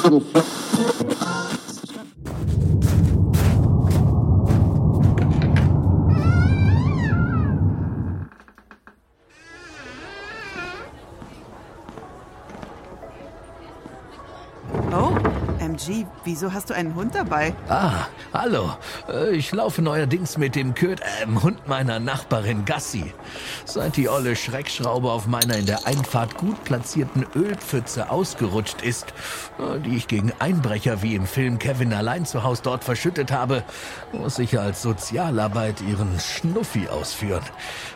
Thank you. MG, wieso hast du einen Hund dabei? Ah, hallo. Äh, Ich laufe neuerdings mit dem Kürt, ähm, Hund meiner Nachbarin Gassi. Seit die olle Schreckschraube auf meiner in der Einfahrt gut platzierten Ölpfütze ausgerutscht ist, äh, die ich gegen Einbrecher wie im Film Kevin allein zu Haus dort verschüttet habe, muss ich als Sozialarbeit ihren Schnuffi ausführen.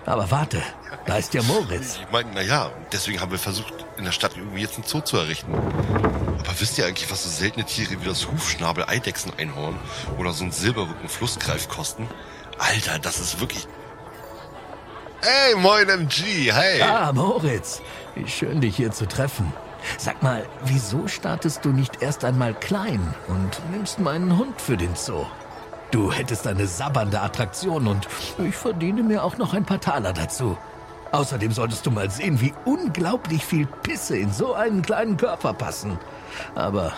Aber warte, da ist ja Moritz. Ich meine, naja, deswegen haben wir versucht, in der Stadt irgendwie jetzt einen Zoo zu errichten. Aber wisst ihr eigentlich, was so seltene Tiere wie das Hufschnabel Eidechsen-Einhorn oder so ein Silberrücken-Flussgreif kosten? Alter, das ist wirklich... Hey, moin MG, hey! Ah, Moritz, wie schön dich hier zu treffen. Sag mal, wieso startest du nicht erst einmal klein und nimmst meinen Hund für den Zoo? Du hättest eine sabbernde Attraktion und ich verdiene mir auch noch ein paar Taler dazu. Außerdem solltest du mal sehen, wie unglaublich viel Pisse in so einen kleinen Körper passen. Aber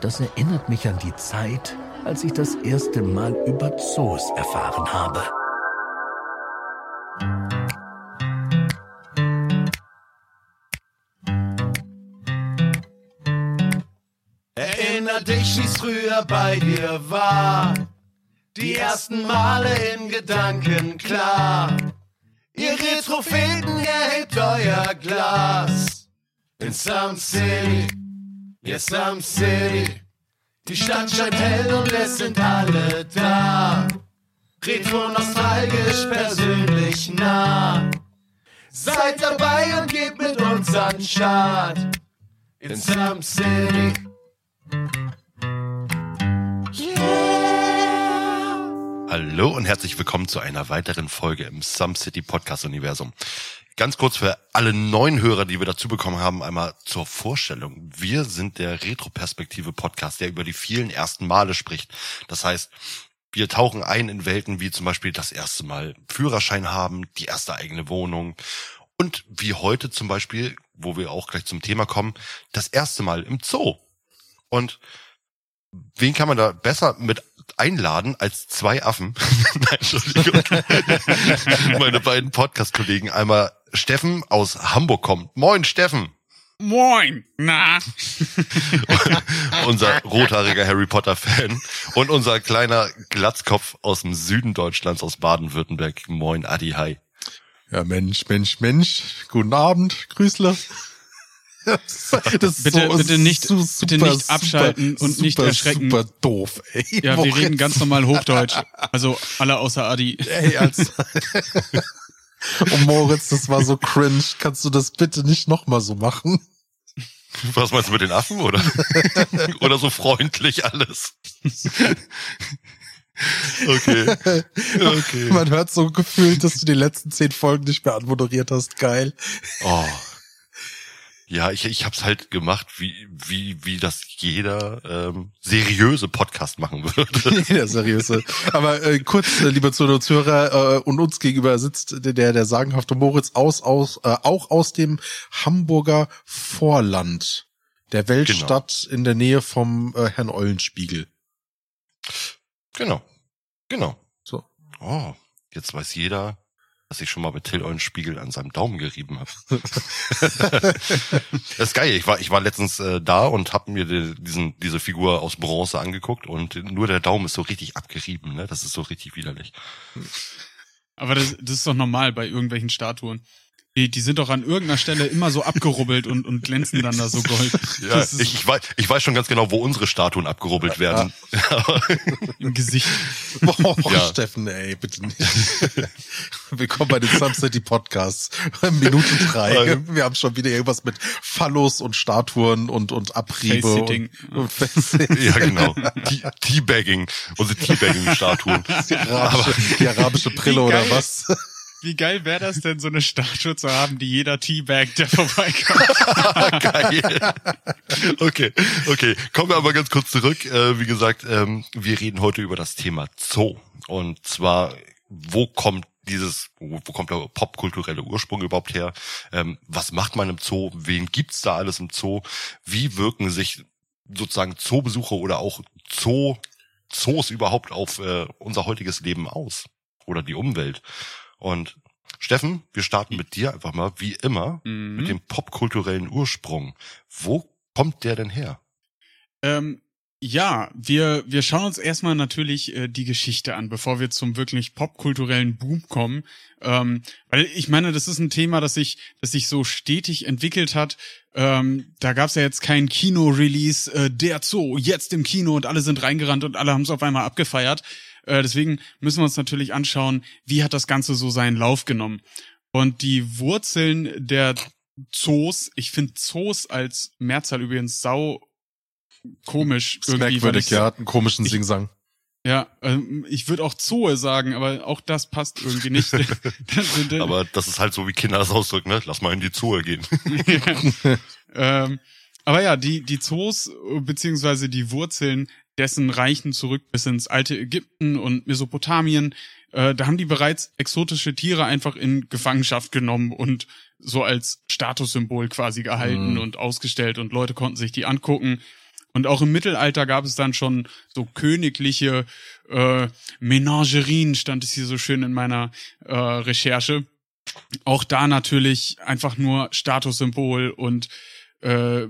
das erinnert mich an die Zeit, als ich das erste Mal über Zoos erfahren habe. Erinner dich, wie's früher bei dir war. Die ersten Male in Gedanken klar. Ihr Retropheten erhebt euer Glas. In Some City, ja Some City. Die Stadt scheint hell und es sind alle da. Retro nostalgisch, persönlich nah. Seid dabei und gebt mit uns an Start. In Some City. Hallo und herzlich willkommen zu einer weiteren Folge im Some City Podcast Universum. Ganz kurz für alle neuen Hörer, die wir dazu bekommen haben, einmal zur Vorstellung. Wir sind der Retroperspektive Podcast, der über die vielen ersten Male spricht. Das heißt, wir tauchen ein in Welten wie zum Beispiel das erste Mal Führerschein haben, die erste eigene Wohnung und wie heute zum Beispiel, wo wir auch gleich zum Thema kommen, das erste Mal im Zoo. Und wen kann man da besser mit einladen als zwei Affen? Nein, Entschuldigung. Meine beiden Podcast-Kollegen. Einmal Steffen aus Hamburg kommt. Moin, Steffen. Moin, na? unser rothaariger Harry Potter-Fan. Und unser kleiner Glatzkopf aus dem Süden Deutschlands, aus Baden-Württemberg. Moin, Adi, hi. Ja, Mensch, Mensch, Mensch. Guten Abend, Grüßler. Das Bitte- so bitte nicht- su- bitte nicht abschalten und nicht super, erschrecken. Super doof, ey. Ja, wir Moritz, reden ganz normal Hochdeutsch. Also alle außer Adi. Ey, als Oh Moritz, das war so cringe. Kannst du das bitte nicht nochmal so machen? Was meinst du mit den Affen, oder? oder so freundlich alles? okay. Okay. Man hört so gefühlt, dass du die letzten zehn Folgen nicht mehr anmoderiert hast. Geil. Oh. Ja, ich, ich hab's halt gemacht, wie, wie, wie das jeder ähm, seriöse Podcast machen würde. Ja, seriöse. Aber äh, kurz, äh, liebe Zuhörer äh, und uns gegenüber sitzt der, der sagenhafte Moritz aus, aus, äh, auch aus dem Hamburger Vorland. Der Weltstadt in der Nähe vom äh, Herrn Eulenspiegel. Genau. Genau. So. Oh, jetzt weiß jeder, dass ich schon mal mit Till Eulenspiegel an seinem Daumen gerieben habe. das ist geil. Ich war, ich war letztens äh, da und habe mir die, diesen, diese Figur aus Bronze angeguckt und nur der Daumen ist so richtig abgerieben. Ne? Das ist so richtig widerlich. Aber das, das ist doch normal bei irgendwelchen Statuen. Die, die sind doch an irgendeiner Stelle immer so abgerubbelt und, und glänzen dann da so gold. Ja, ich, ich, weiß, ich weiß schon ganz genau, wo unsere Statuen abgerubbelt werden. im Gesicht. Boah, Ja. Steffen, ey, bitte nicht. Willkommen bei den Sun City Podcasts. Minute drei. Wir haben schon wieder irgendwas mit Phallus und Statuen und, und Abriebe. Und, und ja, genau. Tea- Teabagging. Unsere Teabagging-Statuen. Die arabische, die arabische Brille oder was? Wie geil wäre das denn, so eine Statue zu haben, die jeder Teabag, der vorbeikommt. Geil. Okay, okay. Kommen wir aber ganz kurz zurück. Äh, wie gesagt, ähm, wir reden heute über das Thema Zoo. Und zwar, wo kommt dieses, wo, kommt der popkulturelle Ursprung überhaupt her? Ähm, was macht man im Zoo? Wen gibt's da alles im Zoo? Wie wirken sich sozusagen Zoobesucher oder auch Zoo, Zoos überhaupt auf äh, unser heutiges Leben aus? Oder die Umwelt? Und Steffen, wir starten mit dir einfach mal, wie immer, Mhm. mit dem popkulturellen Ursprung. Wo kommt der denn her? Ähm, ja, wir, wir schauen uns erstmal natürlich äh, die Geschichte an, bevor wir zum wirklich popkulturellen Boom kommen. Ähm, weil ich meine, das ist ein Thema, das sich, das sich so stetig entwickelt hat. Ähm, da gab's ja jetzt kein Kino-Release, äh, der Zoo, jetzt im Kino und alle sind reingerannt und alle haben es auf einmal abgefeiert. Äh, deswegen müssen wir uns natürlich anschauen, wie hat das Ganze so seinen Lauf genommen. Und die Wurzeln der Zoos, ich finde Zoos als Mehrzahl übrigens sau komisch Ist irgendwie. weil merkwürdig, ich- ja, hat einen komischen ich- Singsang. Ja, ähm, ich würde auch Zoe sagen, aber auch das passt irgendwie nicht. Aber das ist halt so, wie Kinder das ausdrücken, ne? Lass mal in die Zoo gehen. ähm, aber ja, die, die Zoos beziehungsweise die Wurzeln dessen reichen zurück bis ins alte Ägypten und Mesopotamien. Äh, da haben die bereits exotische Tiere einfach in Gefangenschaft genommen und so als Statussymbol quasi gehalten Mhm. und ausgestellt und Leute konnten sich die angucken. Und auch im Mittelalter gab es dann schon so königliche äh, Menagerien, stand es hier so schön in meiner äh, Recherche. Auch da natürlich einfach nur Statussymbol und äh,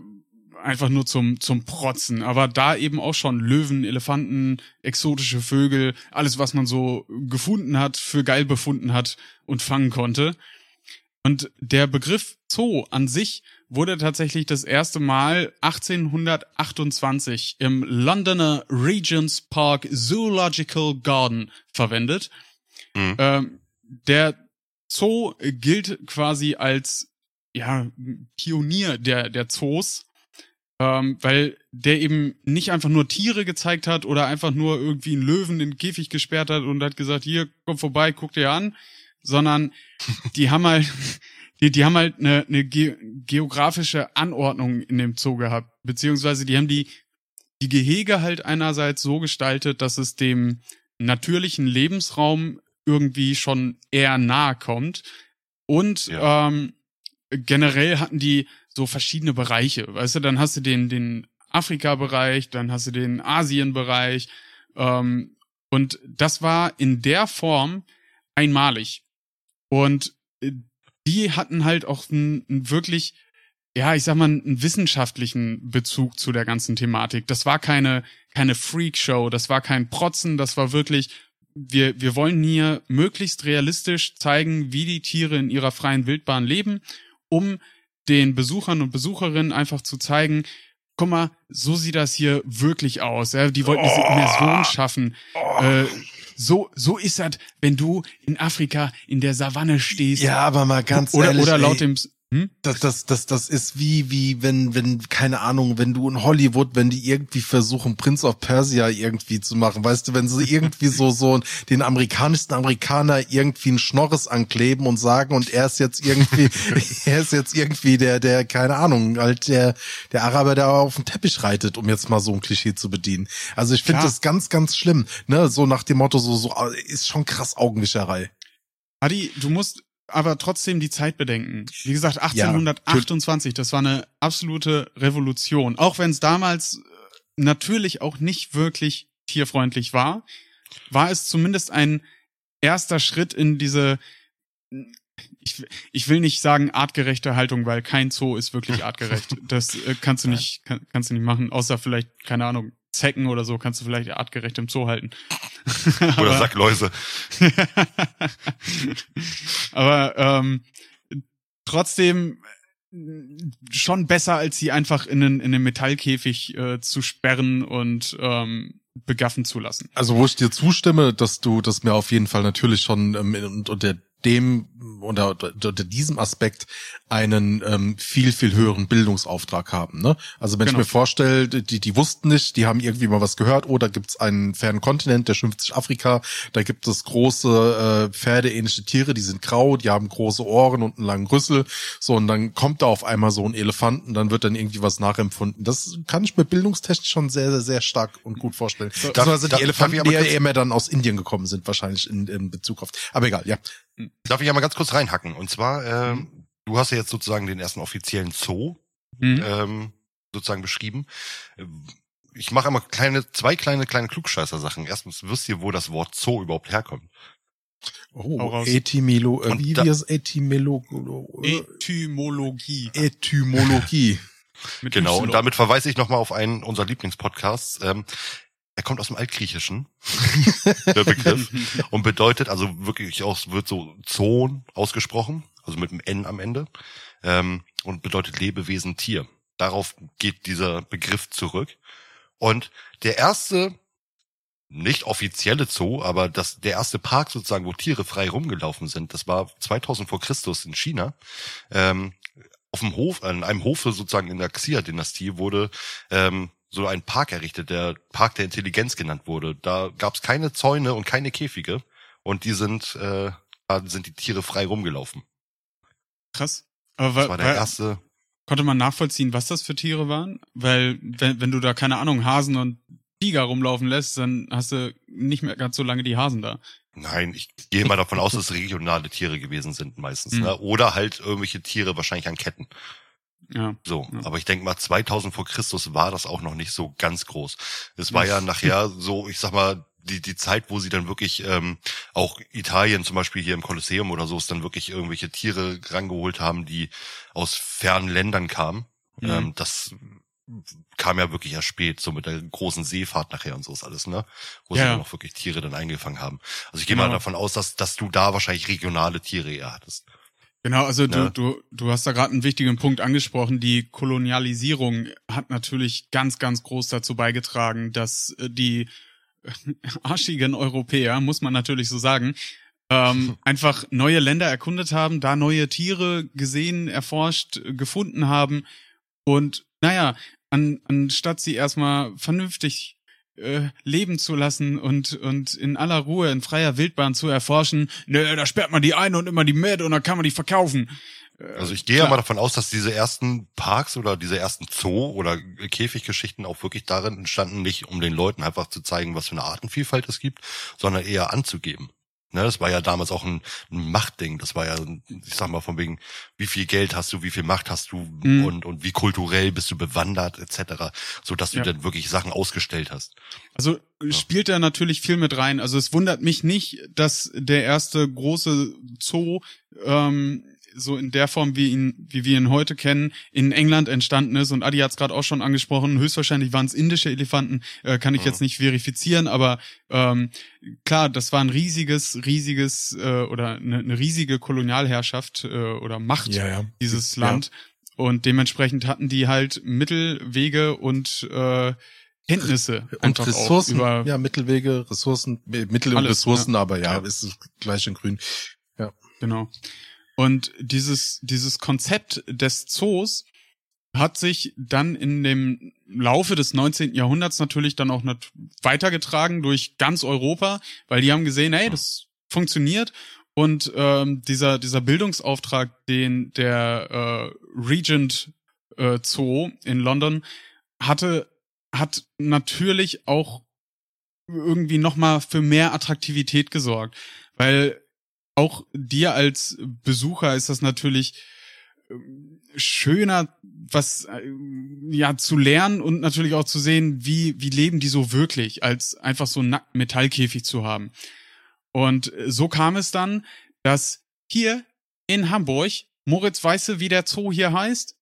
einfach nur zum zum Protzen. Aber da eben auch schon Löwen, Elefanten, exotische Vögel, alles was man so gefunden hat, für geil befunden hat und fangen konnte. Und der Begriff Zoo an sich wurde tatsächlich das erste Mal 1828 im Londoner Regent's Park Zoological Garden verwendet. Mhm. Ähm, der Zoo gilt quasi als ja Pionier der der Zoos, ähm, weil der eben nicht einfach nur Tiere gezeigt hat oder einfach nur irgendwie einen Löwen in den Käfig gesperrt hat und hat gesagt, hier komm vorbei, guck dir an, sondern die haben halt die, die haben halt eine, eine ge geografische Anordnung in dem Zoo gehabt, beziehungsweise die haben die die Gehege halt einerseits so gestaltet, dass es dem natürlichen Lebensraum irgendwie schon eher nahe kommt und Ja. ähm, generell hatten die so verschiedene Bereiche, weißt du, dann hast du den den Afrika-Bereich, dann hast du den Asien-Bereich ähm, und das war in der Form einmalig. Und äh, die hatten halt auch einen, einen wirklich, ja, ich sag mal, einen wissenschaftlichen Bezug zu der ganzen Thematik. Das war keine, keine Freakshow, das war kein Protzen, das war wirklich, wir, wir wollen hier möglichst realistisch zeigen, wie die Tiere in ihrer freien Wildbahn leben, um den Besuchern und Besucherinnen einfach zu zeigen, guck mal, so sieht das hier wirklich aus. Ja, die wollten diese Immersion schaffen. Äh, so, so ist das, wenn du in Afrika in der Savanne stehst. Ja, aber mal ganz oder, ehrlich, oder laut ey, dem, hm? Das, das, das, das ist wie, wie, wenn, wenn, keine Ahnung, wenn du in Hollywood, wenn die irgendwie versuchen, Prince of Persia irgendwie zu machen, weißt du, wenn sie irgendwie so, so den amerikanischsten Amerikaner irgendwie einen Schnorres ankleben und sagen, und er ist jetzt irgendwie, er ist jetzt irgendwie der, der, keine Ahnung, halt der, der Araber, der auf dem Teppich reitet, um jetzt mal so ein Klischee zu bedienen. Also ich finde das ganz, ganz schlimm, ne, so nach dem Motto, so, so, ist schon krass Augenwischerei. Adi, du musst aber trotzdem die Zeit bedenken. Wie gesagt, Ja, 1828, das war eine absolute Revolution. Auch wenn es damals äh, natürlich auch nicht wirklich tierfreundlich war, war es zumindest ein erster Schritt in diese, ich, ich will nicht sagen artgerechte Haltung, weil kein Zoo ist wirklich artgerecht. Das äh, kannst du nicht, kann, kannst du nicht machen, außer vielleicht, keine Ahnung, Zecken oder so kannst du vielleicht artgerecht im Zoo halten. Oder Sackläuse. Aber ähm, trotzdem schon besser, als sie einfach in einen, in einen Metallkäfig äh, zu sperren und ähm, begaffen zu lassen. Also wo ich dir zustimme, dass du das mir auf jeden Fall natürlich schon ähm, und unter dem unter, unter diesem Aspekt einen ähm, viel viel höheren Bildungsauftrag haben. Ne? Also wenn Genau. ich mir vorstelle, die die wussten nicht, die haben irgendwie mal was gehört. Oder gibt's einen fernen Kontinent, der schimpft sich Afrika. Da gibt es große äh, pferdeähnliche Tiere, die sind grau, die haben große Ohren und einen langen Rüssel. So und dann kommt da auf einmal so ein Elefant und dann wird dann irgendwie was nachempfunden. Das kann ich mir bildungstechnisch schon sehr sehr sehr stark und gut vorstellen. Darf- Beziehungsweise darf- die darf Elefanten, die ja eher mehr dann aus Indien gekommen sind, wahrscheinlich in, in Bezug auf. Aber egal, ja. Darf ich ja mal ganz kurz reinhacken? Und zwar, ähm, Mhm. du hast ja jetzt sozusagen den ersten offiziellen Zoo Hm? ähm, sozusagen beschrieben. Ich mache einmal kleine, zwei kleine, kleine Klugscheißer-Sachen. Erstens wisst ihr, wo das Wort Zoo überhaupt herkommt. Oh, raus. Etymolo, äh, wie wir es Etymolo, äh, Etymologie. Etymologie. Genau, und damit verweise ich nochmal auf einen unserer Lieblingspodcasts. Ähm, er kommt aus dem Altgriechischen, der Begriff, und bedeutet, also wirklich auch, wird so Zoon ausgesprochen, also mit einem N am Ende, ähm, und bedeutet Lebewesen, Tier. Darauf geht dieser Begriff zurück. Und der erste, nicht offizielle Zoo, aber das, der erste Park sozusagen, wo Tiere frei rumgelaufen sind, das war 2000 vor Christus in China. Ähm, auf dem Hof, an einem Hofe sozusagen in der Xia-Dynastie wurde ähm, so ein Park errichtet, der Park der Intelligenz genannt wurde. Da gab es keine Zäune und keine Käfige und die sind, äh, da sind die Tiere frei rumgelaufen. Krass. Aber Das wa- war der wa- erste. konnte man nachvollziehen, was das für Tiere waren? Weil, wenn, wenn du da, keine Ahnung, Hasen und Tiger rumlaufen lässt, dann hast du nicht mehr ganz so lange die Hasen da. Nein, ich gehe mal davon aus, dass es regionale Tiere gewesen sind meistens, Mhm. ne? Oder halt irgendwelche Tiere wahrscheinlich an Ketten. Ja. So, Ja. aber ich denke mal, 2000 vor Christus war das auch noch nicht so ganz groß. Es war ja nachher so, ich sag mal, die, die Zeit, wo sie dann wirklich ähm, auch Italien zum Beispiel hier im Kolosseum oder so, es dann wirklich irgendwelche Tiere rangeholt haben, die aus fernen Ländern kamen. Mhm. Ähm, das kam ja wirklich erst spät, so mit der großen Seefahrt nachher und so ist alles, ne? Wo sie Ja. dann auch wirklich Tiere dann eingefangen haben. Also ich gehe Genau. mal davon aus, dass, dass du da wahrscheinlich regionale Tiere eher hattest. Genau, also du, Ja. du, du hast da gerade einen wichtigen Punkt angesprochen. Die Kolonialisierung hat natürlich ganz, ganz groß dazu beigetragen, dass äh, die arschigen Europäer, muss man natürlich so sagen, ähm, einfach neue Länder erkundet haben, da neue Tiere gesehen, erforscht, gefunden haben und naja, an, anstatt sie erstmal vernünftig äh, leben zu lassen und, und in aller Ruhe, in freier Wildbahn zu erforschen, nö, da sperrt man die ein und immer die mit und dann kann man die verkaufen. Äh, Also ich gehe ja klar. mal davon aus, dass diese ersten Parks oder diese ersten Zoo oder Käfiggeschichten auch wirklich darin entstanden, nicht um den Leuten einfach zu zeigen, was für eine Artenvielfalt es gibt, sondern eher anzugeben. Ne, das war ja damals auch ein, ein Machtding. Das war ja, ich sag mal, von wegen, wie viel Geld hast du, wie viel Macht hast du Mhm. und, und wie kulturell bist du bewandert, etc., so dass du Ja. dann wirklich Sachen ausgestellt hast. Also spielt da natürlich viel mit rein. Also es wundert mich nicht, dass der erste große Zoo ähm, so in der Form, wie ihn, wie wir ihn heute kennen, in England entstanden ist. Und Adi hat es gerade auch schon angesprochen. Höchstwahrscheinlich waren es indische Elefanten, äh, kann ich Mhm. jetzt nicht verifizieren, aber ähm, klar, das war ein riesiges, riesiges äh, oder eine, eine riesige Kolonialherrschaft äh, oder Macht Ja, ja. dieses Ja. Land. Und dementsprechend hatten die halt Mittel, Wege und äh, Kenntnisse Und Ressourcen, auch über ja, Mittelwege, Ressourcen, äh, Mittel und Ressourcen, aber ja, Ja. ist gleich in grün. Genau. Und dieses, dieses Konzept des Zoos hat sich dann in dem Laufe des 19. Jahrhunderts natürlich dann auch weitergetragen durch ganz Europa, weil die haben gesehen, hey, das funktioniert. Und ähm, dieser, dieser Bildungsauftrag, den der äh, Regent äh, Zoo in London hatte, hat natürlich auch irgendwie nochmal für mehr Attraktivität gesorgt. Weil auch dir als Besucher ist das natürlich ähm, schöner, was äh, ja zu lernen und natürlich auch zu sehen, wie wie leben die so wirklich, als einfach so einen nackten Metallkäfig zu haben. Und äh, so kam es dann, dass hier in Hamburg Moritz Weiße, wie der Zoo hier heißt,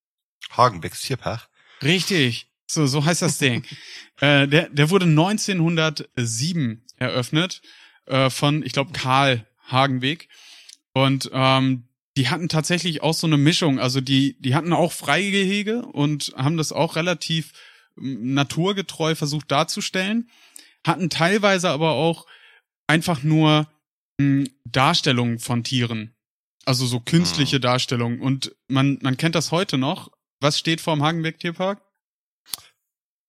Hagenbecks Tierpark. Richtig. So, so heißt das Ding. äh, der, der wurde 1907 eröffnet äh, von, ich glaube, Karl Hagenweg. Und ähm, die hatten tatsächlich auch so eine Mischung. Also die, die hatten auch Freigehege und haben das auch relativ ähm, naturgetreu versucht darzustellen. Hatten teilweise aber auch einfach nur mh, Darstellungen von Tieren. Also so künstliche Darstellungen. Und man, man kennt das heute noch. Was steht vorm Hagenweg Tierpark?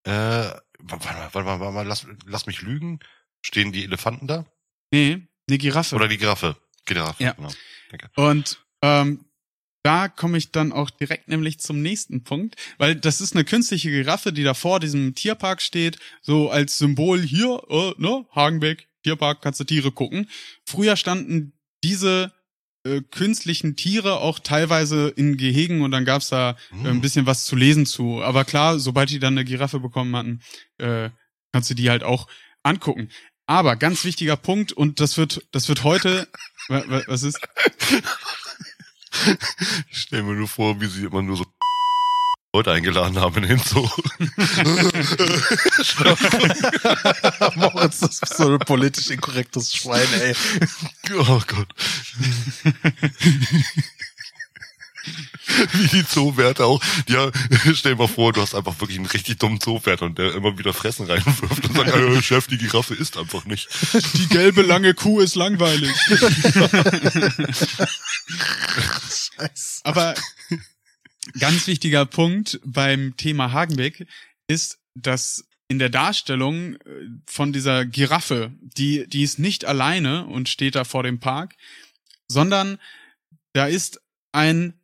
Äh, warte mal, warte mal, warte mal, lass, lass mich lügen. Stehen die Elefanten da? Nee, eine Giraffe. Oder die Giraffe? Giraffe, Ja. genau. Danke. Und ähm, da komme ich dann auch direkt nämlich zum nächsten Punkt, weil das ist eine künstliche Giraffe, die da vor diesem Tierpark steht, so als Symbol hier, äh, ne, Hagenbeck, Tierpark, kannst du Tiere gucken. Früher standen diese äh, künstlichen Tiere auch teilweise in Gehegen und dann gab's da äh, ein Hm. bisschen was zu lesen zu. Aber klar, sobald die dann eine Giraffe bekommen hatten, äh, kannst du die halt auch angucken. Aber ganz wichtiger Punkt und das wird, das wird heute, wa- wa- was ist? Ich stell mir nur vor, wie sie immer nur so Leute eingeladen haben in den Zoo. Moritz, das ist so ein politisch inkorrektes Schwein, ey. Oh Gott. Wie die Zoowärter auch. Ja, stell dir mal vor, du hast einfach wirklich einen richtig dummen Zoowärter und der immer wieder Fressen reinwirft und sagt, "Äh, Chef, die Giraffe isst einfach nicht. Die gelbe lange Kuh ist langweilig. Scheiße. Aber ganz wichtiger Punkt beim Thema Hagenbeck ist, dass in der Darstellung äh, von dieser Giraffe, die, die ist nicht alleine und steht da vor dem Park, sondern da ist ein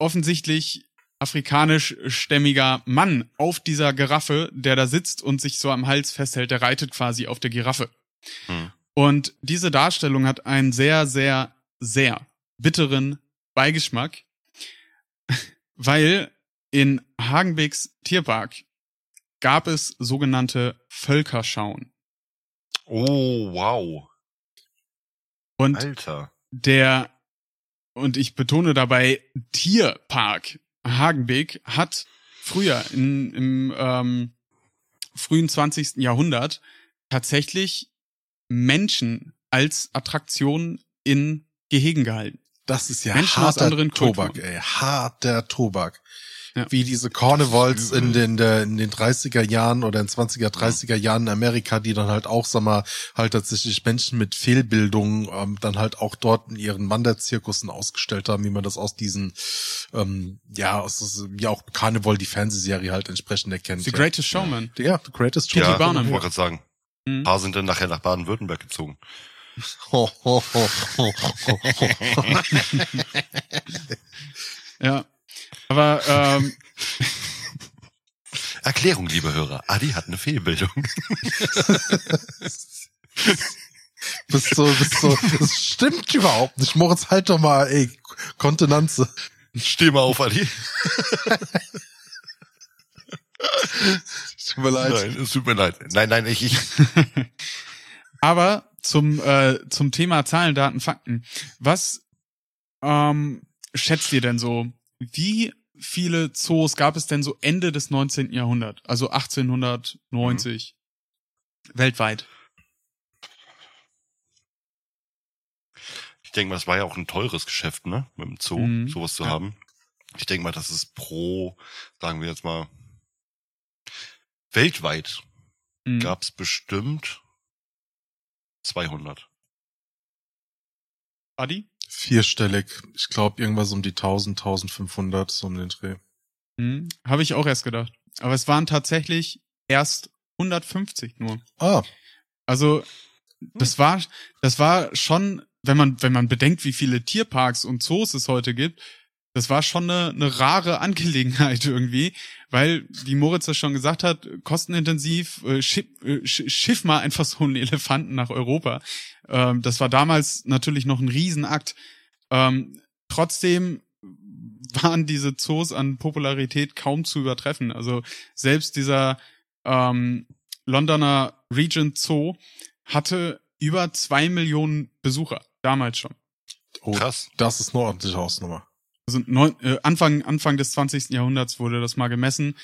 offensichtlich afrikanischstämmiger Mann auf dieser Giraffe, der da sitzt und sich so am Hals festhält, der reitet quasi auf der Giraffe. Hm. Und diese Darstellung hat einen sehr, sehr, sehr bitteren Beigeschmack, weil in Hagenbecks Tierpark gab es sogenannte Völkerschauen. Oh, wow. Und Alter. der, und ich betone dabei, Tierpark Hagenbeck hat früher in, im ähm, frühen 20. Jahrhundert tatsächlich Menschen als Attraktion in Gehegen gehalten. Das ist ja Menschen harter Tobak, ey. Harter Tobak. Ja. Wie diese Carnivals ist in den, in den 30er Jahren oder in 20er, 30er Jahren in Amerika, die dann halt auch, sag mal, halt tatsächlich Menschen mit Fehlbildung ähm, dann halt auch dort in ihren Wanderzirkussen ausgestellt haben, wie man das aus diesen, ähm, ja, aus, wie auch Carnival, die Fernsehserie halt entsprechend erkennt. The ja. Greatest Showman. Ja, The Greatest P.T. Ja, Barnum. ich wollte gerade sagen. Mhm. Ein paar sind dann nachher nach Baden-Württemberg gezogen. Ho, ho, ho, ho, ho, ho. Ja. Aber ähm, Erklärung, liebe Hörer. Adi hat eine Fehlbildung. bist so, bist so, das stimmt überhaupt nicht. Moritz, halt doch mal, ey, Kontenanze. Steh mal auf, Adi. Tut mir leid. Nein, es tut mir leid. Nein, nein, ich, ich. Aber zum, äh, zum Thema Zahlen, Daten, Fakten. Was ähm, schätzt ihr denn so? Wie viele Zoos gab es denn so Ende des 19. Jahrhunderts? Also 1890 weltweit. Ich denke mal, das war ja auch ein teures Geschäft, ne? Mit dem Zoo, Mhm. sowas zu Ja. haben. Ich denke mal, das ist pro, sagen wir jetzt mal, weltweit Mhm. gab's bestimmt 200. Adi? Vierstellig. Ich glaube, irgendwas um die 1000, 1500, so um den Dreh. Mhm. Habe ich auch erst gedacht. Aber es waren tatsächlich erst 150 nur. Ah, Also das war das war schon, wenn man wenn man bedenkt, wie viele Tierparks und Zoos es heute gibt, das war schon eine, eine rare Angelegenheit irgendwie, weil wie Moritz das schon gesagt hat, kostenintensiv äh, schiff, äh, sch- schiff mal einfach so einen Elefanten nach Europa. Ähm, das war damals natürlich noch ein Riesenakt. Ähm, trotzdem waren diese Zoos an Popularität kaum zu übertreffen. Also selbst dieser ähm, Londoner Regent Zoo hatte über zwei Millionen Besucher, damals schon. oh, Krass. das ist eine ordentliche Hausnummer. Also neun, äh, Anfang, Anfang des 20. Jahrhunderts wurde das mal gemessen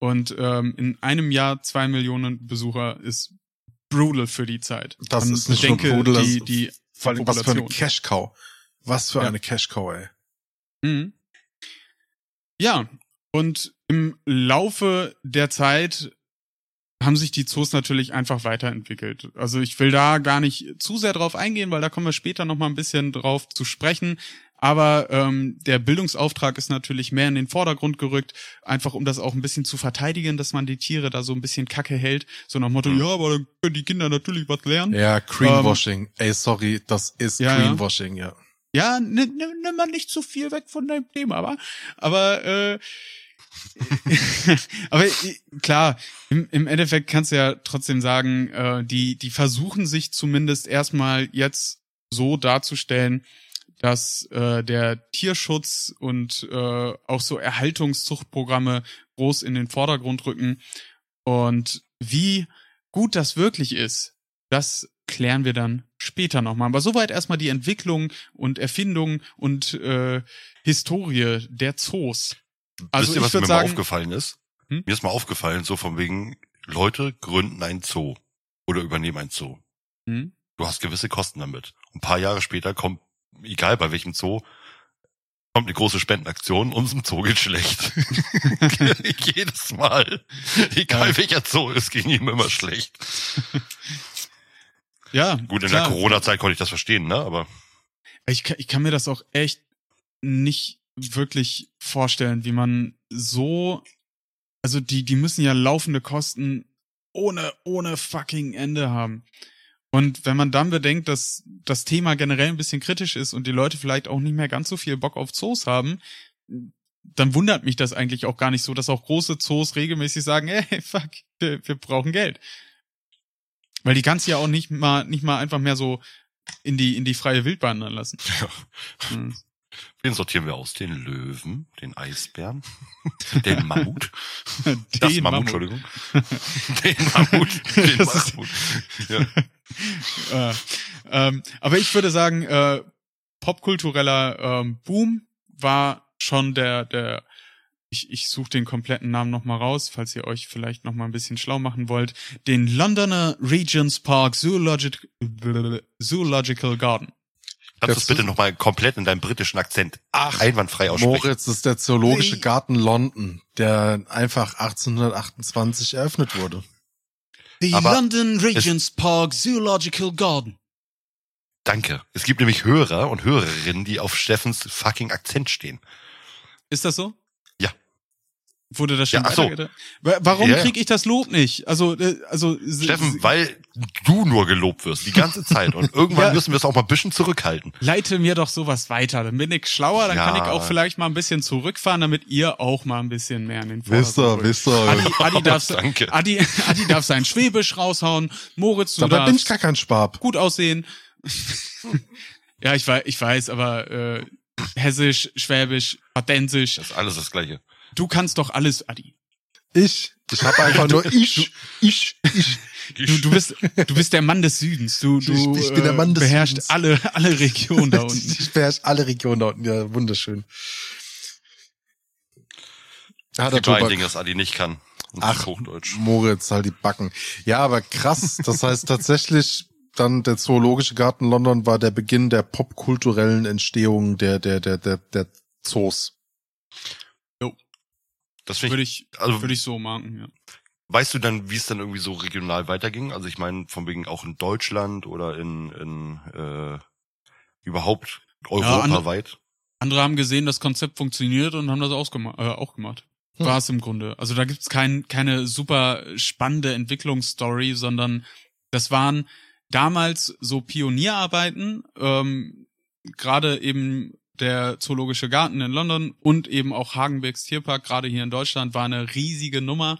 und ähm, in einem Jahr zwei Millionen Besucher ist brutal für die Zeit. Das Man ist nicht bedenke nur brutal, die, die Vor allem, was für eine. Cash-Cow. Was für Ja. eine Cash-Cow, ey. Mhm. Ja, und im Laufe der Zeit haben sich die Zoos natürlich einfach weiterentwickelt. Also ich will da gar nicht zu sehr drauf eingehen, weil da kommen wir später noch mal ein bisschen drauf zu sprechen. Aber ähm, der Bildungsauftrag ist natürlich mehr in den Vordergrund gerückt, einfach um das auch ein bisschen zu verteidigen, dass man die Tiere da so ein bisschen kacke hält. So nach dem Motto, Mhm. ja, aber dann können die Kinder natürlich was lernen. Ja, Greenwashing. ey, sorry, das ist Ähm, Ja, ja. Greenwashing, ja. Ja, nimm, nimm, nimm mal nicht zu viel weg von deinem Thema, aber, aber, äh, aber äh, klar, im, im Endeffekt kannst du ja trotzdem sagen, äh, die, die versuchen sich zumindest erstmal jetzt so darzustellen, dass äh, der Tierschutz und äh, auch so Erhaltungszuchtprogramme groß in den Vordergrund rücken. Und wie gut das wirklich ist, das klären wir dann später nochmal. Aber soweit erstmal die Entwicklung und Erfindung und äh, Historie der Zoos. Also Wisst ihr, was mir sagen, mal aufgefallen ist? Hm? Mir ist mal aufgefallen, so von wegen, Leute gründen ein Zoo oder übernehmen ein Zoo. hm? Du hast gewisse Kosten damit. Ein paar Jahre später kommt, egal bei welchem Zoo, kommt eine große Spendenaktion, unserem Zoo geht schlecht. Jedes Mal. Egal Ja. welcher Zoo ist, ging ihm immer schlecht. ja, Gut, in klar. der Corona-Zeit konnte ich das verstehen, ne? Aber Ich kann, ich kann mir das auch echt nicht wirklich vorstellen, wie man so, also die, die müssen ja laufende Kosten ohne, ohne fucking Ende haben. Und wenn man dann bedenkt, dass das Thema generell ein bisschen kritisch ist und die Leute vielleicht auch nicht mehr ganz so viel Bock auf Zoos haben, dann wundert mich das eigentlich auch gar nicht so, dass auch große Zoos regelmäßig sagen, ey, fuck, wir, wir brauchen Geld. Weil die kannst du ja auch nicht mal, nicht mal einfach mehr so in die, in die freie Wildbahn dann lassen. ja, Hm. wen sortieren wir aus? Den Löwen, den Eisbären, den Mammut, das Den Mammut, Entschuldigung, den Mammut, den Mammut. Ja. Äh, ähm, aber ich würde sagen, äh, popkultureller ähm, Boom war schon der, der, ich, ich suche den kompletten Namen nochmal raus, falls ihr euch vielleicht nochmal ein bisschen schlau machen wollt, den Londoner Regents Park Zoologic, Zoological Garden. Kannst du es Das- bitte nochmal komplett in deinem britischen Akzent Ach, einwandfrei aussprechen? Moritz ist der Zoologische. Garten London, der einfach 1828 eröffnet wurde. The Aber London Regents Park Zoological Garden. Danke. Es gibt nämlich Hörer und Hörerinnen, die auf Steffens fucking Akzent stehen. Ist das so? Wurde das schon Ja, so. Warum Ja, ja. krieg ich das Lob nicht? Also, äh, also s- Steffen, weil du nur gelobt wirst, die ganze Zeit. Und irgendwann Ja. müssen wir es auch mal ein bisschen zurückhalten. leite mir doch sowas weiter. Dann bin ich schlauer, dann Ja. kann ich auch vielleicht mal ein bisschen zurückfahren, damit ihr auch mal ein bisschen mehr in den Wisst ihr, Vordergrund wisst ihr. Adi, Adi, darf, Danke. Adi, Adi darf sein Schwäbisch raushauen. Moritz, du Dabei bin ich gar kein Spab. gut aussehen. ja, ich weiß, ich weiß, aber äh, Hessisch, Schwäbisch, Padensisch, Das ist alles das Gleiche. Du kannst doch alles, Adi. Ich, ich habe einfach nur ich, ich, ich. Du, du bist, du bist der Mann des Südens. Du, du Ich- ich bin der äh, Mann des beherrschst Südens. alle, alle Regionen da unten. Ich beherrsche alle Regionen da unten. Ja, wunderschön. Ah, Es gibt nur ein. Ding, das Adi nicht kann. Ach, Hochdeutsch. Moritz, halt die Backen. Ja, aber krass. Das heißt tatsächlich, dann der Zoologische Garten London war der Beginn der popkulturellen Entstehung der, der, der, der, der Zoos. Das finde Würde ich, ich, also würde ich so machen, ja. weißt du dann, wie es dann irgendwie so regional weiterging? Also ich meine, von wegen auch in Deutschland oder in, in äh, überhaupt europaweit. Andere haben gesehen, das Konzept funktioniert und haben das ausgema äh, auch gemacht. Hm. War es im Grunde. Also da gibt's kein, keine super spannende Entwicklungsstory, sondern das waren damals so Pionierarbeiten, ähm, gerade eben der Zoologische Garten in London und eben auch Hagenbeeks Tierpark, gerade hier in Deutschland, war eine riesige Nummer.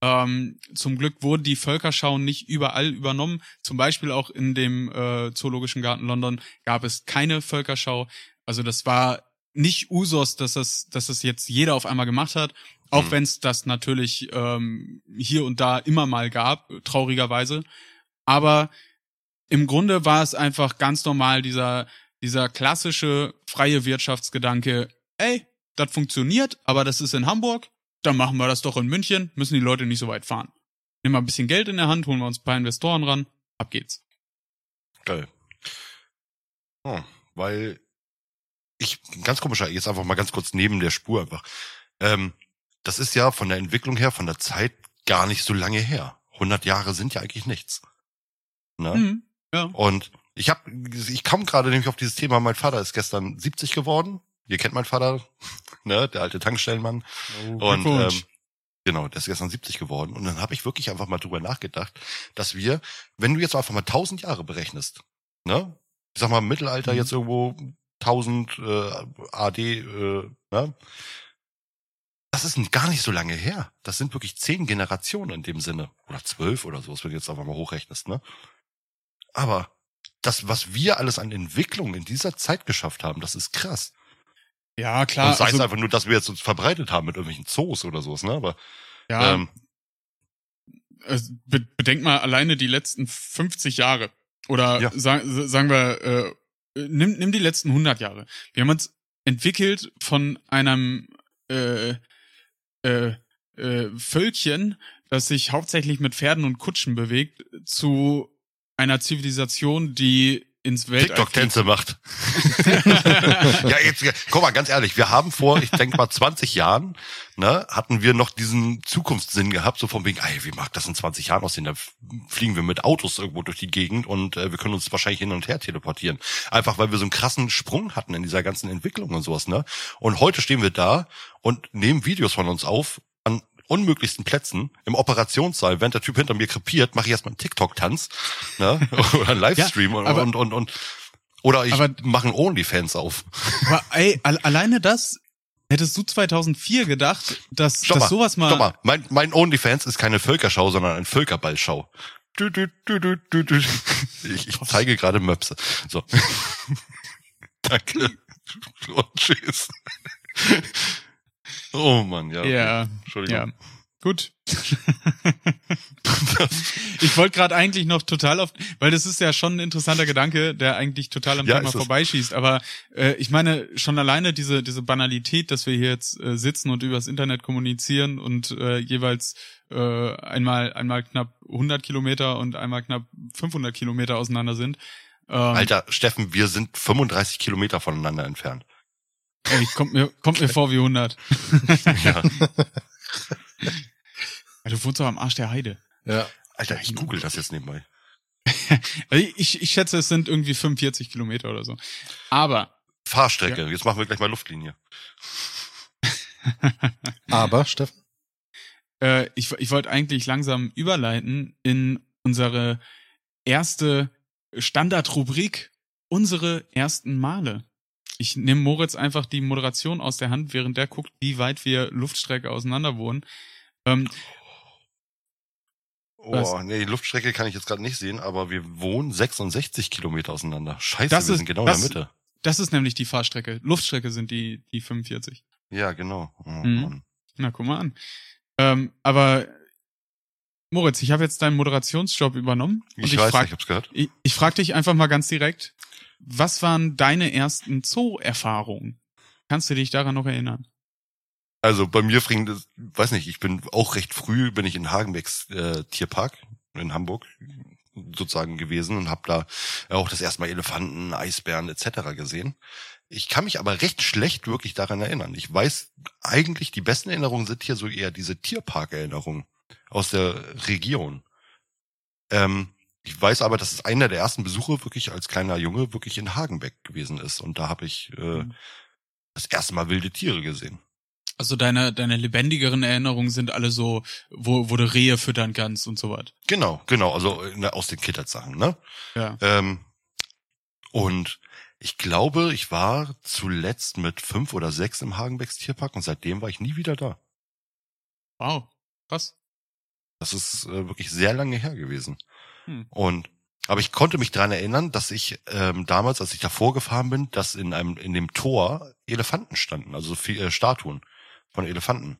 Ähm, zum Glück wurden die Völkerschauen nicht überall übernommen. Zum Beispiel auch in dem äh, Zoologischen Garten London gab es keine Völkerschau. Also das war nicht Usos, dass das, dass das jetzt jeder auf einmal gemacht hat, auch Mhm. wenn es das natürlich ähm, hier und da immer mal gab, traurigerweise. Aber im Grunde war es einfach ganz normal dieser dieser klassische freie Wirtschaftsgedanke. Ey, das funktioniert, aber das ist in Hamburg. Dann machen wir das doch in München. Müssen die Leute nicht so weit fahren. Nehmen wir ein bisschen Geld in der Hand, holen wir uns ein paar Investoren ran. Ab geht's. Geil. Oh, weil ich, ganz komischer, jetzt einfach mal ganz kurz neben der Spur einfach. Ähm, das ist ja von der Entwicklung her, von der Zeit gar nicht so lange her. 100 Jahre sind ja eigentlich nichts. Ne? Mhm. Ja. Und ich hab, ich komme gerade nämlich auf dieses Thema. Mein Vater ist gestern 70 geworden. Ihr kennt meinen Vater, ne, der alte Tankstellenmann. Und Glückwunsch. ähm, genau, der ist gestern 70 geworden. Und dann habe ich wirklich einfach mal drüber nachgedacht, dass wir, wenn du jetzt einfach mal 1000 Jahre berechnest, ne, ich sag mal im Mittelalter Mhm. jetzt irgendwo 1000 äh, AD, äh, ne, das ist gar nicht so lange her. Das sind wirklich zehn Generationen in dem Sinne. Oder zwölf oder so, wenn du jetzt einfach mal hochrechnest, ne? Aber das, was wir alles an Entwicklung in dieser Zeit geschafft haben, das ist krass. Ja, klar. Und sei also, es einfach nur, dass wir jetzt uns verbreitet haben mit irgendwelchen Zoos oder sowas, ne? Aber ja, ähm, äh, be bedenk mal alleine die letzten 50 Jahre. Oder Ja. sa sagen wir, äh, nimm, nimm die letzten 100 Jahre. Wir haben uns entwickelt von einem äh, äh, äh, Völkchen, das sich hauptsächlich mit Pferden und Kutschen bewegt, zu einer Zivilisation, die ins Weltall TikTok-Tänze macht. ja, jetzt, guck mal, ganz ehrlich, wir haben vor, ich denke mal 20 Jahren, ne, hatten wir noch diesen Zukunftssinn gehabt, so von wegen, ey, wie mag das in 20 Jahren aussehen? Da fliegen wir mit Autos irgendwo durch die Gegend und äh, wir können uns wahrscheinlich hin und her teleportieren. Einfach, weil wir so einen krassen Sprung hatten in dieser ganzen Entwicklung und sowas, ne? Und heute stehen wir da und nehmen Videos von uns auf unmöglichsten Plätzen im Operationssaal, während der Typ hinter mir krepiert, mache ich erstmal einen TikTok-Tanz, ne? Oder einen Livestream und, aber- und, und, und oder ich mache einen Onlyfans auf. Aber ey, al alleine das, hättest du 2004 gedacht, dass, Stopp dass sowas mal... Stopp mal. Mein, mein Onlyfans ist keine Völkerschau, sondern ein Völkerballschau. Du, du, du, du, du, du. Ich, ich zeige gerade Möpse. So. Danke. Und tschüss. Oh Mann, ja. okay. Ja, Entschuldigung. ja. Gut. ich wollte gerade eigentlich noch total auf, weil das ist ja schon ein interessanter Gedanke, der eigentlich total am Ja, Thema vorbeischießt. Aber äh, ich meine schon alleine diese diese Banalität, dass wir hier jetzt äh, sitzen und übers Internet kommunizieren und äh, jeweils äh, einmal einmal knapp 100 Kilometer und einmal knapp 500 Kilometer auseinander sind. Ähm, Alter, Steffen, wir sind 35 Kilometer voneinander entfernt. Ey, kommt mir kommt mir vor wie 100. Ja. Ja, du wohnst doch am Arsch der Heide. Ja. Alter, ich google das jetzt nebenbei. Also ich, ich schätze, es sind irgendwie 45 Kilometer oder so. Aber Fahrstrecke. Jetzt machen wir gleich mal Luftlinie. Aber, Steffen? äh, ich, ich wollte eigentlich langsam überleiten in unsere erste Standardrubrik, unsere ersten Male. Ich nehme Moritz einfach die Moderation aus der Hand, während der guckt, wie weit wir Luftstrecke auseinander wohnen. Ähm, Was? Oh, nee, die Luftstrecke kann ich jetzt gerade nicht sehen, aber wir wohnen 66 Kilometer auseinander. Scheiße, Das wir ist- sind genau das- in der Mitte. das ist nämlich die Fahrstrecke. Luftstrecke sind die, die 45. Ja, genau. Oh, Mhm. Na, guck mal an. Ähm, aber Moritz, ich habe jetzt deinen Moderationsjob übernommen. und Ich, weiß, frag, ich hab's gehört. Ich, ich frage dich einfach mal ganz direkt, was waren deine ersten Zoo-Erfahrungen? Kannst du dich daran noch erinnern? Also bei mir fing das, weiß nicht, ich bin auch recht früh, bin ich in Hagenbecks äh, Tierpark in Hamburg sozusagen gewesen und habe da auch das erste Mal Elefanten, Eisbären etc. gesehen. Ich kann mich aber recht schlecht wirklich daran erinnern. Ich weiß eigentlich, die besten Erinnerungen sind hier so eher diese Tierpark-Erinnerungen aus der Region. Ähm, ich weiß aber, dass es einer der ersten Besuche wirklich als kleiner Junge wirklich in Hagenbeck gewesen ist. Und da habe ich äh, Mhm. das erste Mal wilde Tiere gesehen. Also deine, deine lebendigeren Erinnerungen sind alle so, wo, wo du Rehe füttern kannst und so was. Genau, genau, also äh, aus den Kindheitssachen, ne? Ja. Ähm, und ich glaube, ich war zuletzt mit fünf oder sechs im Hagenbecks Tierpark und seitdem war ich nie wieder da. Wow. Krass. Das ist äh, wirklich sehr lange her gewesen. Hm. Und aber ich konnte mich dran erinnern, dass ich ähm, damals, als ich davor gefahren bin, dass in einem in dem Tor Elefanten standen, also viel, äh, Statuen von Elefanten.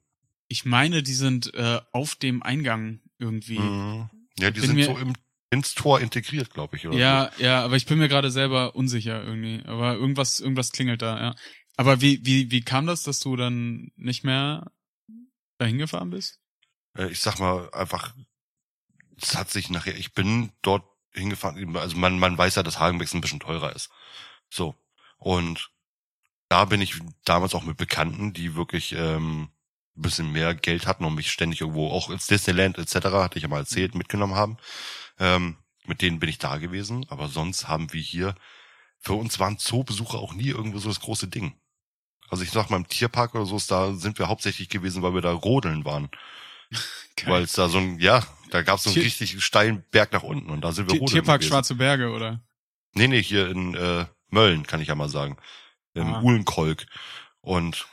Ich meine, die sind äh, auf dem Eingang irgendwie. Mhm. Ja, die Bin sind so im, ins Tor integriert, glaube ich. Oder Ja, ja, aber ich bin mir gerade selber unsicher irgendwie. Aber irgendwas, irgendwas klingelt da, ja. Aber wie, wie, wie kam das, dass du dann nicht mehr dahin gefahren bist? So. Äh, ich sag mal einfach, es hat sich nachher, ich bin dort hingefahren, also man, man weiß ja, dass Hagenbecks ein bisschen teurer ist. So. Und da bin ich damals auch mit Bekannten, die wirklich ähm, ein bisschen mehr Geld hatten und mich ständig irgendwo, auch ins Disneyland etc., hatte ich ja mal erzählt, mitgenommen haben. Ähm, mit denen bin ich da gewesen, aber sonst haben wir hier, für uns waren Zoobesuche auch nie irgendwo so das große Ding. Also ich sag mal, im Tierpark oder so, da sind wir hauptsächlich gewesen, weil wir da rodeln waren. Weil es da so ein, ja, da gab es so einen Tier- richtig steilen Berg nach unten und da sind wir Tier- rodeln Tierpark gewesen. Schwarze Berge, oder? Nee, nee, hier in äh, Mölln, kann ich ja mal sagen. Im Ah. Uhlenkolk. Und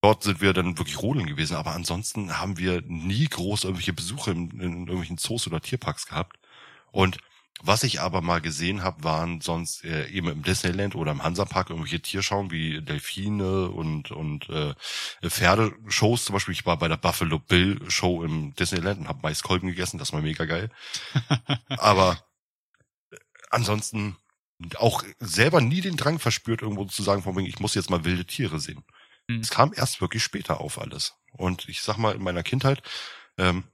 dort sind wir dann wirklich rodeln gewesen. Aber ansonsten haben wir nie groß irgendwelche Besuche in, in irgendwelchen Zoos oder Tierparks gehabt. Und Was ich aber mal gesehen habe, waren sonst äh, eben im Disneyland oder im Hansapark irgendwelche Tierschauen wie Delfine und und äh, Pferdeshows. Zum Beispiel, ich war bei der Buffalo Bill Show im Disneyland und habe Maiskolben gegessen. Das war mega geil. aber äh, ansonsten auch selber nie den Drang verspürt, irgendwo zu sagen, von wegen, ich muss jetzt mal wilde Tiere sehen. Hm. Es kam erst wirklich später auf alles. Und ich sag mal, in meiner Kindheit, ähm,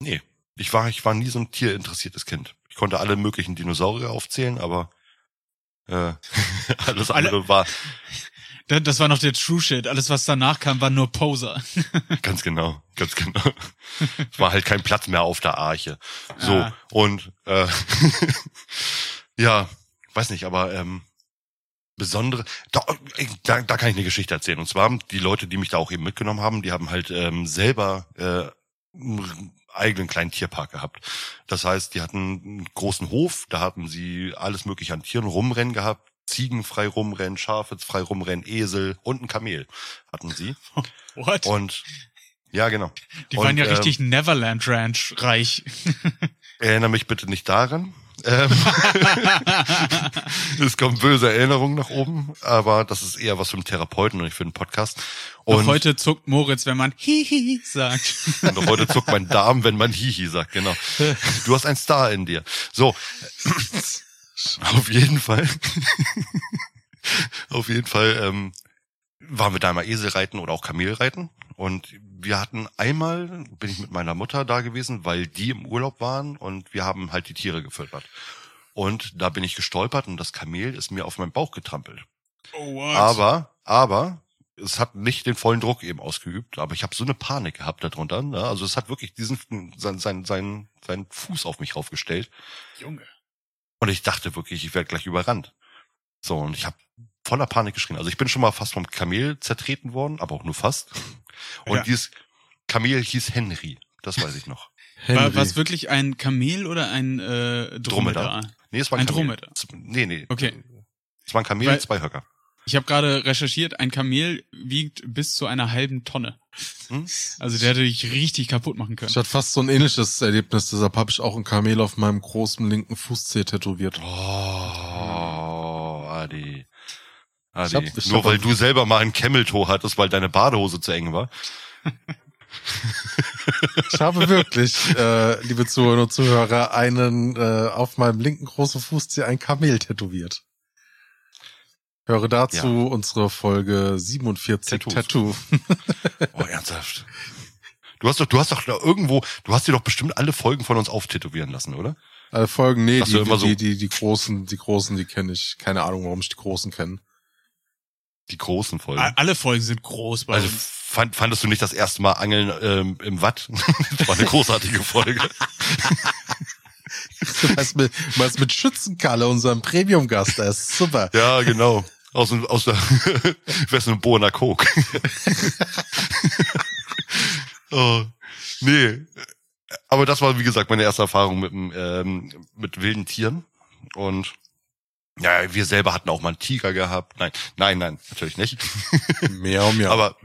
nee, ich war, ich war nie so ein tierinteressiertes Kind. Ich konnte alle möglichen Dinosaurier aufzählen, aber äh, alles Alle- andere war Da- Das war noch der True Shit. Alles, was danach kam, war nur Poser. ganz genau, ganz genau. Es war halt kein Platz mehr auf der Arche. So Ah. und äh, ja, weiß nicht, aber ähm, besondere, da, da, da kann ich eine Geschichte erzählen. Und zwar die Leute, die mich da auch eben mitgenommen haben, die haben halt ähm, selber äh, eigenen kleinen Tierpark gehabt. Das heißt, die hatten einen großen Hof, da hatten sie alles mögliche an Tieren rumrennen gehabt. Ziegen frei rumrennen, Schafe frei rumrennen, Esel und ein Kamel hatten sie. What? Und ja, genau. Die und, waren ja ähm, richtig Neverland Ranch reich. Erinnere mich bitte nicht daran. Ähm, es kommen böse Erinnerungen nach oben, aber das ist eher was für einen Therapeuten und nicht für einen Podcast. Und heute zuckt Moritz, wenn man Hihi sagt. noch heute zuckt mein Darm, wenn man Hihi sagt, genau. Du hast einen Star in dir. So, auf jeden Fall. auf jeden Fall ähm, waren wir da mal Eselreiten oder auch Kamelreiten. Und wir hatten einmal, bin ich mit meiner Mutter da gewesen, weil die im Urlaub waren und wir haben halt die Tiere gefüttert. Und da bin ich gestolpert und das Kamel ist mir auf meinen Bauch getrampelt. Oh, what? Aber, aber, es hat nicht den vollen Druck eben ausgeübt, aber ich habe so eine Panik gehabt darunter. Ne? Also es hat wirklich diesen sein, sein, sein, seinen Fuß auf mich raufgestellt. Junge. Und ich dachte wirklich, ich werde gleich überrannt. So, und ich habe voller Panik geschrien. Also ich bin schon mal fast vom Kamel zertreten worden, aber auch nur fast. Und Ja. dieses Kamel hieß Henry. Das weiß ich noch. War Henry. was wirklich ein Kamel oder ein äh, Dromedar? Nee, es war Ein Kamel. Dromedar. Nee, nee. Okay. Es war ein Kamel, Weil- zwei Höcker. Ich habe gerade recherchiert, ein Kamel wiegt bis zu einer halben Tonne. Hm? Also der hätte dich richtig kaputt machen können. Ich hatte fast so ein ähnliches Erlebnis, deshalb habe ich auch ein Kamel auf meinem großen linken Fußzeh tätowiert. Oh, Adi. Adi. Ich hab- ich Nur weil du selber mal ein Camel-Toe hattest, weil deine Badehose zu eng war. Ich habe wirklich, äh, liebe Zuhörer und Zuhörer, einen äh, auf meinem linken großen Fußzeh ein Kamel tätowiert. Höre dazu unsere Folge 47 Tattoos. Tattoo. Oh, ernsthaft. Du hast doch, du hast doch da irgendwo, du hast dir doch bestimmt alle Folgen von uns auftätowieren lassen, oder? Alle Folgen, nee, die, immer so- die, die, die großen, die großen, die kenne ich. Keine Ahnung, warum ich die großen kenne. Die großen Folgen. Alle Folgen sind groß bei Also uns. fand, fandest du nicht das erste Mal Angeln ähm, im Watt? das war eine großartige Folge. Was mit, was mit Schützenkalle, unserem Premium-Gast, der ist super. Ja, genau. Aus, dem- aus der Wessen und Bohner Coke. oh, nee. Aber das war, wie gesagt, meine erste Erfahrung mit, ähm, mit wilden Tieren. Und ja, wir selber hatten auch mal einen Tiger gehabt. Nein, nein, nein, natürlich nicht. Miau, miau. Aber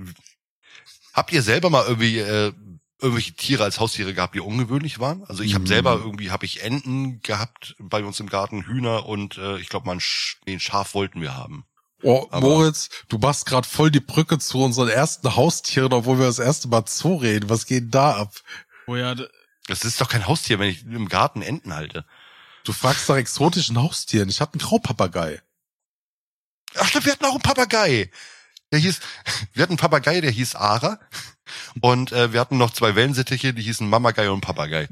habt ihr selber mal irgendwie äh, irgendwelche Tiere als Haustiere gehabt, die ungewöhnlich waren? Also ich habe Mm. selber irgendwie habe ich Enten gehabt bei uns im Garten, Hühner und äh, ich glaube mal ein, Sch nee, ein Schaf wollten wir haben. Oh, Aber- Moritz, du machst gerade voll die Brücke zu unseren ersten Haustieren, obwohl wir das erste Mal Zoo reden. Was geht da ab? Oh ja, Das ist doch kein Haustier, wenn ich im Garten Enten halte. Du fragst nach exotischen Haustieren. Ich hatte einen Graupapagei. Ach stimmt, wir hatten auch einen Papagei. Der hieß, wir hatten einen Papagei, der hieß Ara. Und äh, wir hatten noch zwei Wellensittiche, die hießen Mamagei und Papagei.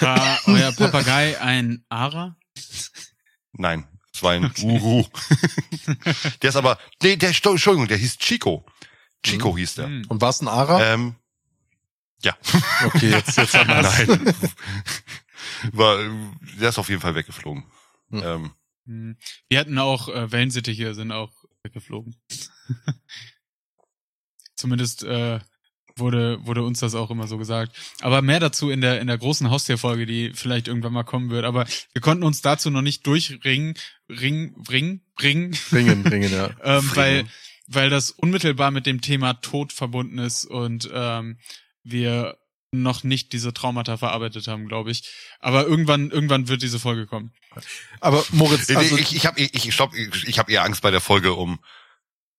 war euer Papagei ein Ara? Nein, es war ein Uhu. der ist aber, nee, der, Entschuldigung, der hieß Chico. Chico hieß der. Hm. Und was ein Ara? Ähm, ja, Okay, jetzt, jetzt haben wir's. nein. War, der ist auf jeden Fall weggeflogen. Hm. Ähm, Hm. Wir hatten auch äh, Wellensittiche, sind auch weggeflogen. Zumindest äh, wurde wurde uns das auch immer so gesagt. Aber mehr dazu in der in der großen Haustierfolge, die vielleicht irgendwann mal kommen wird. Aber wir konnten uns dazu noch nicht durchringen, ring, bringen, bringen, Bringen, bringen, ja. ähm, weil weil das unmittelbar mit dem Thema Tod verbunden ist und ähm, wir noch nicht diese Traumata verarbeitet haben, glaube ich. Aber irgendwann, irgendwann wird diese Folge kommen. Aber Moritz, also, ich ich habe ich, ich, stopp, ich, ich hab eher Angst bei der Folge um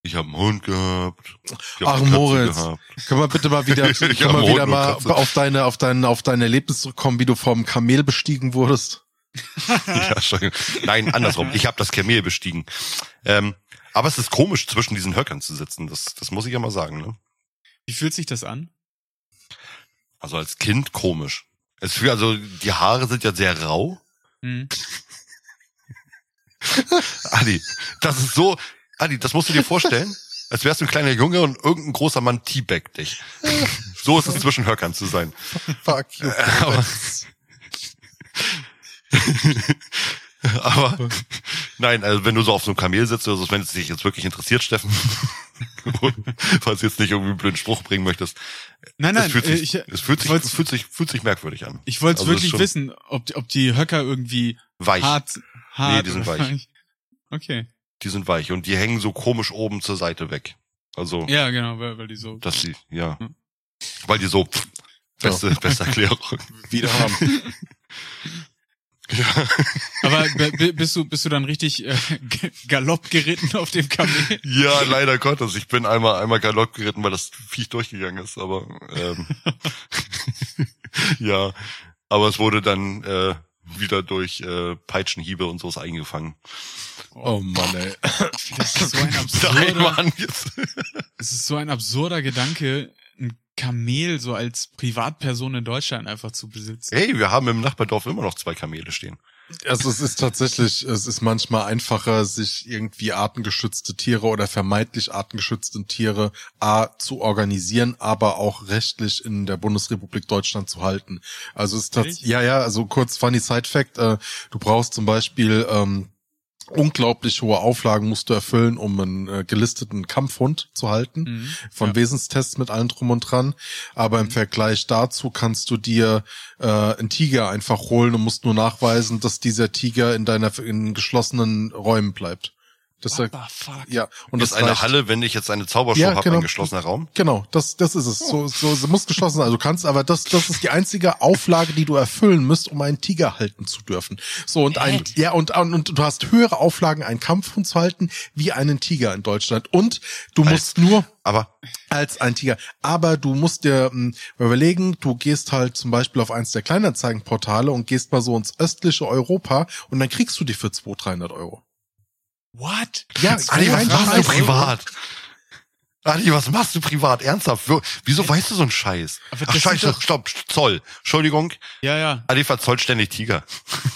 ich habe einen Hund gehabt. Ich hab ach Moritz, gehabt. können wir bitte mal wieder, Ich können wir wieder mal auf deine, auf dein, auf dein Erlebnis zurückkommen, wie du vom Kamel bestiegen wurdest? ja. Nein, andersrum. Ich habe das Kamel bestiegen. Ähm, aber es ist komisch, zwischen diesen Höckern zu sitzen. Das, das muss ich ja mal sagen. Ne? Wie fühlt sich das an? Also als Kind komisch. Es fühlt also die Haare sind ja sehr rau. Hm. Adi, das ist so. Adi, das musst du dir vorstellen. Als wärst du ein kleiner Junge und irgendein großer Mann teabagt dich. So ist es zwischen Höckern zu sein. Fuck you. aber nein, also wenn du so auf so einem Kamel sitzt oder so, wenn es dich jetzt wirklich interessiert, Steffen, falls du jetzt nicht irgendwie einen blöden Spruch bringen möchtest. Nein, es nein, fühlt äh, sich, ich, es fühlt ich sich, es fühlt sich, fühlt sich merkwürdig an. ich wollte Also es wirklich wissen, ob, die- ob die Höcker irgendwie Weich. hart, hart. Nee, die sind oder- weich. Okay. Die sind weich und die hängen so komisch oben zur Seite weg. Also, Ja, genau, weil, weil die so. dass sie, ja. Hm. Weil die so, pff, beste, beste Erklärung. Wieder haben. Ja. Aber bist du bist du dann richtig äh, galopp geritten auf dem Kamel? Ja, leider Gottes. Ich bin einmal einmal Galopp geritten, weil das Viech durchgegangen ist, aber ähm, ja, aber es wurde dann äh, wieder durch äh, Peitschenhiebe und sowas eingefangen. Oh Mann, ey. Das ist so ein Nein, absurder, Mann, jetzt. es ist so ein absurder Gedanke, Kamel so als Privatperson in Deutschland einfach zu besitzen. Hey, wir haben im Nachbardorf immer noch zwei Kamele stehen. Also es ist tatsächlich, es ist manchmal einfacher, sich irgendwie artengeschützte Tiere oder vermeintlich artengeschützte Tiere A zu organisieren, aber auch rechtlich in der Bundesrepublik Deutschland zu halten. Also es ist tatsächlich, ja, ja, also kurz funny Side Fact, äh, du brauchst zum Beispiel ähm, unglaublich hohe Auflagen musst du erfüllen, um einen äh, gelisteten Kampfhund zu halten Mhm. von Ja. Wesenstests mit allem drum und dran. Aber im Vergleich dazu kannst du dir äh, einen Tiger einfach holen und musst nur nachweisen, dass dieser Tiger in deiner in geschlossenen Räumen bleibt. Das What the fuck? ja und Und das ist eine reicht. Halle, wenn ich jetzt eine Zaubershow Ja, habe, genau. ein geschlossener Raum. Genau, das, das ist es. So, so, so muss geschlossen sein. Also du kannst, aber das, das ist die einzige Auflage, die du erfüllen musst, um einen Tiger halten zu dürfen. So und ein, ja und, und, und du hast höhere Auflagen, einen Kampfhund zu halten, wie einen Tiger in Deutschland. Und du musst nur Aber als ein Tiger. Aber du musst dir mh, überlegen, du gehst halt zum Beispiel auf eins der Kleinanzeigenportale und gehst mal so ins östliche Europa und dann kriegst du die für 200, 300 Euro. What? Ja, Adi, was machst du privat? Adi, was machst du privat? Ernsthaft? Wieso weißt du so einen Scheiß? Ach, Scheiße, doch- stopp, Zoll. Entschuldigung. Ja, ja. Adi verzollt ständig Tiger.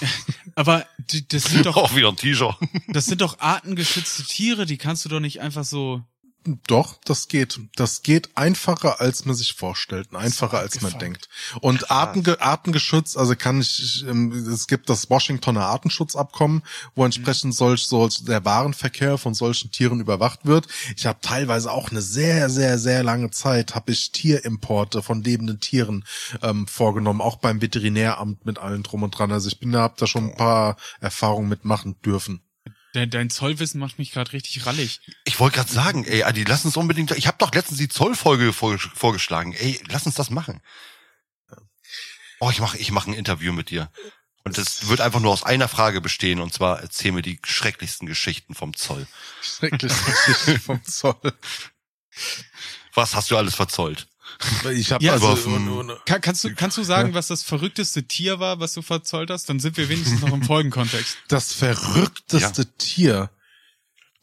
Aber das sind doch, Auch wieder ein T-Shirt. das sind doch artengeschützte Tiere, die kannst du doch nicht einfach so. Doch, das geht. Das geht einfacher, als man sich vorstellt. Einfacher, als man denkt. Und Artenge Artengeschütz, also kann ich, ähm, es gibt das Washingtoner Artenschutzabkommen, wo entsprechend solch, so der Warenverkehr von solchen Tieren überwacht wird. Ich habe teilweise auch eine sehr, sehr, sehr lange Zeit, habe ich Tierimporte von lebenden Tieren ähm, vorgenommen, auch beim Veterinäramt mit allen drum und dran. Also ich bin da, hab da schon ein paar Erfahrungen mitmachen dürfen. Dein, dein Zollwissen macht mich gerade richtig rallig. Ich wollte gerade sagen, ey, Adi, lass uns unbedingt. Ich habe doch letztens die Zollfolge vor, vorgeschlagen. Ey, lass uns das machen. Oh, ich mache ich mach ein Interview mit dir. Und das wird einfach nur aus einer Frage bestehen, und zwar erzähl mir die schrecklichsten Geschichten vom Zoll. Schrecklich Geschichte vom Zoll. Was hast du alles verzollt? Ich habe Ja, also. Kann, kannst du, kannst du sagen, was das verrückteste Tier war, was du verzollt hast? Dann sind wir wenigstens noch im Folgenkontext. das verrückteste Tier.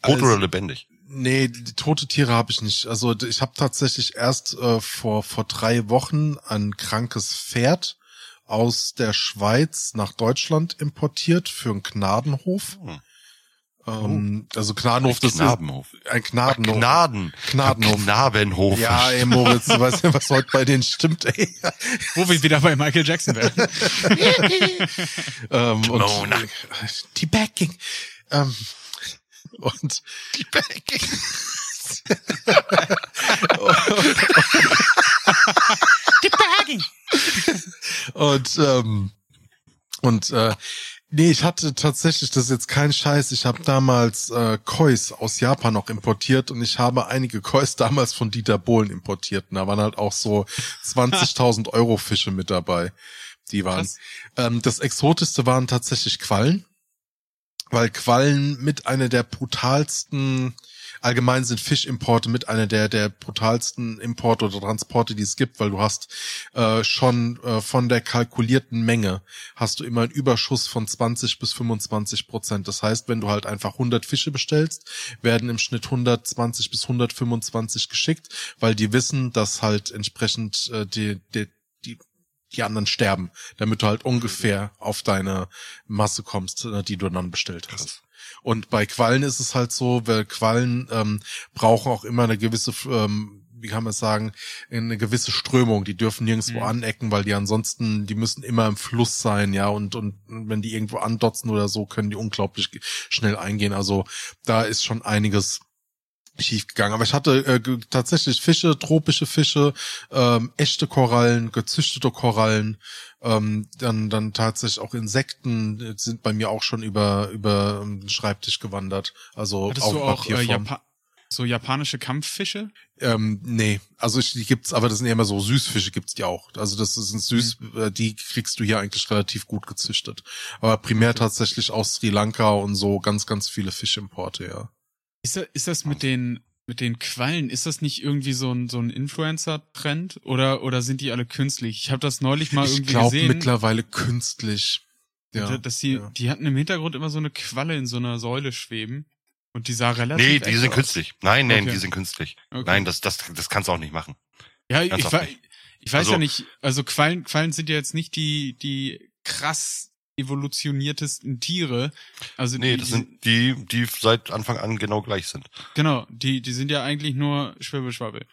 Tot Also- oder lebendig? Nee, die tote Tiere habe ich nicht. Also ich habe tatsächlich erst äh, vor vor drei Wochen ein krankes Pferd aus der Schweiz nach Deutschland importiert für einen Gnadenhof. Hm. Ähm, also Gnadenhof, das Knabenhof. ist ein Gnadenhof. Gnaden. Gnadenhof. Knabenhof. Ja, ey Moritz, du weißt ja, was heute bei denen stimmt, ey. Wo wir wieder bei Michael Jackson werden. Ähm, und die Backing. Ähm, und und ähm, und äh, Nee, ich hatte tatsächlich, das ist jetzt kein Scheiß, ich habe damals äh, Kois aus Japan noch importiert und ich habe einige Kois damals von Dieter Bohlen importiert. Und da waren halt auch so 20.000 Euro Fische mit dabei. Die waren. Ähm, das Exotischste waren tatsächlich Quallen, weil Quallen mit einer der brutalsten allgemein sind Fischimporte mit einer der, der brutalsten Importe oder Transporte, die es gibt, weil du hast äh, schon äh, von der kalkulierten Menge hast du immer einen Überschuss von 20 bis 25 Prozent. Das heißt, wenn du halt einfach 100 Fische bestellst, werden im Schnitt 120 bis 125 geschickt, weil die wissen, dass halt entsprechend äh, die, die die die anderen sterben, damit du halt ungefähr auf deine Masse kommst, äh, die du dann bestellt hast. Und bei Quallen ist es halt so, weil Quallen ähm, brauchen auch immer eine gewisse, ähm, wie kann man sagen, eine gewisse Strömung. Die dürfen nirgendwo Mhm. anecken, weil die ansonsten, die müssen immer im Fluss sein, ja. Und, und wenn die irgendwo andotzen oder so, können die unglaublich schnell eingehen. Also da ist schon einiges schief gegangen. Aber ich hatte äh, tatsächlich Fische, tropische Fische, ähm, echte Korallen, gezüchtete Korallen, ähm, dann dann tatsächlich auch Insekten äh, sind bei mir auch schon über über ähm, den Schreibtisch gewandert. Also Hattest auf du auch äh, Papierform. Japa so japanische Kampffische? ähm, nee, also ich, die gibt's, aber das sind eher immer so Süßfische gibt's die auch. Also das sind süß, Mhm. äh, die kriegst du hier eigentlich relativ gut gezüchtet. Aber primär tatsächlich aus Sri Lanka und so ganz ganz viele Fischimporte, ja. Ist das, ist das mit den mit den Quallen, ist das nicht irgendwie so ein so ein Influencer-Trend oder oder sind die alle künstlich? Ich habe das neulich mal ich irgendwie glaube gesehen. mittlerweile künstlich. Ja, dass die, ja. die hatten im Hintergrund immer so eine Qualle in so einer Säule schweben und die sah relativ Nee, die sind aus. künstlich. Nein, nein, Okay. die sind künstlich. Okay. Nein, das, das, das kannst du auch nicht machen. Ja, ich, Ganz ich, ich weiß Also- ja nicht, also Quallen, Quallen sind ja jetzt nicht die, die krass evolutioniertesten Tiere. Also Nee, die, das die, sind die, die seit Anfang an genau gleich sind. genau, die, die sind ja eigentlich nur Schwibbelschwabbel.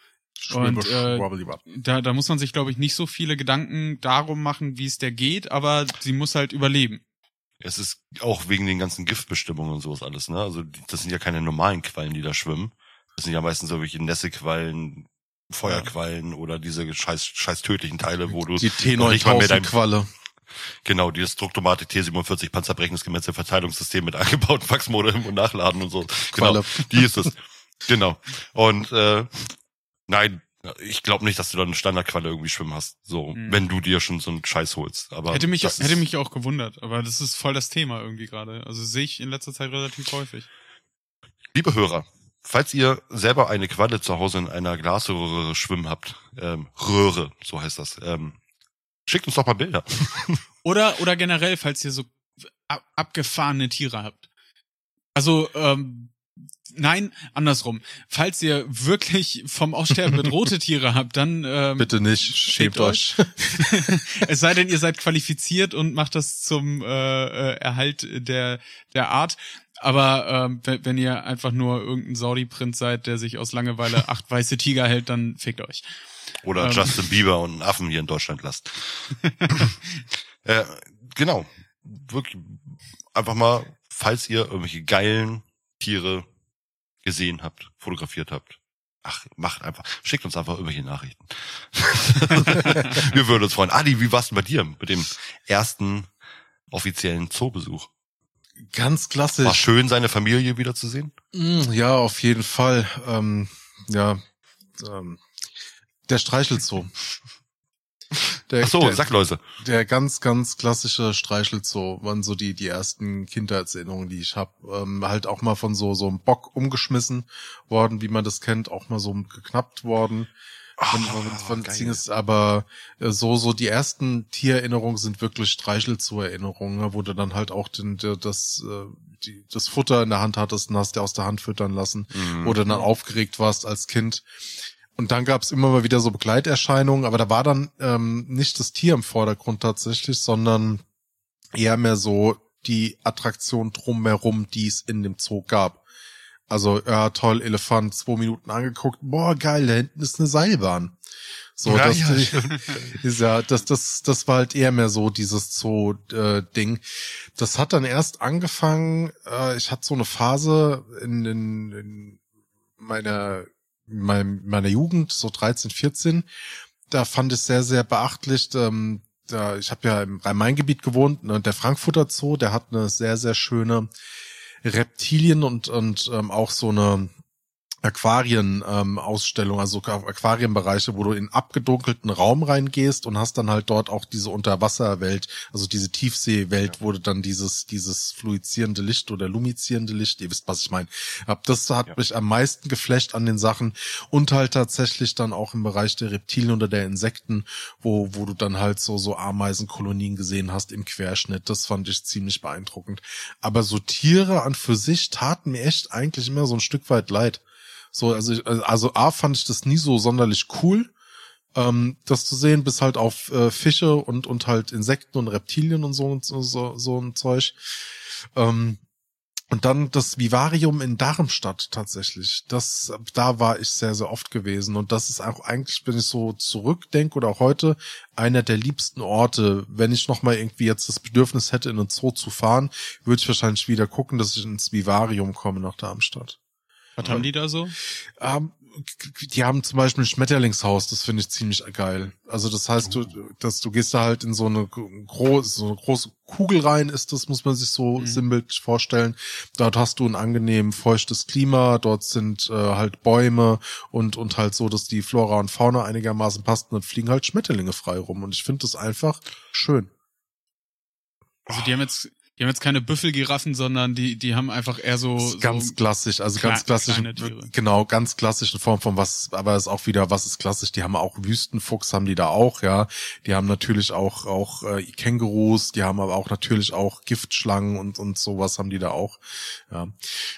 Und, äh. Da, da muss man sich, glaube ich, nicht so viele Gedanken darum machen, wie es der geht, aber sie muss halt überleben. Es ist auch wegen den ganzen Giftbestimmungen und sowas alles, ne? Also das sind ja keine normalen Quallen, die da schwimmen. Das sind ja meistens so welche Nässequallen, Feuerquallen oder diese scheiß, scheiß tödlichen Teile, wo du Die nicht mal mehr dein, T9000-Qualle. Genau, dieses Drucktomatik T47 Panzerbrechnungsgemetzel Verteilungssystem mit eingebautem Faxmodem und Nachladen und so. Genau, die ist es. genau. Und äh, nein, ich glaube nicht, dass du da eine Standardqualle irgendwie schwimmen hast. So, Hm. wenn du dir schon so einen Scheiß holst. Aber hätte mich, hätte mich auch gewundert, aber das ist voll das Thema irgendwie gerade. Also sehe ich in letzter Zeit relativ häufig. Liebe Hörer, falls ihr selber eine Qualle zu Hause in einer Glasröhre schwimmen habt, ähm, Röhre, so heißt das, ähm, schickt uns doch mal Bilder. Oder, oder generell, falls ihr so ab, abgefahrene Tiere habt. Also, ähm, nein, andersrum. Falls ihr wirklich vom Aussterben bedrohte Tiere habt, dann ähm, Bitte nicht, schämt euch. es sei denn, ihr seid qualifiziert und macht das zum äh, äh, Erhalt der, der Art. Aber ähm, wenn, wenn ihr einfach nur irgendein Saudi-Prinz seid, der sich aus Langeweile acht weiße Tiger hält, dann fickt euch. Oder Ähm. Justin Bieber und einen Affen hier in Deutschland lasst. äh, genau. Wirklich einfach mal, falls ihr irgendwelche geilen Tiere gesehen habt, fotografiert habt. Ach, macht einfach, schickt uns einfach irgendwelche Nachrichten. Wir würden uns freuen. Adi, wie war's denn bei dir mit dem ersten offiziellen Zoobesuch? Ganz War klassisch. schön, seine Familie wiederzusehen? Mm, Ja, auf jeden Fall. Ähm, ja, ähm, der Streichelzoo. Der, Ach so, der, Sackläuse. der ganz, ganz klassische Streichelzoo waren so die die ersten Kindheitserinnerungen, die ich habe. Ähm, halt auch mal von so so einem Bock umgeschmissen worden, wie man das kennt, auch mal so geknappt worden. Von, von, von ist aber äh, so so die ersten Tiererinnerungen sind wirklich Streichelzoo-Erinnerungen, ne, wo du dann halt auch den, der, das äh, die, das Futter in der Hand hattest und hast dir aus der Hand füttern lassen Mhm. oder dann aufgeregt warst als Kind. Und dann gab es immer mal wieder so Begleiterscheinungen, aber da war dann ähm, nicht das Tier im Vordergrund tatsächlich, sondern eher mehr so die Attraktion drumherum, die es in dem Zoo gab. Also, ja, toll, Elefant, zwei Minuten angeguckt, boah, geil, da hinten ist eine Seilbahn. So, Ja, das ja, ist ja, das, das, das war halt eher mehr so dieses Zoo-Ding. das hat dann erst angefangen, äh, ich hatte so eine Phase in, in, in meiner, meinem, meiner Jugend, so 13, 14, da fand ich sehr, sehr beachtlich, ähm, da, ich habe ja im Rhein-Main-Gebiet gewohnt ne, und der Frankfurter Zoo, der hat eine sehr, sehr schöne Reptilien und, und ähm, auch so eine Aquarien-Ausstellung, ähm, also Aquarienbereiche, wo du in abgedunkelten Raum reingehst und hast dann halt dort auch diese Unterwasserwelt, also diese Tiefseewelt, ja. wo du dann dieses, dieses fluizierende Licht oder lumizierende Licht, ihr wisst, was ich meine. Das hat ja. mich am meisten geflecht an den Sachen und halt tatsächlich dann auch im Bereich der Reptilien oder der Insekten, wo, wo du dann halt so, so Ameisenkolonien gesehen hast im Querschnitt. Das fand ich ziemlich beeindruckend. Aber so Tiere an für sich taten mir echt eigentlich immer so ein Stück weit leid. So, also, also A fand ich das nie so sonderlich cool, ähm, das zu sehen, bis halt auf äh, Fische und, und halt Insekten und Reptilien und so, so, so, so ein Zeug. Ähm, und dann das Vivarium in Darmstadt tatsächlich. Das, da war ich sehr, sehr oft gewesen. Und das ist auch eigentlich, wenn ich so zurückdenke oder auch heute, einer der liebsten Orte. Wenn ich nochmal irgendwie jetzt das Bedürfnis hätte, in einen Zoo zu fahren, würde ich wahrscheinlich wieder gucken, dass ich ins Vivarium komme nach Darmstadt. Was haben die da so? Ähm, die haben zum Beispiel ein Schmetterlingshaus, das finde ich ziemlich geil. Also das heißt, du, dass du gehst da halt in so eine große, so eine große Kugel rein, ist das, muss man sich so mhm. sinnbildlich vorstellen. Dort hast du ein angenehm feuchtes Klima, dort sind äh, halt Bäume und, und halt so, dass die Flora und Fauna einigermaßen passt und dann fliegen halt Schmetterlinge frei rum. Und ich finde das einfach schön. Also die haben jetzt die haben jetzt keine Büffelgiraffen, sondern die, die haben einfach eher so. Ganz so klassisch, also ganz klassisch. Genau, ganz klassische Form von was, aber ist auch wieder, was ist klassisch? Die haben auch Wüstenfuchs, haben die da auch, ja. Die haben natürlich auch, auch äh, Kängurus, die haben aber auch natürlich auch Giftschlangen und, und sowas haben die da auch. Ja.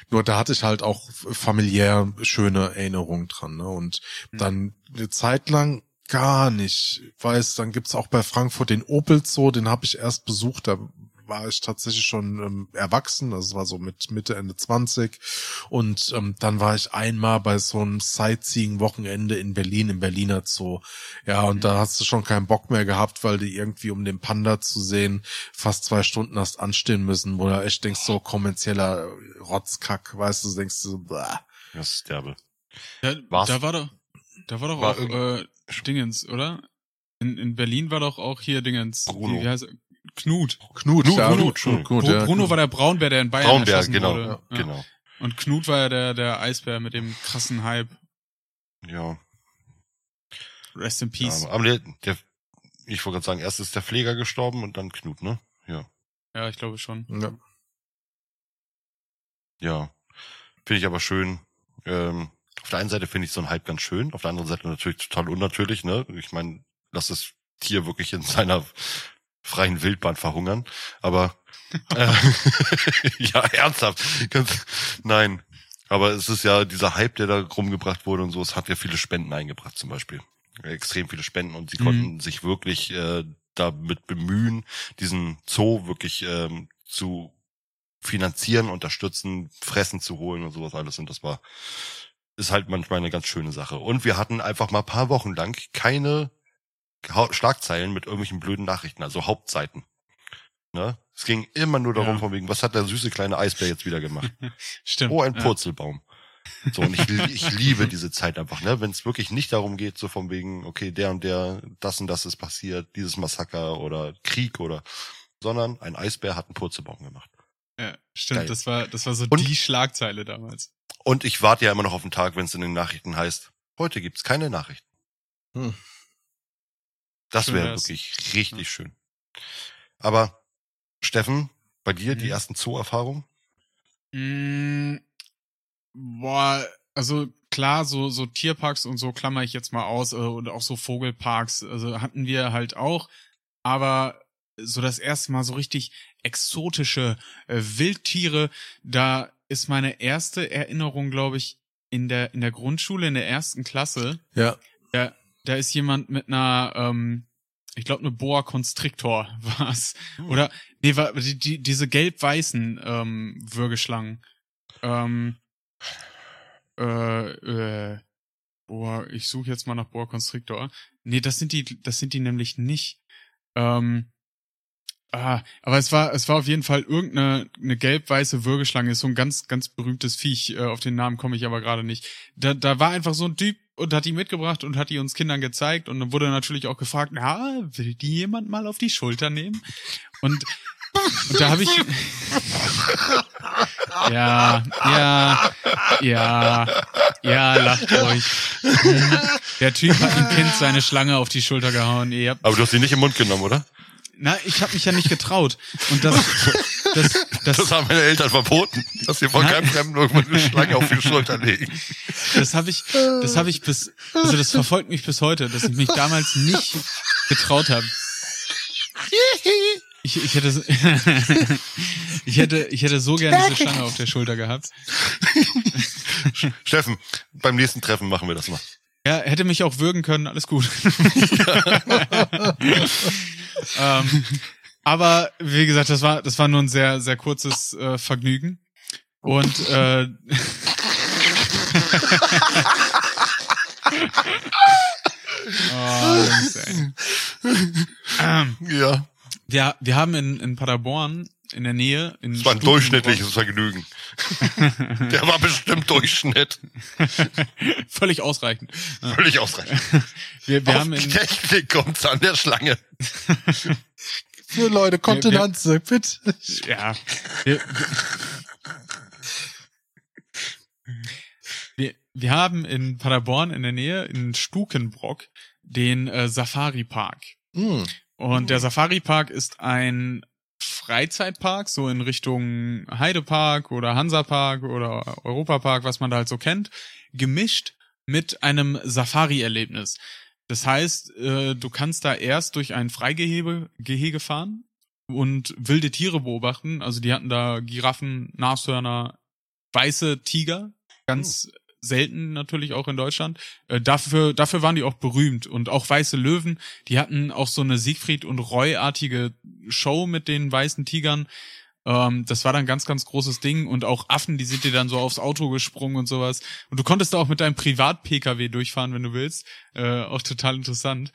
Nur da hatte ich halt auch familiär schöne Erinnerungen dran, ne? Und mhm. dann eine Zeit lang gar nicht. Ich weiß, dann gibt's auch bei Frankfurt den Opel Zoo, den habe ich erst besucht, da war ich tatsächlich schon ähm, erwachsen, also es war so mit Mitte, Ende 20 und ähm, dann war ich einmal bei so einem Sightseeing-Wochenende in Berlin, im Berliner Zoo. Ja, und mhm. da hast du schon keinen Bock mehr gehabt, weil du irgendwie, um den Panda zu sehen, fast zwei Stunden hast anstehen müssen, wo du echt denkst, so kommerzieller Rotzkack, weißt du, denkst du so, bäh. Das ist derbe. Ja, da war doch, da war doch war auch äh, Dingens, oder? In, in Berlin war doch auch hier Dingens. Bruno. Wie heißt, Knut. Knut, Knut, ja, Knut, Knut, Knut, ja. Bruno war der Braunbär, der in Bayern Braunbär, erschossen genau, wurde. Ja, genau. Und Knut war ja der, der Eisbär mit dem krassen Hype. Ja. Rest in Peace. Ja, aber der, der ich wollte gerade sagen, erst ist der Pfleger gestorben und dann Knut, ne? Ja. Ja, ich glaube schon. Ja. Ja. Finde ich aber schön. Ähm, auf der einen Seite finde ich so ein Hype ganz schön, auf der anderen Seite natürlich total unnatürlich, ne? Ich meine, lass das Tier wirklich in seiner freien Wildbahn verhungern. Aber äh, ja, ernsthaft. Ganz, nein. Aber es ist ja dieser Hype, der da rumgebracht wurde und so, es hat ja viele Spenden eingebracht zum Beispiel. Extrem viele Spenden und sie mhm. konnten sich wirklich äh, damit bemühen, diesen Zoo wirklich ähm, zu finanzieren, unterstützen, fressen zu holen und sowas alles. Und das war, ist halt manchmal eine ganz schöne Sache. Und wir hatten einfach mal paar Wochen lang keine Schlagzeilen mit irgendwelchen blöden Nachrichten, also Hauptseiten. Ne? Es ging immer nur darum, ja. von wegen, was hat der süße kleine Eisbär jetzt wieder gemacht? Stimmt. Oh, ein Purzelbaum. Ja. So, und ich, ich liebe diese Zeit einfach, ne? Wenn es wirklich nicht darum geht, so von wegen, okay, der und der, das und das ist passiert, dieses Massaker oder Krieg oder, sondern ein Eisbär hat einen Purzelbaum gemacht. Ja, stimmt, Geil. das war, das war so und, die Schlagzeile damals. Und ich warte ja immer noch auf den Tag, wenn es in den Nachrichten heißt, heute gibt's keine Nachrichten. Hm. Das wäre wirklich richtig ja. schön. Aber Steffen, bei dir mhm. die ersten Zoo-Erfahrungen? Mm, boah, also klar, so, so Tierparks und so klammer ich jetzt mal aus, äh, und auch so Vogelparks, also hatten wir halt auch, aber so das erste Mal so richtig exotische äh, Wildtiere, da ist meine erste Erinnerung, glaube ich, in der, in der Grundschule, in der ersten Klasse. Ja. Da, da ist jemand mit einer, ähm, ich glaube, eine Boa Constrictor war es. Hm. Oder, nee, war, die, die, diese gelb-weißen ähm, Würgeschlangen. Ähm, äh, äh, Boa, ich suche jetzt mal nach Boa Constrictor. Nee, das sind die, das sind die nämlich nicht. Ähm, Ah, aber es war, es war auf jeden Fall irgendeine eine gelb-weiße Würgeschlange, ist so ein ganz, ganz berühmtes Viech. Äh, auf den Namen komme ich aber gerade nicht. Da, da war einfach so ein Typ, und hat die mitgebracht und hat die uns Kindern gezeigt und dann wurde natürlich auch gefragt, na, will die jemand mal auf die Schulter nehmen? Und, und da habe ich ja, ja, ja, ja, lacht euch. Hm. Der Typ hat dem Kind seine Schlange auf die Schulter gehauen. Ihr habt, Aber du hast sie nicht im Mund genommen, oder? na, ich habe mich ja nicht getraut. Und das, das, das, Das haben meine Eltern verboten, dass sie von keinem Fremden irgendwann eine Schlange auf die Schulter legen. Das habe ich, das habe ich bis, also das verfolgt mich bis heute, dass ich mich damals nicht getraut habe. Ich, ich hätte, so- ich hätte, ich hätte so gerne diese Schlange auf der Schulter gehabt. Steffen, beim nächsten Treffen machen wir das mal. Ja, hätte mich auch würgen können, alles gut. ähm, aber wie gesagt, das war, das war nur ein sehr, sehr kurzes äh, Vergnügen. Und äh, oh. Ähm, Ja, wir, wir haben in, in Paderborn in der Nähe in das war ein Stukenbrock- durchschnittliches Vergnügen. Der war bestimmt Durchschnitt. völlig ausreichend. Völlig ausreichend. Wir, wir Auf haben die in, Technik kommt's an der Schlange. Für Leute, Kontenanze, bitte. Ja. Wir, wir, wir haben in Paderborn in der Nähe, in Stukenbrock, den äh, Safari Park. Hm. Und der Safari Park ist ein Freizeitpark, so in Richtung Heidepark oder Hansapark oder Europapark, was man da halt so kennt, gemischt mit einem Safari-Erlebnis. Das heißt, äh, du kannst da erst durch ein Freigehege Gehege fahren und wilde Tiere beobachten. Also die hatten da Giraffen, Nashörner, weiße Tiger, ganz selten natürlich auch in Deutschland. Äh, dafür, dafür waren die auch berühmt und auch weiße Löwen. Die hatten auch so eine Siegfried und Roy-artige Show mit den weißen Tigern. Ähm, das war dann ganz, ganz großes Ding und auch Affen, die sind dir dann so aufs Auto gesprungen und sowas. Und du konntest da auch mit deinem Privat-Pkw durchfahren, wenn du willst. Äh, auch total interessant.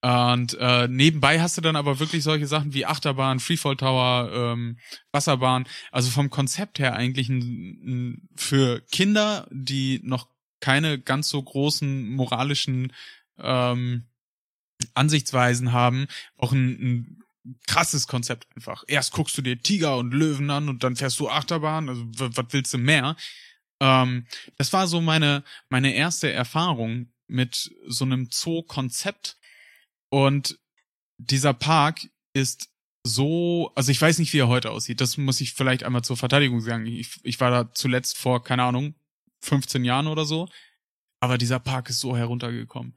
Und äh, nebenbei hast du dann aber wirklich solche Sachen wie Achterbahn, Freefall Tower, ähm, Wasserbahn. Also vom Konzept her eigentlich ein, ein, für Kinder, die noch keine ganz so großen moralischen ähm, Ansichtsweisen haben, auch ein, ein krasses Konzept einfach. Erst guckst du dir Tiger und Löwen an und dann fährst du Achterbahn. Also was willst du mehr? Ähm, das war so meine meine erste Erfahrung mit so einem Zoo-Konzept. Und dieser Park ist so, also ich weiß nicht, wie er heute aussieht. Das muss ich vielleicht einmal zur Verteidigung sagen. Ich, ich war da zuletzt vor, keine Ahnung, 15 Jahren oder so. Aber dieser Park ist so heruntergekommen.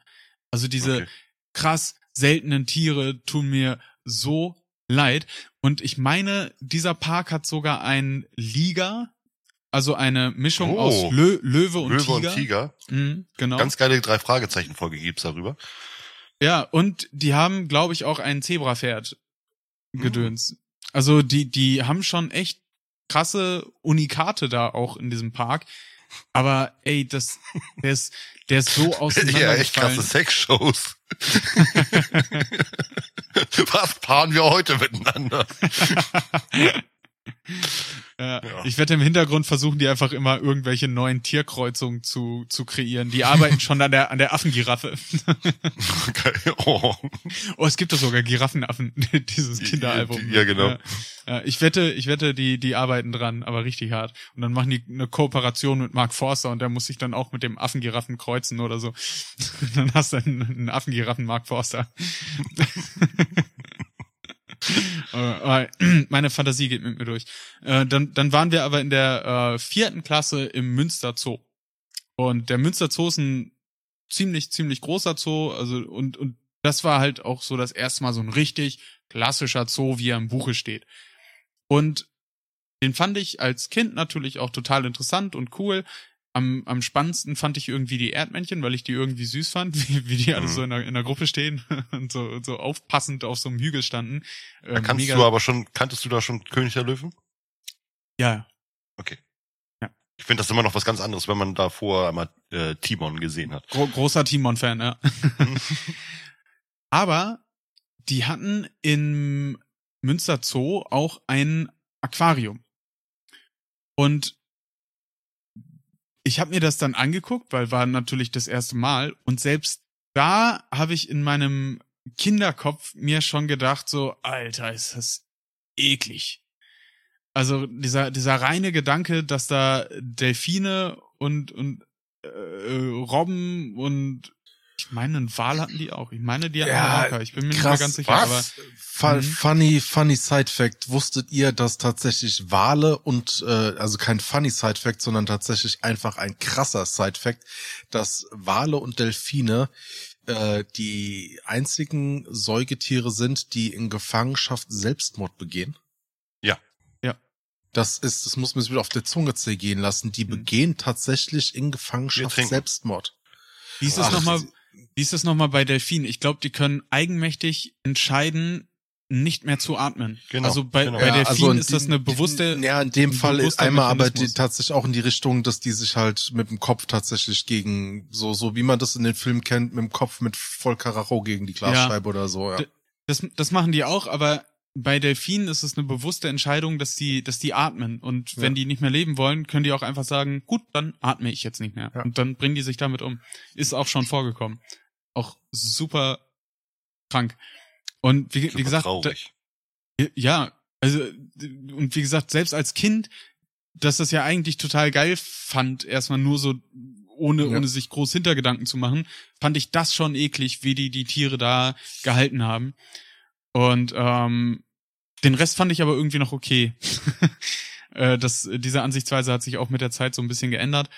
Also diese Okay. krass seltenen Tiere tun mir so leid. Und ich meine, dieser Park hat sogar ein Liga, also eine Mischung Oh. aus Lö Löwe und Löwe Tiger. und Tiger. Mhm, genau. Ganz geile drei Fragezeichen Folge gibt's darüber. Ja, und die haben, glaube ich, auch ein Zebrapferd Hm. gedöns. Also die, die haben schon echt krasse Unikate da auch in diesem Park. Aber ey, das, der ist, der ist so Ja, echt krasse auseinandergefallen. Sexshows. Was paaren wir heute miteinander? Ja, Ja. Ich werde im Hintergrund versuchen, die einfach immer irgendwelche neuen Tierkreuzungen zu, zu kreieren. Die arbeiten schon an der, an der Affengiraffe. Geil. Oh. Oh, es gibt doch sogar Giraffenaffen, dieses Die- Kinderalbum. ja, genau. Ja. Ja, ich wette, ich wette, die, die arbeiten dran, aber richtig hart. Und dann machen die eine Kooperation mit Mark Forster und der muss sich dann auch mit dem Affengiraffen kreuzen oder so. dann hast du einen, einen Affengiraffen Mark Forster. Äh, äh, Meine Fantasie geht mit mir durch. Äh, Dann, dann waren wir aber in der äh, vierten Klasse im Münster Zoo. Und der Münster Zoo ist ein ziemlich, ziemlich großer Zoo. Also, und, und das war halt auch so das erste Mal so ein richtig klassischer Zoo, wie er im Buche steht. Und den fand ich als Kind natürlich auch total interessant und cool. Am, am spannendsten fand ich irgendwie die Erdmännchen, weil ich die irgendwie süß fand, wie, wie die alle Mhm. so in der, in der Gruppe stehen und so, und so aufpassend auf so einem Hügel standen. Da Ähm, kannst mega- du aber schon, kanntest du da schon König der Löwen? Ja, Ich finde das immer noch was ganz anderes, wenn man da vorher einmal äh, Timon gesehen hat. Gro großer Timon-Fan, ja. Aber die hatten im Münster Zoo auch ein Aquarium. Und ich habe mir das dann angeguckt, weil war natürlich das erste Mal und selbst da habe ich in meinem Kinderkopf mir schon gedacht so, Alter, ist das eklig. Also dieser dieser reine Gedanke, dass da Delfine und und äh, Robben und ich meine, einen Wal hatten die auch. Ich meine, die hatten Ja, einen Orca. Ich bin mir krass, nicht mehr ganz sicher, aber Fu- Mhm. Funny, funny Side Fact. Wusstet ihr, dass tatsächlich Wale und, äh, also kein funny Side Fact, sondern tatsächlich einfach ein krasser Side Fact, dass Wale und Delfine äh, die einzigen Säugetiere sind, die in Gefangenschaft Selbstmord begehen? Ja. Ja. Das ist, das muss man sich wieder auf der Zunge zergehen lassen. Die Mhm. begehen tatsächlich in Gefangenschaft. Selbstmord. wie ist es Ach, nochmal, wie ist es nochmal bei Delfinen? Ich glaube, die können eigenmächtig entscheiden, nicht mehr zu atmen. Genau, Also bei, genau. bei Ja, Delfinen also ist das eine bewusste, Ja, in dem ein Fall bewusster einmal aber die, tatsächlich auch in die Richtung, dass die sich halt mit dem Kopf tatsächlich gegen, so, so wie man das in den Filmen kennt, mit dem Kopf mit voll Karacho gegen die Glasscheibe oder so, ja. Das, das machen die auch, aber bei Delfinen ist es eine bewusste Entscheidung, dass die, dass die atmen. Und wenn Ja. die nicht mehr leben wollen, können die auch einfach sagen, gut, dann atme ich jetzt nicht mehr. Ja. Und dann bringen die sich damit um. Ist auch schon vorgekommen. Auch super krank. Und wie, Super wie gesagt, da, ja, also, und wie gesagt, selbst als Kind, dass das ja eigentlich total geil fand, erstmal nur so, ohne, Ja. ohne sich groß Hintergedanken zu machen, fand ich das schon eklig, wie die die Tiere da gehalten haben. Und ähm, den Rest fand ich aber irgendwie noch okay. äh, das, diese Ansichtsweise hat sich auch mit der Zeit so ein bisschen geändert.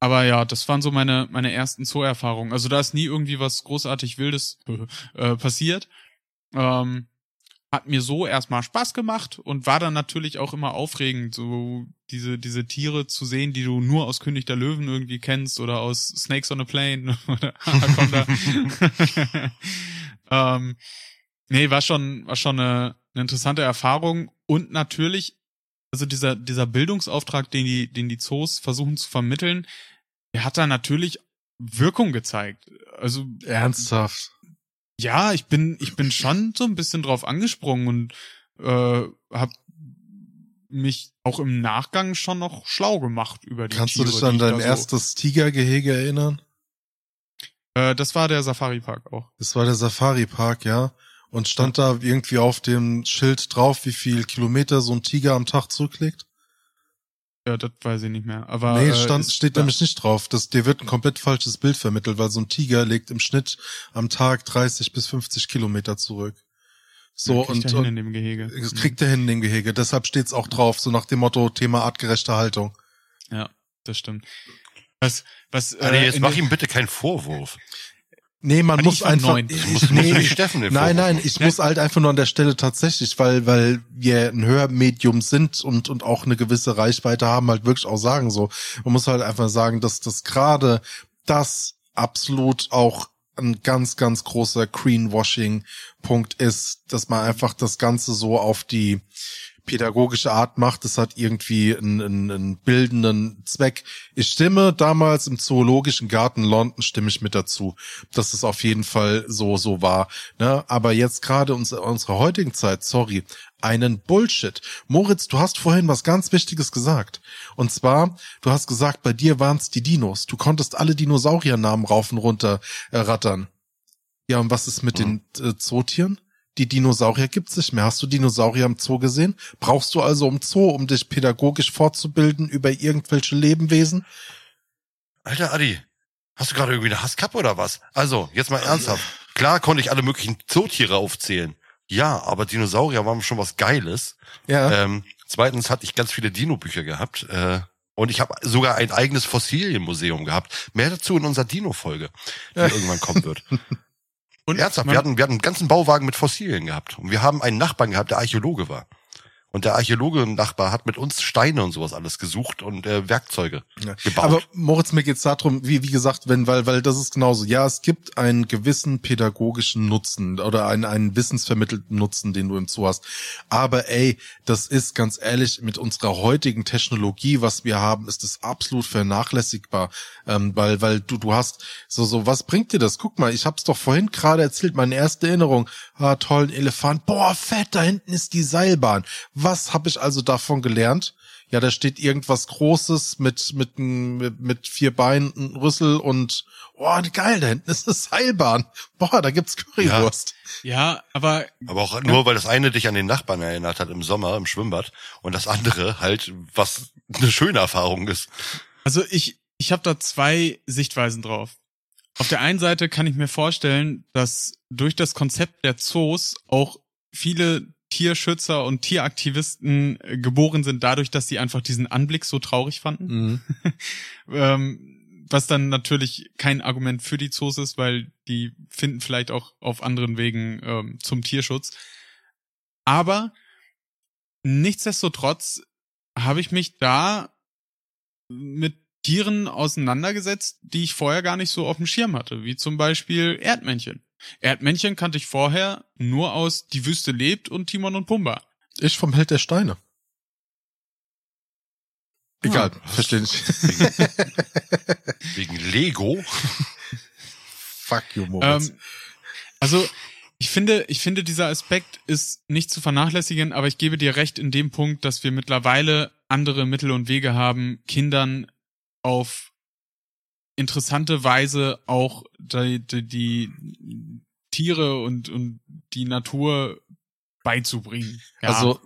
Aber ja, das waren so meine, meine ersten Zoo-Erfahrungen. Also da ist nie irgendwie was großartig Wildes äh, passiert. Ähm, hat mir so erstmal Spaß gemacht und war dann natürlich auch immer aufregend, so diese, diese Tiere zu sehen, die du nur aus König der Löwen irgendwie kennst oder aus Snakes on a Plane oder Anaconda. ähm, nee, war schon, war schon eine, eine interessante Erfahrung und natürlich, also dieser, dieser Bildungsauftrag, den die, den die Zoos versuchen zu vermitteln, der hat da natürlich Wirkung gezeigt. Also Ernsthaft. ja, ich bin, ich bin schon so ein bisschen drauf angesprungen und äh, hab mich auch im Nachgang schon noch schlau gemacht über die Kannst Tiere. du dich an dein da erstes Tigergehege erinnern? So, äh, das war der Safari-Park auch. Das war der Safari-Park, ja. Und stand da irgendwie auf dem Schild drauf, wie viel Kilometer so ein Tiger am Tag zurücklegt? Ja, das weiß ich nicht mehr. Aber nee, äh, stand, ist steht da- nämlich nicht drauf. Das, dir wird ein komplett falsches Bild vermittelt, weil so ein Tiger legt im Schnitt am Tag 30 bis 50 Kilometer zurück. So, kriegt und, er hin in dem Gehege. das kriegt er hin in dem Gehege. Deshalb steht's auch drauf, so nach dem Motto Thema artgerechte Haltung. Ja, das stimmt. Was, was, äh, jetzt mach ihm bitte keinen Vorwurf. Nee, man Ah, muss ich einfach. du musst nee, nicht Steffen den Nein, nein, ich muss halt einfach nur an der Stelle tatsächlich, weil, weil wir ein Hörmedium sind und, und auch eine gewisse Reichweite haben, halt wirklich auch sagen so. Man muss halt einfach sagen, dass das gerade das absolut auch ein ganz, ganz großer Greenwashing-Punkt ist, dass man einfach das Ganze so auf die pädagogische Art macht. Das hat irgendwie einen, einen, einen bildenden Zweck. Ich stimme damals im Zoologischen Garten London stimme ich mit dazu, dass es auf jeden Fall so so war. Ne? Aber jetzt gerade uns, unserer heutigen Zeit, sorry, einen Bullshit. Moritz, du hast vorhin was ganz Wichtiges gesagt. Und zwar, du hast gesagt, bei dir waren es die Dinos. Du konntest alle Dinosauriernamen rauf und runter äh, rattern. Ja, und was ist mit den äh, Zootieren? Die Dinosaurier gibt's nicht mehr. Hast du Dinosaurier im Zoo gesehen? Brauchst du also im Zoo, um dich pädagogisch fortzubilden über irgendwelche Lebewesen? Alter Adi, hast du gerade irgendwie eine Hasskappe oder was? Also, jetzt mal ernsthaft. Klar konnte ich alle möglichen Zootiere aufzählen. Ja, aber Dinosaurier waren schon was Geiles. Ja. Ähm, zweitens hatte ich ganz viele Dino-Bücher gehabt. Äh, und ich habe sogar ein eigenes Fossilienmuseum gehabt. Mehr dazu in unserer Dino-Folge, die irgendwann kommen wird. und Ernsthaft, wir hatten, wir hatten einen ganzen Bauwagen mit Fossilien gehabt. Und wir haben einen Nachbarn gehabt, der Archäologe war. Und der Archäologe-Nachbar hat mit uns Steine und sowas alles gesucht und äh, Werkzeuge Ja. gebaut. Aber Moritz, mir geht's darum, wie, wie gesagt, wenn, weil, weil das ist genauso. Ja, es gibt einen gewissen pädagogischen Nutzen oder einen, einen wissensvermittelten Nutzen, den du im Zoo hast. Aber ey, das ist ganz ehrlich, mit unserer heutigen Technologie, was wir haben, ist es absolut vernachlässigbar. Ähm, weil, weil du, du hast so, so, was bringt dir das? Guck mal, ich hab's doch vorhin gerade erzählt, meine erste Erinnerung. Ah, tollen Elefant. Boah, fett, da hinten ist die Seilbahn. Was habe ich also davon gelernt? Ja, da steht irgendwas Großes mit, mit, mit, mit vier Beinen, ein Rüssel und, oh, geil, da hinten ist eine Seilbahn. Boah, da gibt's Currywurst. Ja, aber Aber auch nur, weil das eine dich an den Nachbarn erinnert hat im Sommer im Schwimmbad und das andere halt, was eine schöne Erfahrung ist. Also ich, ich habe da zwei Sichtweisen drauf. Auf der einen Seite kann ich mir vorstellen, dass durch das Konzept der Zoos auch viele Tierschützer und Tieraktivisten äh, geboren sind dadurch, dass sie einfach diesen Anblick so traurig fanden. Mhm. ähm, was dann natürlich kein Argument für die Zoos ist, weil die finden vielleicht auch auf anderen Wegen ähm, zum Tierschutz. Aber nichtsdestotrotz habe ich mich da mit Tieren auseinandergesetzt, die ich vorher gar nicht so auf dem Schirm hatte, wie zum Beispiel Erdmännchen. Erdmännchen kannte ich vorher nur aus Die Wüste lebt und Timon und Pumba. Ich vom Held der Steine. Egal, verstehe nicht. Wegen Lego. Fuck you, Moritz. Ähm, also ich finde, ich finde, dieser Aspekt ist nicht zu vernachlässigen, aber ich gebe dir recht in dem Punkt, dass wir mittlerweile andere Mittel und Wege haben, Kindern auf interessante Weise auch die, die, die Tiere und, und die Natur beizubringen. Ja, also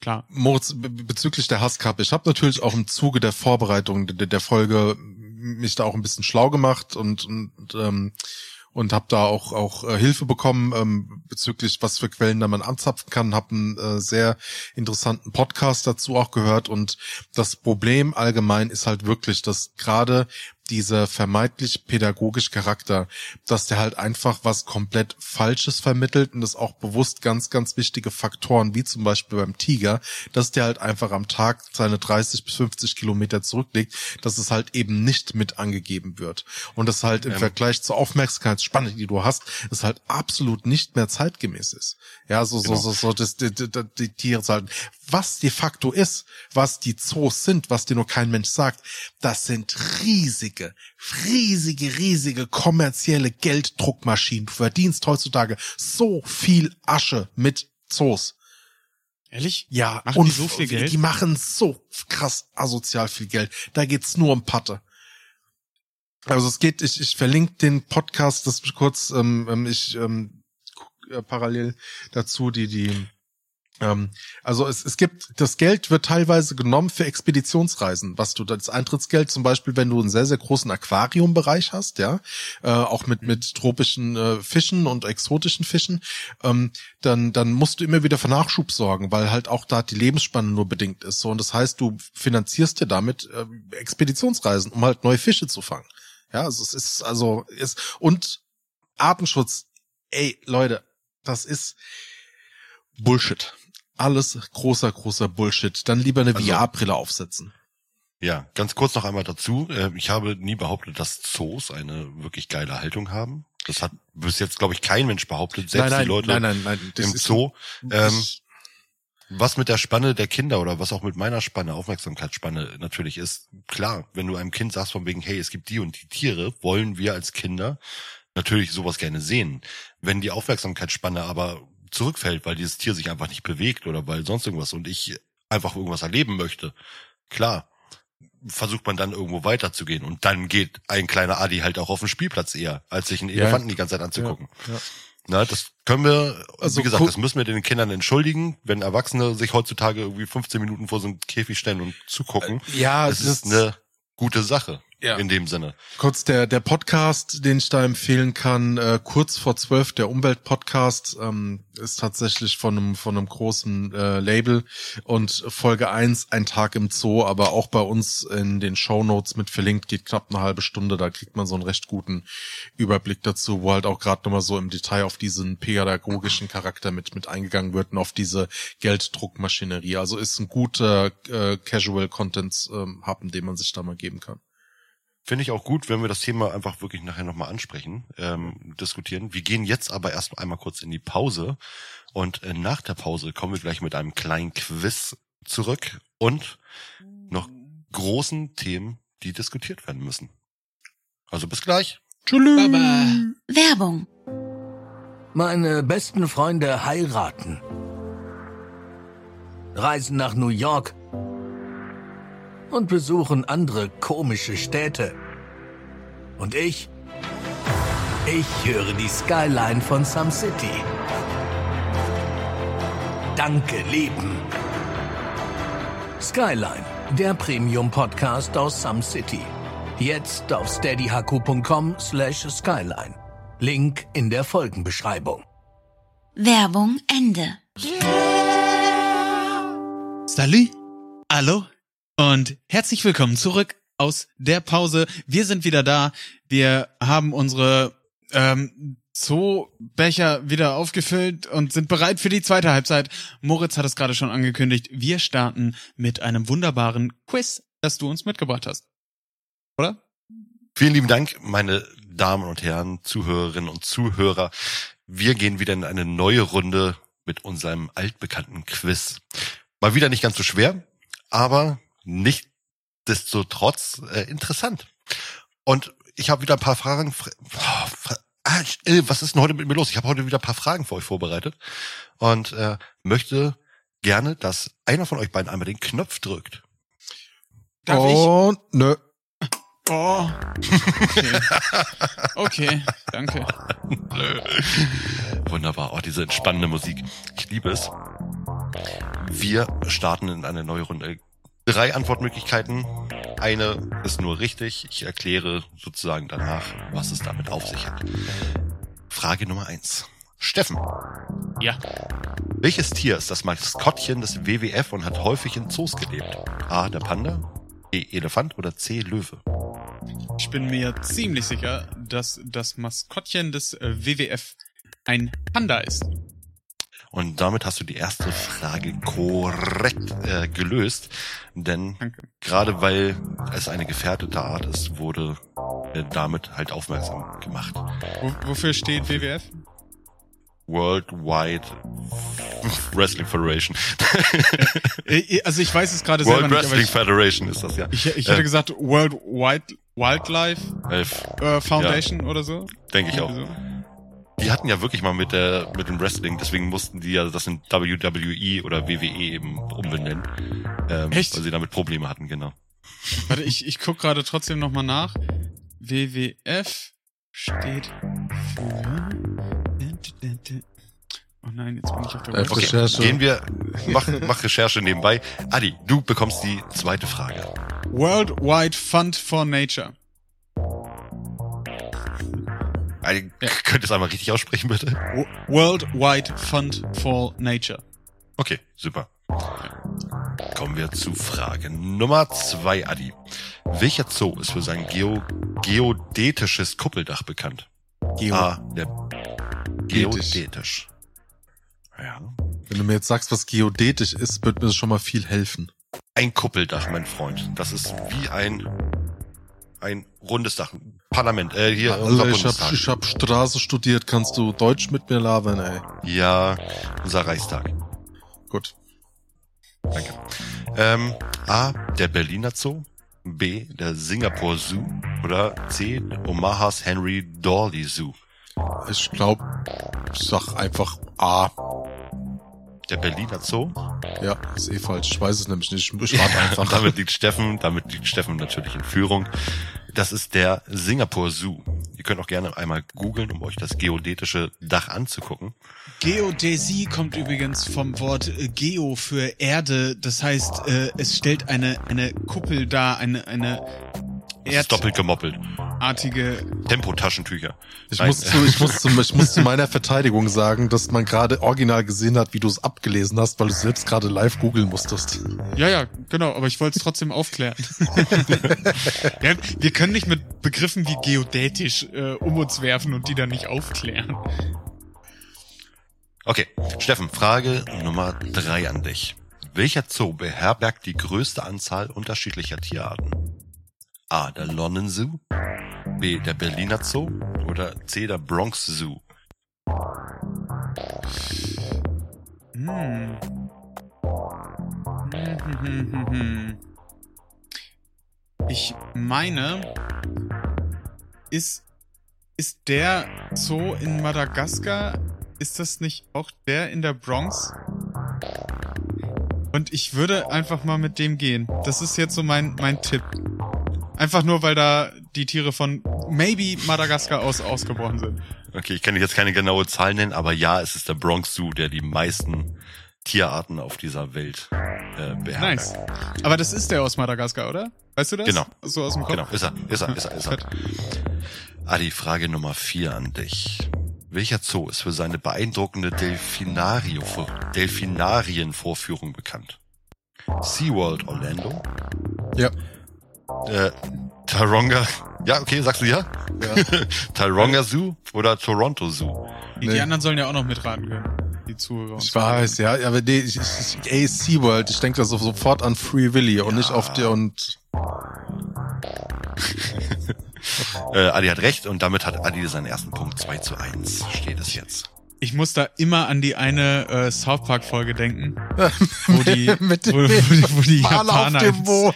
klar. Moritz, be- bezüglich der Hasskappe, ich habe natürlich auch im Zuge der Vorbereitung der, der Folge mich da auch ein bisschen schlau gemacht und, und ähm, und habe da auch auch äh, Hilfe bekommen ähm, bezüglich was für Quellen da man anzapfen kann. Habe einen äh, sehr interessanten Podcast dazu auch gehört und das Problem allgemein ist halt wirklich, dass gerade dieser vermeintlich pädagogisch Charakter, dass der halt einfach was komplett Falsches vermittelt und das auch bewusst ganz, ganz wichtige Faktoren, wie zum Beispiel beim Tiger, dass der halt einfach am Tag seine 30 bis 50 Kilometer zurücklegt, dass es halt eben nicht mit angegeben wird. Und das halt im Ähm. Vergleich zur Aufmerksamkeitsspanne, die du hast, das halt absolut nicht mehr zeitgemäß ist. Ja, so, so, Genau. so, so, das, die, die, die Tiere halten. Was de facto ist, was die Zoos sind, was dir nur kein Mensch sagt, das sind riesige, riesige, riesige kommerzielle Gelddruckmaschinen. Du verdienst heutzutage so viel Asche mit Zoos. Ehrlich? Ja, Machen die so viel Geld? Die machen so krass asozial viel Geld. Da geht's nur um Patte. Also es geht, ich, ich verlinke den Podcast, das kurz, ähm, ähm, ich ähm, äh, parallel dazu die die also es, es gibt, das Geld wird teilweise genommen für Expeditionsreisen, was du das Eintrittsgeld zum Beispiel, wenn du einen sehr, sehr großen Aquariumbereich hast, ja, äh, auch mit, mit tropischen äh, Fischen und exotischen Fischen, ähm, dann, dann musst du immer wieder für Nachschub sorgen, weil halt auch da die Lebensspanne nur bedingt ist. So, und das heißt, du finanzierst dir damit äh, Expeditionsreisen, um halt neue Fische zu fangen. Ja, also es ist, also ist, und Artenschutz, ey, Leute, das ist Bullshit. Alles großer, großer Bullshit. Dann lieber eine Also- VR-Brille aufsetzen. Ja, ganz kurz noch einmal dazu. Äh, Ich habe nie behauptet, dass Zoos eine wirklich geile Haltung haben. Das hat bis jetzt, glaube ich, kein Mensch behauptet, selbst nein, nein, die Leute nein, nein, nein. Im Zoo. Ähm, was mit der Spanne der Kinder oder was auch mit meiner Spanne, Aufmerksamkeitsspanne natürlich ist, klar, wenn du einem Kind sagst von wegen, hey, es gibt die und die Tiere, wollen wir als Kinder natürlich sowas gerne sehen. Wenn die Aufmerksamkeitsspanne aber zurückfällt, weil dieses Tier sich einfach nicht bewegt oder weil sonst irgendwas und ich einfach irgendwas erleben möchte, klar, versucht man dann irgendwo weiterzugehen und dann geht ein kleiner Adi halt auch auf den Spielplatz eher, als sich einen Ja. Elefanten die ganze Zeit anzugucken. ja. Na, das können wir, Also wie gesagt, das müssen wir den Kindern entschuldigen, wenn Erwachsene sich heutzutage irgendwie 15 Minuten vor so einem Käfig stellen und zugucken. ja, das ist eine gute Sache Ja. in dem Sinne. Kurz der, der Podcast, den ich da empfehlen kann, äh, kurz vor zwölf, der Umweltpodcast, ähm, ist tatsächlich von einem, von einem großen äh, Label und Folge eins ein Tag im Zoo, aber auch bei uns in den Shownotes mit verlinkt, geht knapp eine halbe Stunde, da kriegt man so einen recht guten Überblick dazu, wo halt auch gerade nochmal so im Detail auf diesen pädagogischen Charakter mit, mit eingegangen wird und auf diese Gelddruckmaschinerie. Also ist ein guter äh, Casual Content ähm, Hub, den man sich da mal geben kann. Finde ich auch gut, wenn wir das Thema einfach wirklich nachher nochmal ansprechen, ähm, diskutieren. Wir gehen jetzt aber erst einmal kurz in die Pause und äh, nach der Pause kommen wir gleich mit einem kleinen Quiz zurück und noch großen Themen, die diskutiert werden müssen. Also bis gleich. Baba. Werbung. Meine besten Freunde heiraten. Reisen nach New York. Und besuchen andere komische Städte. Und ich? Ich höre die Skyline von Some City. Danke, Leben. Skyline, der Premium-Podcast aus Some City. Jetzt auf steadyhq.com slash skyline. Link in der Folgenbeschreibung. Werbung Ende. Salut, hallo und herzlich willkommen zurück aus der Pause. Wir sind wieder da. Wir haben unsere ähm, Zoobecher wieder aufgefüllt und sind bereit für die zweite Halbzeit. Moritz hat es gerade schon angekündigt. Wir starten mit einem wunderbaren Quiz, das du uns mitgebracht hast. Oder? Vielen lieben Dank, meine Damen und Herren, Zuhörerinnen und Zuhörer. Wir gehen wieder in eine neue Runde mit unserem altbekannten Quiz. Mal wieder nicht ganz so schwer, aber nicht desto trotz äh, interessant. Und ich habe wieder ein paar Fragen. Oh, was ist denn heute mit mir los? Ich habe heute wieder ein paar Fragen für euch vorbereitet und äh, möchte gerne, dass einer von euch beiden einmal den Knopf drückt. Darf und nö. Oh. Okay. okay, danke. Wunderbar. Oh, diese entspannende Musik. Ich liebe es. Wir starten in eine neue Runde. Drei Antwortmöglichkeiten. Eine ist nur richtig. Ich erkläre sozusagen danach, was es damit auf sich hat. Frage Nummer eins. Steffen. Ja. Welches Tier ist das Maskottchen des WWF und hat häufig in Zoos gelebt? A. Der Panda, B. Elefant oder C. Löwe? Ich bin mir ziemlich sicher, dass das Maskottchen des äh, WWF ein Panda ist. Und damit hast du die erste Frage korrekt äh, gelöst. Denn Danke. gerade weil es eine gefährdete Art ist, wurde äh, damit halt aufmerksam gemacht. Wo, wofür steht WWF? Worldwide Wrestling Federation. Äh, Also ich weiß es gerade selber World nicht, Wrestling ich, Federation ist das ja. ich, ich hätte Äh, gesagt World Wild, Wildlife Elf. äh, Foundation oder so. Denke ich auch. So. Die hatten ja wirklich mal mit der mit dem Wrestling, deswegen mussten die ja das in WWE oder WWE eben umbenennen. Ähm, Echt? Weil sie damit Probleme hatten, genau. Warte, ich, ich guck gerade trotzdem nochmal nach. WWF steht für... Oh nein, jetzt bin ich auf der Äh. Okay, Recherche. gehen wir, mach, mach Recherche nebenbei. Adi, du bekommst die zweite Frage. Worldwide Fund for Nature. Könnt ihr es einmal richtig aussprechen, bitte? Worldwide Fund for Nature. Okay, super. Kommen wir zu Frage Nummer zwei, Adi. Welcher Zoo ist für sein Geo geodätisches Kuppeldach bekannt? Geo. A. Der Geodätisch. geodätisch. Ja. Wenn du mir jetzt sagst, was geodätisch ist, wird mir das schon mal viel helfen. Ein Kuppeldach, mein Freund. Das ist wie ein ein rundes Dach. Parlament. Äh, hier unser Alter, ich hab, ich hab Straße studiert. Kannst du Deutsch mit mir labern, ey? Ja, unser Reichstag. Gut. Danke. Ähm, A. Der Berliner Zoo. B. Der Singapore Zoo. Oder C. Omahas Henry Dorley Zoo. Ich glaub, ich sag einfach A. Der Berliner Zoo. Ja, ist eh falsch. Ich weiß es nämlich nicht. Ich warte einfach. Und damit liegt Steffen, damit liegt Steffen natürlich in Führung. Das ist der Singapore Zoo. Ihr könnt auch gerne einmal googeln, um euch das geodätische Dach anzugucken. Geodäsie kommt übrigens vom Wort äh, Geo für Erde. Das heißt, äh, es stellt eine, eine Kuppel dar, eine, eine Das ist doppelt gemoppelt. erdartige. Tempotaschentücher. Ich Nein, muss, zu, ich, muss zu, ich muss zu meiner Verteidigung sagen, dass man gerade original gesehen hat, wie du es abgelesen hast, weil du selbst gerade live googeln musstest. Ja, ja, genau, aber ich wollte es trotzdem aufklären. ja, wir können nicht mit Begriffen wie geodätisch äh, um uns werfen und die dann nicht aufklären. Okay, Steffen, Frage Nummer drei an dich. Welcher Zoo beherbergt die größte Anzahl unterschiedlicher Tierarten? A. Der London Zoo, B. Der Berliner Zoo oder C. Der Bronx Zoo? Hm. Ich meine, ist, ist der Zoo in Madagaskar, ist das nicht auch der in der Bronx? Und ich würde einfach mal mit dem gehen. Das ist jetzt so mein, mein Tipp. Einfach nur, weil da die Tiere von maybe Madagaskar aus ausgebrochen sind. Okay, ich kann jetzt keine genaue Zahl nennen, aber ja, es ist der Bronx Zoo, der die meisten Tierarten auf dieser Welt äh, beherbergt. Nice. Aber das ist der aus Madagaskar, oder? Weißt du das? Genau. So aus dem Kopf? Genau, ist er, ist er, ist er, ist er. Adi, Frage Nummer vier an dich. Welcher Zoo ist für seine beeindruckende Delfinario, Delfinarienvorführung bekannt? SeaWorld Orlando? Ja. Äh, Taronga, ja, okay, sagst du ja? Ja. Taronga Zoo oder Toronto Zoo? Die, Nee. die anderen sollen ja auch noch mitraten können. Die Zuhörer. Ich weiß, ja, aber nee, ich, ich, ich, ey, SeaWorld, ich denke da so sofort an Free Willy und nicht auf dir und Äh, Adi hat recht und damit hat Adi seinen ersten Punkt 2 zu 1. Steht es jetzt. Ich muss da immer an die eine äh, South Park Folge denken, wo die, mit dem wo, wo die, wo die Wal auf Japaner dem Boot.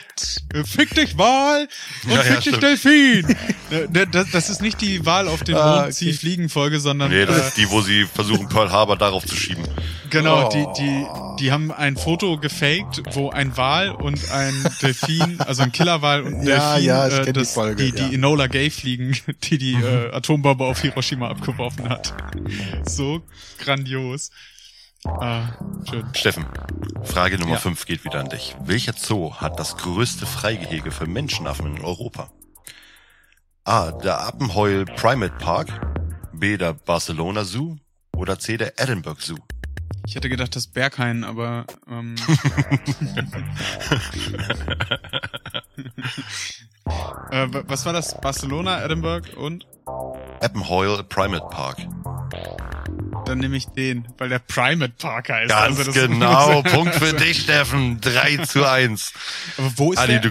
Äh, Fick dich Wal und Ja, ja, fick dich stimmt. Delfin. Äh, da- das, das ist nicht die Wahl auf den Ah, Mond zieh okay. fliegen Folge, sondern Nee, das äh, ist die, wo sie versuchen, Pearl Harbor darauf zu schieben. Genau Oh. die die die haben ein Foto gefaked, wo ein Wal und ein Delfin, also ein Killerwal und ein Ja, Delfin, ja, äh, kenn die das, Folge, die, die ja. Enola Gay fliegen, die die äh, Atombombe auf Hiroshima abgeworfen hat. So grandios. Ah, schön. Steffen, Frage Nummer Ja. 5 geht wieder an dich. Welcher Zoo hat das größte Freigehege für Menschenaffen in Europa? A. Der Appenheul Primate Park. B. Der Barcelona Zoo. Oder C. Der Edinburgh Zoo. Ich hätte gedacht, das Berghain, aber ähm, äh, wa- was war das? Barcelona, Edinburgh und? Appenheul Primate Park. Dann nehme ich den, weil der Primate Park heißt. Ganz Also das- genau. Punkt für dich, Steffen. 3 zu 1. Aber wo ist Adi, der? du,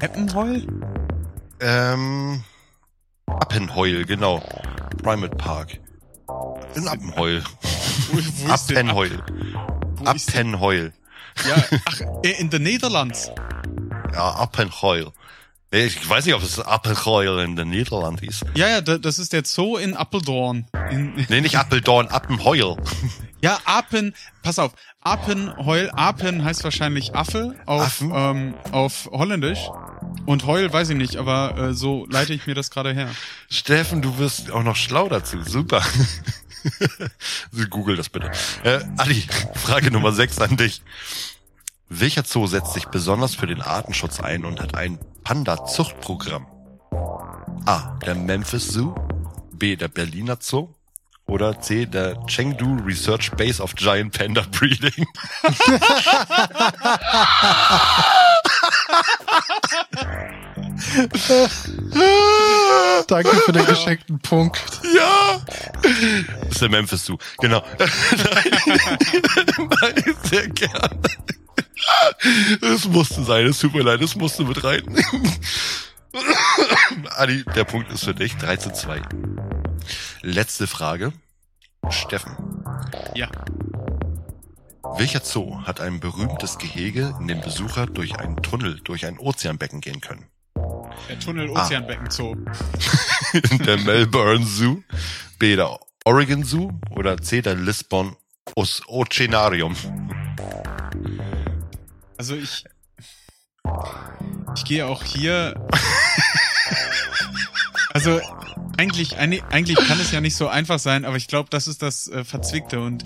Eppenheul? ähm, Appenheul, genau. Primate Park. In Appenheul. Wo, wo Appenheul. Appenheul. Ja, ach, in the Netherlands. Ja, Appenheul. Ich weiß nicht, ob es Appenheul in den Niederlanden ist. Ja, ja, da, das ist der Zoo in Apeldoorn. In, Nee, nicht Appeldorn, Appenheul. ja, Apen, pass auf, Apenheul, Apen heißt wahrscheinlich Affe auf, Affen? ähm, auf Holländisch. Und Heul weiß ich nicht, aber äh, so leite ich mir das gerade her. Steffen, du wirst auch noch schlau dazu. Super. Google das bitte. Äh, Adi, Frage Nummer 6 an dich. Welcher Zoo setzt sich besonders für den Artenschutz ein und hat ein Panda-Zuchtprogramm? A. Der Memphis Zoo. B. Der Berliner Zoo. Oder C. Der Chengdu Research Base of Giant Panda Breeding. Danke für den geschenkten Punkt. Ja! Das ist der Memphis Zoo. Genau. Nein, sehr gerne. Es musste sein, es tut mir leid, es musste mit rein. Adi, der Punkt ist für dich, 3 zu 2. Letzte Frage. Steffen, Ja. Welcher Zoo hat ein berühmtes Gehege, in dem Besucher durch einen Tunnel durch ein Ozeanbecken gehen können? Der Tunnel Ozeanbecken Zoo. der Melbourne Zoo, B der Oregon Zoo oder C der Lisbon Os Oceanarium. Also ich. Ich gehe auch hier. Also eigentlich, eigentlich kann es ja nicht so einfach sein, aber ich glaube, das ist das äh, Verzwickte. Und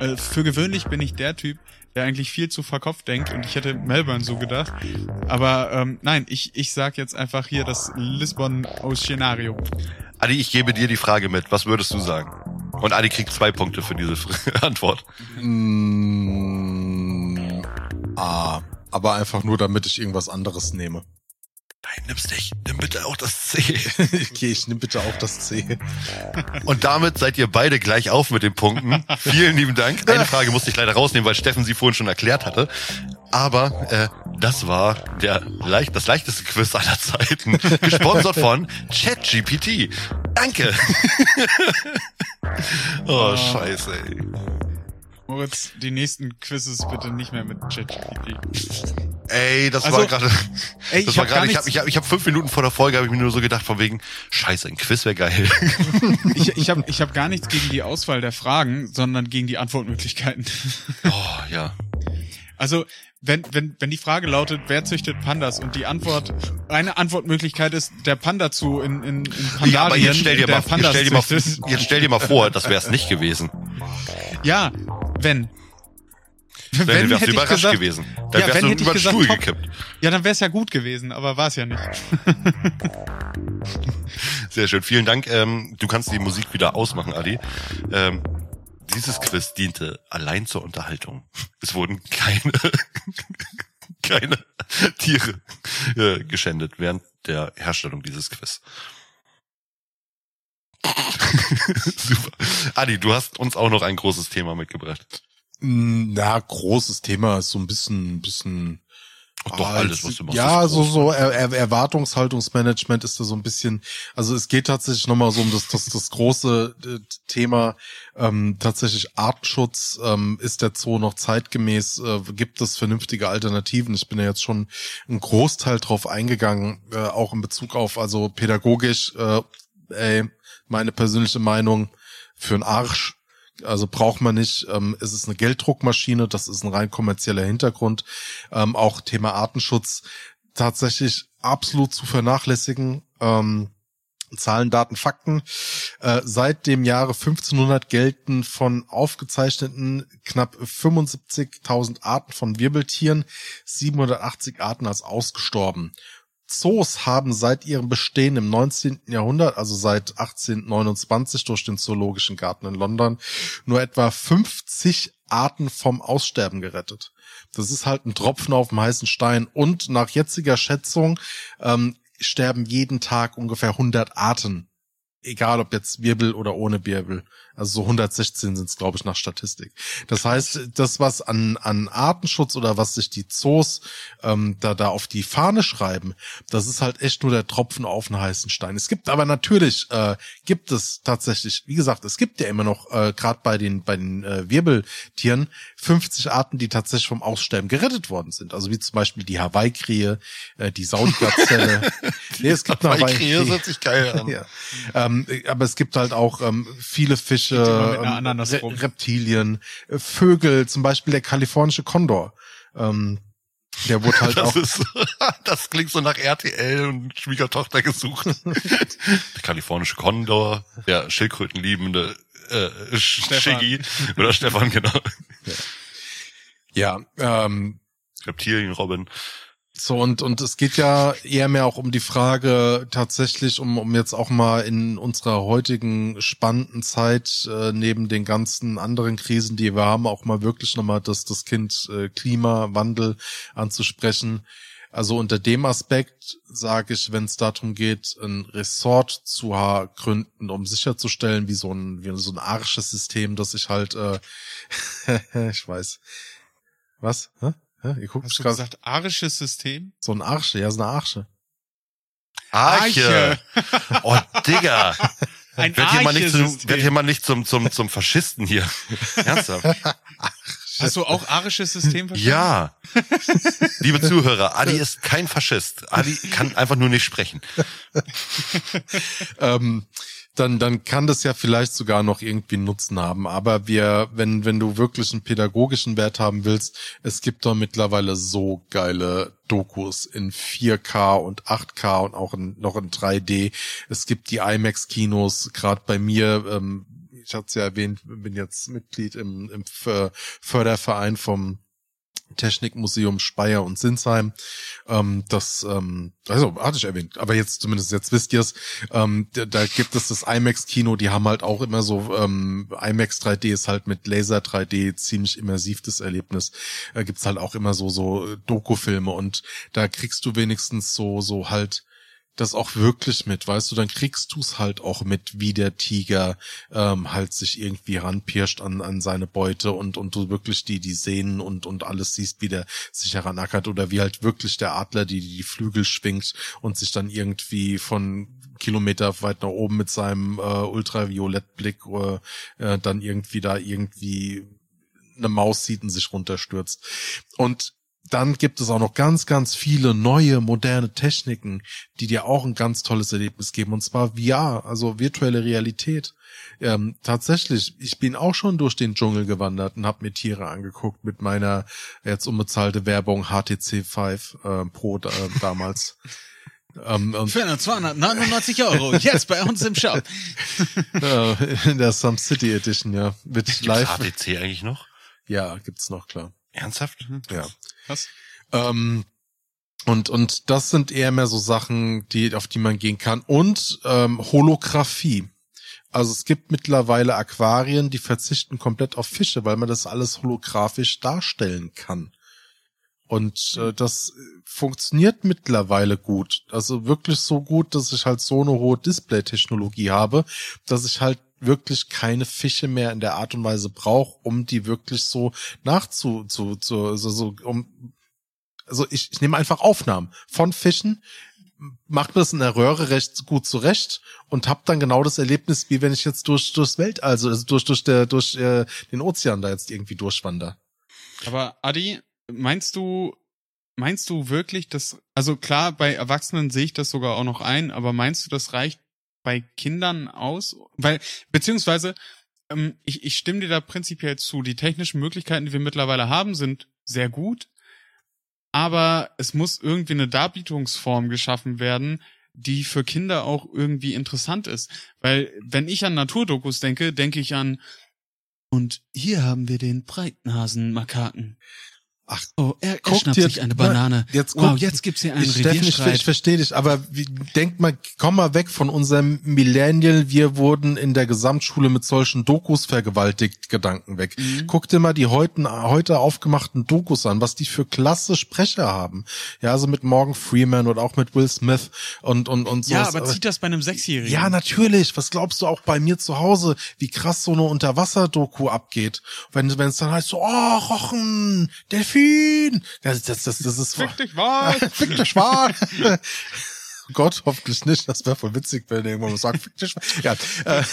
äh, für gewöhnlich bin ich der Typ, der eigentlich viel zu verkopft denkt und ich hätte Melbourne so gedacht. Aber ähm, nein, ich, ich sag jetzt einfach hier das Lisbon Oceanarium. Adi, ich gebe dir die Frage mit. Was würdest du sagen? Und Adi kriegt zwei Punkte für diese Antwort. Mm, ah, aber einfach nur, damit ich irgendwas anderes nehme. Nein, nimm's nicht. Nimm bitte auch das C. Okay, ich nehme bitte auch das C. Und damit seid ihr beide gleich auf mit den Punkten. Vielen lieben Dank. Eine Frage musste ich leider rausnehmen, weil Steffen sie vorhin schon erklärt hatte. Aber äh, das war der leicht, das leichteste Quiz aller Zeiten. Gesponsert von ChatGPT. Danke. oh, scheiße, ey. Moritz, die nächsten Quizzes bitte nicht mehr mit ChatGPT. Ey, das Also, war gerade. ey, Das ich war hab gerade. Ich habe ich hab, ich hab fünf Minuten vor der Folge habe ich mir nur so gedacht von wegen Scheiße, ein Quiz wäre geil. Ich, ich habe ich hab gar nichts gegen die Auswahl der Fragen, sondern gegen die Antwortmöglichkeiten. oh ja. Also, wenn, wenn, wenn die Frage lautet, wer züchtet Pandas und die Antwort, eine Antwortmöglichkeit ist, der Panda zu in, in, in Pandarien, Ja, aber jetzt stell dir mal, jetzt Pandas stell dir mal, züchtet. jetzt stell dir mal vor, das wäre es nicht gewesen. Ja, wenn. Dann wärst du hätte ich überrascht gesagt- gewesen. Dann Ja, wärst wenn du über den gesagt, Stuhl top. gekippt. Ja, dann wäre es ja gut gewesen, aber war es ja nicht. Sehr schön. Vielen Dank. Ähm, du kannst die Musik wieder ausmachen, Adi. Ähm, dieses Quiz diente allein zur Unterhaltung. Es wurden keine, keine Tiere äh, geschändet während der Herstellung dieses Quiz. Super. Adi, du hast uns auch noch ein großes Thema mitgebracht. Mm, Na, großes Thema ist so ein bisschen, bisschen. Ach doch, ah, alles, es- was du machst, Ja, so, so er, er, Erwartungshaltungsmanagement ist da so ein bisschen, also es geht tatsächlich nochmal so um das, das, das große äh, Thema, ähm, tatsächlich Artenschutz, ähm, ist der Zoo noch zeitgemäß, äh, gibt es vernünftige Alternativen? Ich bin ja jetzt schon einen Großteil drauf eingegangen, äh, auch in Bezug auf, also pädagogisch, äh, ey, meine persönliche Meinung, für einen Arsch, also braucht man nicht. Ähm, es ist eine Gelddruckmaschine, das ist ein rein kommerzieller Hintergrund. Ähm, auch Thema Artenschutz tatsächlich absolut zu vernachlässigen. Ähm, Zahlen, Daten, Fakten. Äh, seit dem Jahre 1500 gelten von aufgezeichneten knapp 75.000 Arten von Wirbeltieren 780 Arten als ausgestorben. Zoos haben seit ihrem Bestehen im 19. Jahrhundert, also seit 1829 durch den Zoologischen Garten in London, nur etwa 50 Arten vom Aussterben gerettet. Das ist halt ein Tropfen auf dem heißen Stein. Und nach jetziger Schätzung ähm, sterben jeden Tag ungefähr 100 Arten. Egal ob jetzt Wirbel oder ohne Wirbel. Also so 116 sind es, glaube ich, nach Statistik. Das heißt, das, was an, an Artenschutz oder was sich die Zoos ähm, da, da auf die Fahne schreiben, das ist halt echt nur der Tropfen auf den heißen Stein. Es gibt aber natürlich, äh, gibt es tatsächlich, wie gesagt, es gibt ja immer noch, äh, gerade bei den, bei den äh, Wirbeltieren, 50 Arten, die tatsächlich vom Aussterben gerettet worden sind. Also wie zum Beispiel die Hawaii-Krähe, äh, die Saudi-Gazelle. nee, es gibt eine Bei Krähe Hawaii-Krähe. hört sich geil an. Ja. Ähm, aber es gibt halt auch ähm, viele Fische, einer ähm, Re. Reptilien, äh, Vögel, zum Beispiel der kalifornische Kondor. Ähm, der wurde halt auch. Das, ist, das klingt so nach RTL und Schwiegertochter gesucht. der kalifornische Kondor, der Schildkrötenliebende äh, Sch- Stefan. Shiggy oder Stefan, genau. Ja, ähm, Reptilienrobin. So, und, und es geht ja eher mehr auch um die Frage tatsächlich, um, um jetzt auch mal in unserer heutigen spannenden Zeit, äh, neben den ganzen anderen Krisen, die wir haben, auch mal wirklich nochmal das, das Kind äh, Klimawandel anzusprechen. Also unter dem Aspekt sage ich, wenn es darum geht, ein Resort zu gründen, um sicherzustellen, wie so ein, wie so ein arsches System, dass ich halt, äh, ich weiß. Was? Hä? Hä? Ihr guckt Hast du grad- gesagt, arisches System? so ein Arsche, ja, so eine Arsche. Arche. Oh, Digga. Ein Werd hier mal nicht, zum, werd hier mal nicht zum, zum, zum Faschisten hier. Ernsthaft? Hast du auch arisches System verstanden? Ja. Liebe Zuhörer, Adi ist kein Faschist. Adi kann einfach nur nicht sprechen. ähm, dann, dann kann das ja vielleicht sogar noch irgendwie Nutzen haben. Aber wir, wenn, wenn du wirklich einen pädagogischen Wert haben willst, es gibt doch mittlerweile so geile Dokus in 4K und 8K und auch in, noch in 3D. Es gibt die IMAX-Kinos, gerade bei mir, ähm, ich hatte es ja erwähnt, bin jetzt Mitglied im, im Förderverein vom Technikmuseum Speyer und Sinsheim. Ähm, das, ähm, also hatte ich erwähnt, aber jetzt zumindest jetzt wisst ihr es. Ähm, da, da gibt es das IMAX-Kino, die haben halt auch immer so ähm, IMAX 3D ist halt mit Laser 3D ziemlich immersiv das Erlebnis. Da gibt's halt auch immer so so Doku-Filme und da kriegst du wenigstens so so halt das auch wirklich mit, weißt du, dann kriegst du's halt auch mit, wie der Tiger ähm, halt sich irgendwie ranpirscht an, an seine Beute und, und du wirklich die, die Sehnen und, und alles siehst, wie der sich heranackert oder wie halt wirklich der Adler die, die Flügel schwingt und sich dann irgendwie von Kilometer weit nach oben mit seinem äh, Ultraviolettblick äh, äh, dann irgendwie da irgendwie eine Maus sieht und sich runterstürzt. Und dann gibt es auch noch ganz, ganz viele neue, moderne Techniken, die dir auch ein ganz tolles Erlebnis geben. Und zwar VR, also virtuelle Realität. Ähm, tatsächlich, ich bin auch schon durch den Dschungel gewandert und habe mir Tiere angeguckt mit meiner jetzt unbezahlte Werbung HTC 5 äh, Pro äh, damals. ähm, und Für 299 Euro, jetzt bei uns im Shop. in der Some City Edition, ja. Mit Gibt's live. HTC eigentlich noch? Ja, gibt's noch, klar. Ernsthaft? Ja. Was? Ähm, und, und das sind eher mehr so Sachen, die, auf die man gehen kann. Und ähm, Holographie. Also es gibt mittlerweile Aquarien, die verzichten komplett auf Fische, weil man das alles holographisch darstellen kann. Und äh, das funktioniert mittlerweile gut. Also wirklich so gut, dass ich halt so eine hohe Display-Technologie habe, dass ich halt wirklich keine Fische mehr in der Art und Weise brauche, um die wirklich so nachzu, zu, zu, also so, um, also ich, ich nehme einfach Aufnahmen von Fischen, macht mir das in der Röhre recht gut zurecht und hab dann genau das Erlebnis, wie wenn ich jetzt durch durchs Welt, also, also durch durch der durch äh, den Ozean da jetzt irgendwie durchwander. Aber Adi, meinst du meinst du wirklich, dass also klar bei Erwachsenen sehe ich das sogar auch noch ein, aber meinst du, das reicht bei Kindern aus? Weil beziehungsweise ähm, ich, ich stimme dir da prinzipiell zu. Die technischen Möglichkeiten, die wir mittlerweile haben, sind sehr gut aber es muss irgendwie eine Darbietungsform geschaffen werden, die für Kinder auch irgendwie interessant ist. Weil wenn ich an Naturdokus denke, denke ich an und hier haben wir den Breitnasenmakaken. Ach, oh, er, er schnappt dir- sich eine Banane. Jetzt wow, guck- jetzt gibt's hier einen ich, ich, ich verstehe dich, aber wie, denk mal, komm mal weg von unserem Millennial, wir wurden in der Gesamtschule mit solchen Dokus vergewaltigt, Gedanken weg. Mhm. Guck dir mal die heuten, heute aufgemachten Dokus an, was die für klasse Sprecher haben. Ja, also mit Morgan Freeman oder auch mit Will Smith und, und, und so. ja, aber zieht das bei einem Sechsjährigen? Ja, natürlich. Was glaubst du auch bei mir zu Hause, wie krass so eine Unterwasser-Doku abgeht? Wenn wenn es dann heißt so, oh, Rochen, Delfin. Das, das, das, das ist Fick dich mal. Fick dich Schwan. Gott, hoffentlich nicht. Das wäre voll witzig, wenn irgendwann mal sagt, Fick dich Schwan. Ja, äh,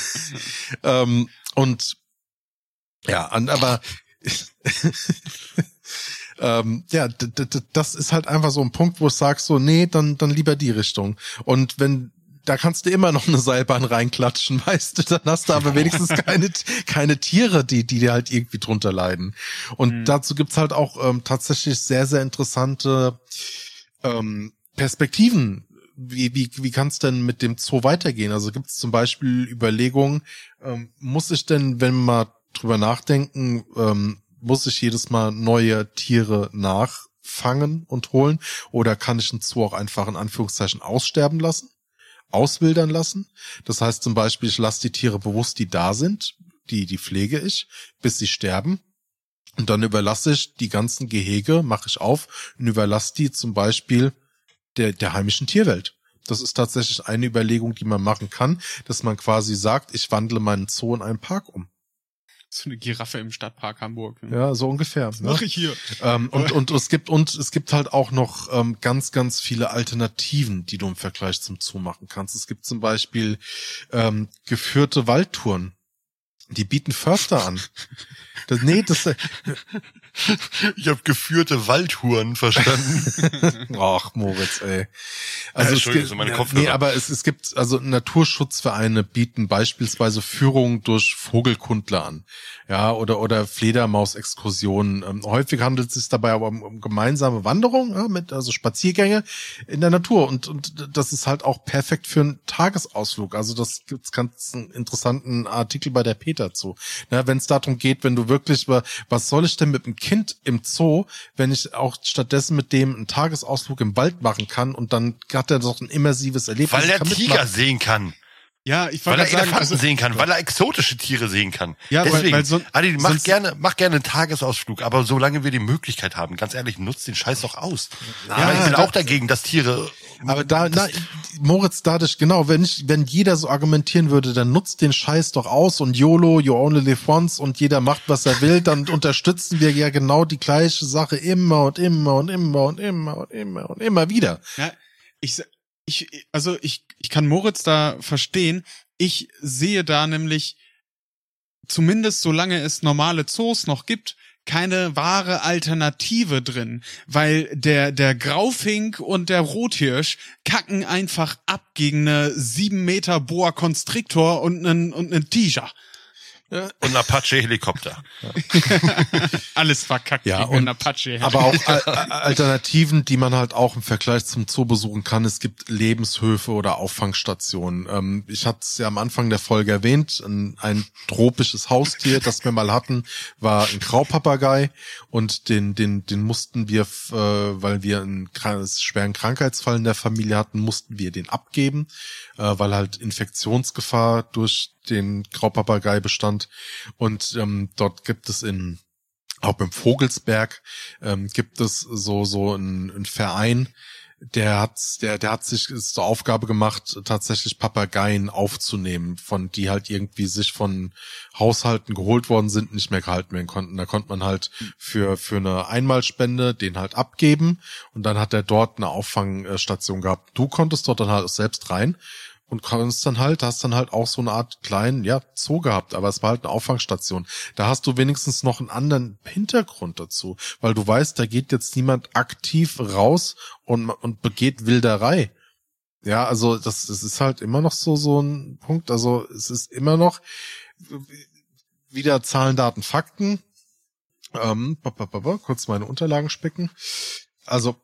ähm, und ja, an, aber ähm, ja, das ist halt einfach so ein Punkt, wo ich sag so, nee, dann, dann lieber die Richtung. Und wenn da kannst du immer noch eine Seilbahn reinklatschen, weißt du, dann hast du aber wenigstens keine, keine Tiere, die, die dir halt irgendwie drunter leiden. Und Mhm. dazu gibt's halt auch ähm, tatsächlich sehr, sehr interessante ähm, Perspektiven. Wie, wie, wie kann es denn mit dem Zoo weitergehen? Also gibt es zum Beispiel Überlegungen, ähm, muss ich denn, wenn wir mal drüber nachdenken, ähm, muss ich jedes Mal neue Tiere nachfangen und holen? Oder kann ich einen Zoo auch einfach in Anführungszeichen aussterben lassen? Auswildern lassen? Das heißt zum Beispiel, ich lasse die Tiere bewusst, die da sind, die, die pflege ich, bis sie sterben. Und dann überlasse ich die ganzen Gehege, mache ich auf und überlasse die zum Beispiel der, der heimischen Tierwelt. Das ist tatsächlich eine Überlegung, die man machen kann, dass man quasi sagt, ich wandle meinen Zoo in einen Park um. So eine Giraffe im Stadtpark Hamburg. Ja, so ungefähr. Ne? Mach ich hier. Ähm, und, und es gibt und es gibt halt auch noch ähm, ganz, ganz viele Alternativen, die du im Vergleich zum Zoo machen kannst. Es gibt zum Beispiel ähm, geführte Waldtouren. Die bieten Förster an. Das, nee, das, Ich habe geführte Waldhuren verstanden. ach Moritz, ey. Ja, Also es Entschuldigung, gibt, ja, nee, aber es, es gibt also Naturschutzvereine bieten beispielsweise Führungen durch Vogelkundler an, ja oder oder Fledermausexkursionen. Ähm, häufig handelt es sich dabei aber um, um gemeinsame Wanderungen, ja, mit also Spaziergänge in der Natur und und das ist halt auch perfekt für einen Tagesausflug. Also das gibt's ganz einen interessanten Artikel bei der Peter zu. Na, wenn es darum geht, wenn du wirklich was soll ich denn mit dem Kind im Zoo, wenn ich auch stattdessen mit dem einen Tagesausflug im Wald machen kann und dann hat er doch ein immersives Erlebnis. Weil er Tiger mitmachen. sehen kann. Ja, ich Weil er sagen, Elefanten also, sehen kann, weil er exotische Tiere sehen kann. Ja, weil- Deswegen, weil so- Adi, mach gerne, mach gerne einen Tagesausflug, aber solange wir die Möglichkeit haben, ganz ehrlich, nutzt den Scheiß doch aus. Ja, ich bin auch dagegen, dass Tiere. Aber da, na, Moritz, dadurch, genau, wenn ich, wenn jeder so argumentieren würde, dann nutzt den Scheiß doch aus und YOLO, you only live once und jeder macht, was er will, dann unterstützen wir ja genau die gleiche Sache immer und immer und immer und immer und immer und immer wieder. Ja, ich, ich, also ich, ich kann Moritz da verstehen. Ich sehe da nämlich, zumindest solange es normale Zoos noch gibt, keine wahre Alternative drin, weil der, der Graufink und der Rothirsch kacken einfach ab gegen eine sieben Meter Boa Constrictor und einen, und einen Tiger. Und ein Apache-Helikopter. Alles verkackt Ja, und- Apache. Aber auch Al- Al- Alternativen, die man halt auch im Vergleich zum Zoo besuchen kann. Es gibt Lebenshöfe oder Auffangstationen. Ähm, ich hatte es ja am Anfang der Folge erwähnt. Ein, ein tropisches Haustier, das wir mal hatten, war ein Graupapagei und den, den, den mussten wir, äh, weil wir einen schweren Krankheitsfall in der Familie hatten, mussten wir den abgeben, äh, weil halt Infektionsgefahr durch den Graupapagei bestand. Und ähm, dort gibt es in auch beim Vogelsberg ähm, gibt es so so einen Verein, der hat der der hat sich zur Aufgabe gemacht, tatsächlich Papageien aufzunehmen, von die halt irgendwie sich von Haushalten geholt worden sind, nicht mehr gehalten werden konnten. Da konnte man halt für für eine Einmalspende den halt abgeben und dann hat er dort eine Auffangstation gehabt. Du konntest dort dann halt selbst rein und konntest dann halt, hast dann halt auch so eine Art kleinen, ja, Zoo gehabt, aber es war halt eine Auffangstation. Da hast du wenigstens noch einen anderen Hintergrund dazu, weil du weißt, da geht jetzt niemand aktiv raus und, und begeht Wilderei. Ja, also das, das ist halt immer noch so, so ein Punkt. Also es ist immer noch wieder Zahlen, Daten, Fakten. Ähm, kurz meine Unterlagen spicken. Also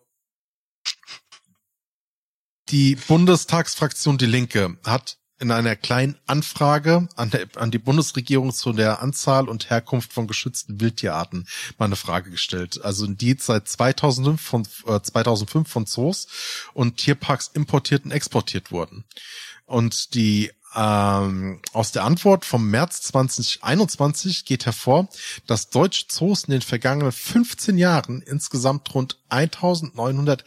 die Bundestagsfraktion Die Linke hat in einer kleinen Anfrage an, der, an die Bundesregierung zu der Anzahl und Herkunft von geschützten Wildtierarten mal eine Frage gestellt. Also die seit 2005 von, äh, 2005 von Zoos und Tierparks importiert und exportiert wurden. Und die ähm, aus der Antwort vom März 2021 geht hervor, dass deutsche Zoos in den vergangenen 15 Jahren insgesamt rund 1900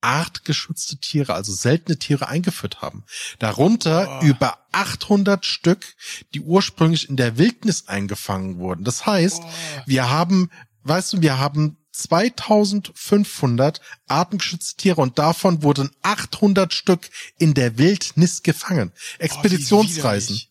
artgeschützte Tiere, also seltene Tiere eingeführt haben. Darunter über 800 Stück, die ursprünglich in der Wildnis eingefangen wurden. Das heißt, wir haben, weißt du, wir haben 2500 artengeschützte Tiere und davon wurden 800 Stück in der Wildnis gefangen. Expeditionsreisen.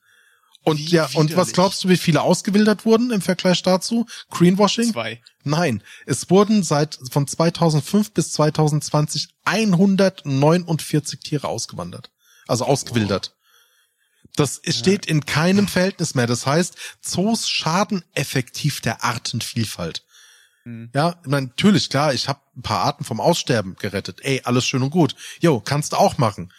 Widerlich. und wie ja, und was widerlich. glaubst du, wie viele ausgewildert wurden im Vergleich dazu? Greenwashing? Zwei. Nein, es wurden seit von 2005 bis 2020 149 Tiere ausgewandert, also ausgewildert. Das steht in keinem Verhältnis mehr. Das heißt, Zoos schaden effektiv der Artenvielfalt. Mhm. Ja, natürlich, klar, ich habe ein paar Arten vom Aussterben gerettet. Ey, alles schön und gut. Jo, kannst du auch machen.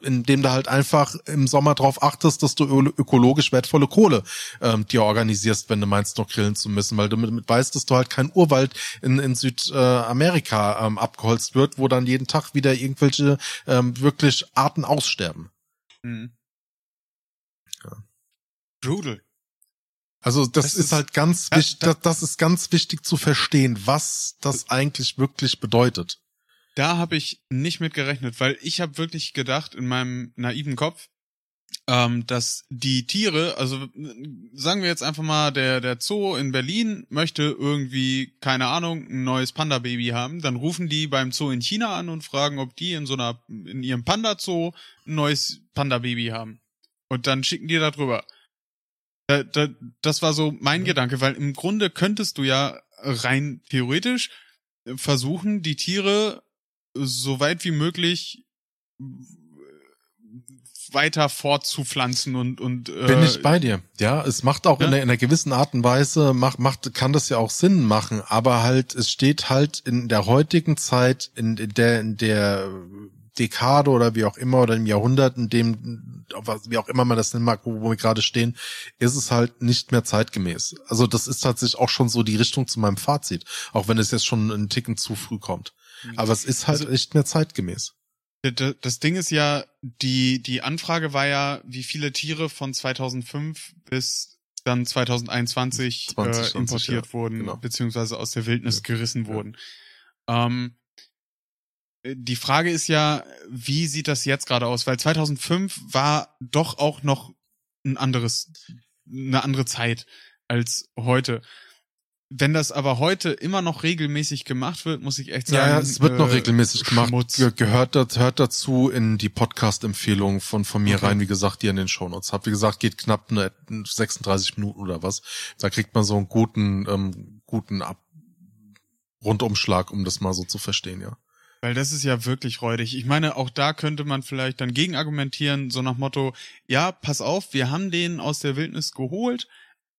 Indem du halt einfach im Sommer drauf achtest, dass du ökologisch wertvolle Kohle ähm, dir organisierst, wenn du meinst, noch grillen zu müssen, weil du mit, mit weißt, dass du halt kein Urwald in, in Südamerika ähm, abgeholzt wird, wo dann jeden Tag wieder irgendwelche ähm, wirklich Arten aussterben. Mhm. Ja. Brutal. Also das, Das ist, ist- halt ganz Ja, wichtig, da- das, das ist ganz wichtig zu verstehen, was das eigentlich wirklich bedeutet. Da habe ich nicht mit gerechnet, weil ich habe wirklich gedacht in meinem naiven Kopf, ähm, dass die Tiere, also äh, sagen wir jetzt einfach mal, der der Zoo in Berlin möchte irgendwie keine Ahnung ein neues Panda-Baby haben, dann rufen die beim Zoo in China an und fragen, ob die in so einer in ihrem Panda-Zoo ein neues Panda-Baby haben und dann schicken die da drüber. Da, da, das war so mein Gedanke, weil im Grunde könntest du ja rein theoretisch versuchen, die Tiere so weit wie möglich weiter fortzupflanzen und und äh, Bin ich bei dir. Ja, es macht auch Ja. in, einer, in einer gewissen Art und Weise, macht, macht, kann das ja auch Sinn machen, aber halt, es steht halt in der heutigen Zeit, in, in der, in der Dekade oder wie auch immer oder im Jahrhundert, in dem, was- wie auch immer man das nennen mag, wo, wo wir gerade stehen, ist es halt nicht mehr zeitgemäß. Also das ist tatsächlich auch schon so die Richtung zu meinem Fazit, auch wenn es jetzt schon einen Ticken zu früh kommt. Aber es ist halt Also- nicht mehr zeitgemäß. Das Ding ist ja, die, die Anfrage war ja, wie viele Tiere von 2005 bis dann 2021 2020, äh, importiert ja, wurden, genau. beziehungsweise aus der Wildnis Ja, gerissen ja. wurden. Ähm, äh, die Frage ist ja, wie sieht das jetzt gerade aus? Weil 2005 war doch auch noch ein anderes, eine andere Zeit als heute. Wenn das aber heute immer noch regelmäßig gemacht wird, muss ich echt sagen. Ja, es wird noch äh, regelmäßig gemacht. Schmutz. Ge gehört, das, hört dazu in die Podcast-Empfehlung von, von mir Okay. rein, wie gesagt, die in den Shownotes hab. Wie gesagt, geht knapp eine 36 Minuten oder was. Da kriegt man so einen guten, ähm, guten Ab Rundumschlag, um das mal so zu verstehen, ja. Weil das ist ja wirklich räudig. Ich meine, auch da könnte man vielleicht dann gegen argumentieren, so nach Motto, ja, pass auf, wir haben den aus der Wildnis geholt,